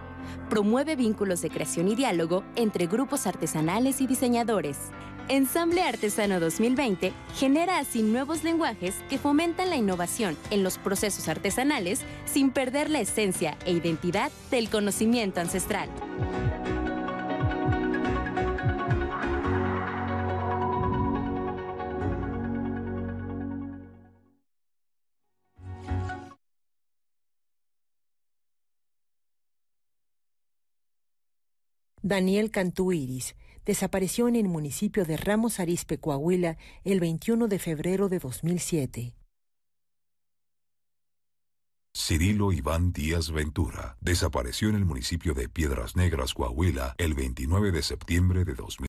[SPEAKER 3] Promueve vínculos de creación y diálogo entre grupos artesanales y diseñadores. Ensamble Artesano 2020 genera así nuevos lenguajes que fomentan la innovación en los procesos artesanales sin perder la esencia e identidad del conocimiento ancestral.
[SPEAKER 8] Daniel Cantú Iris desapareció en el municipio de Ramos Arizpe, Coahuila, el 21 de febrero de 2007.
[SPEAKER 9] Cirilo Iván Díaz Ventura desapareció en el municipio de Piedras Negras, Coahuila, el 29 de septiembre de 2007.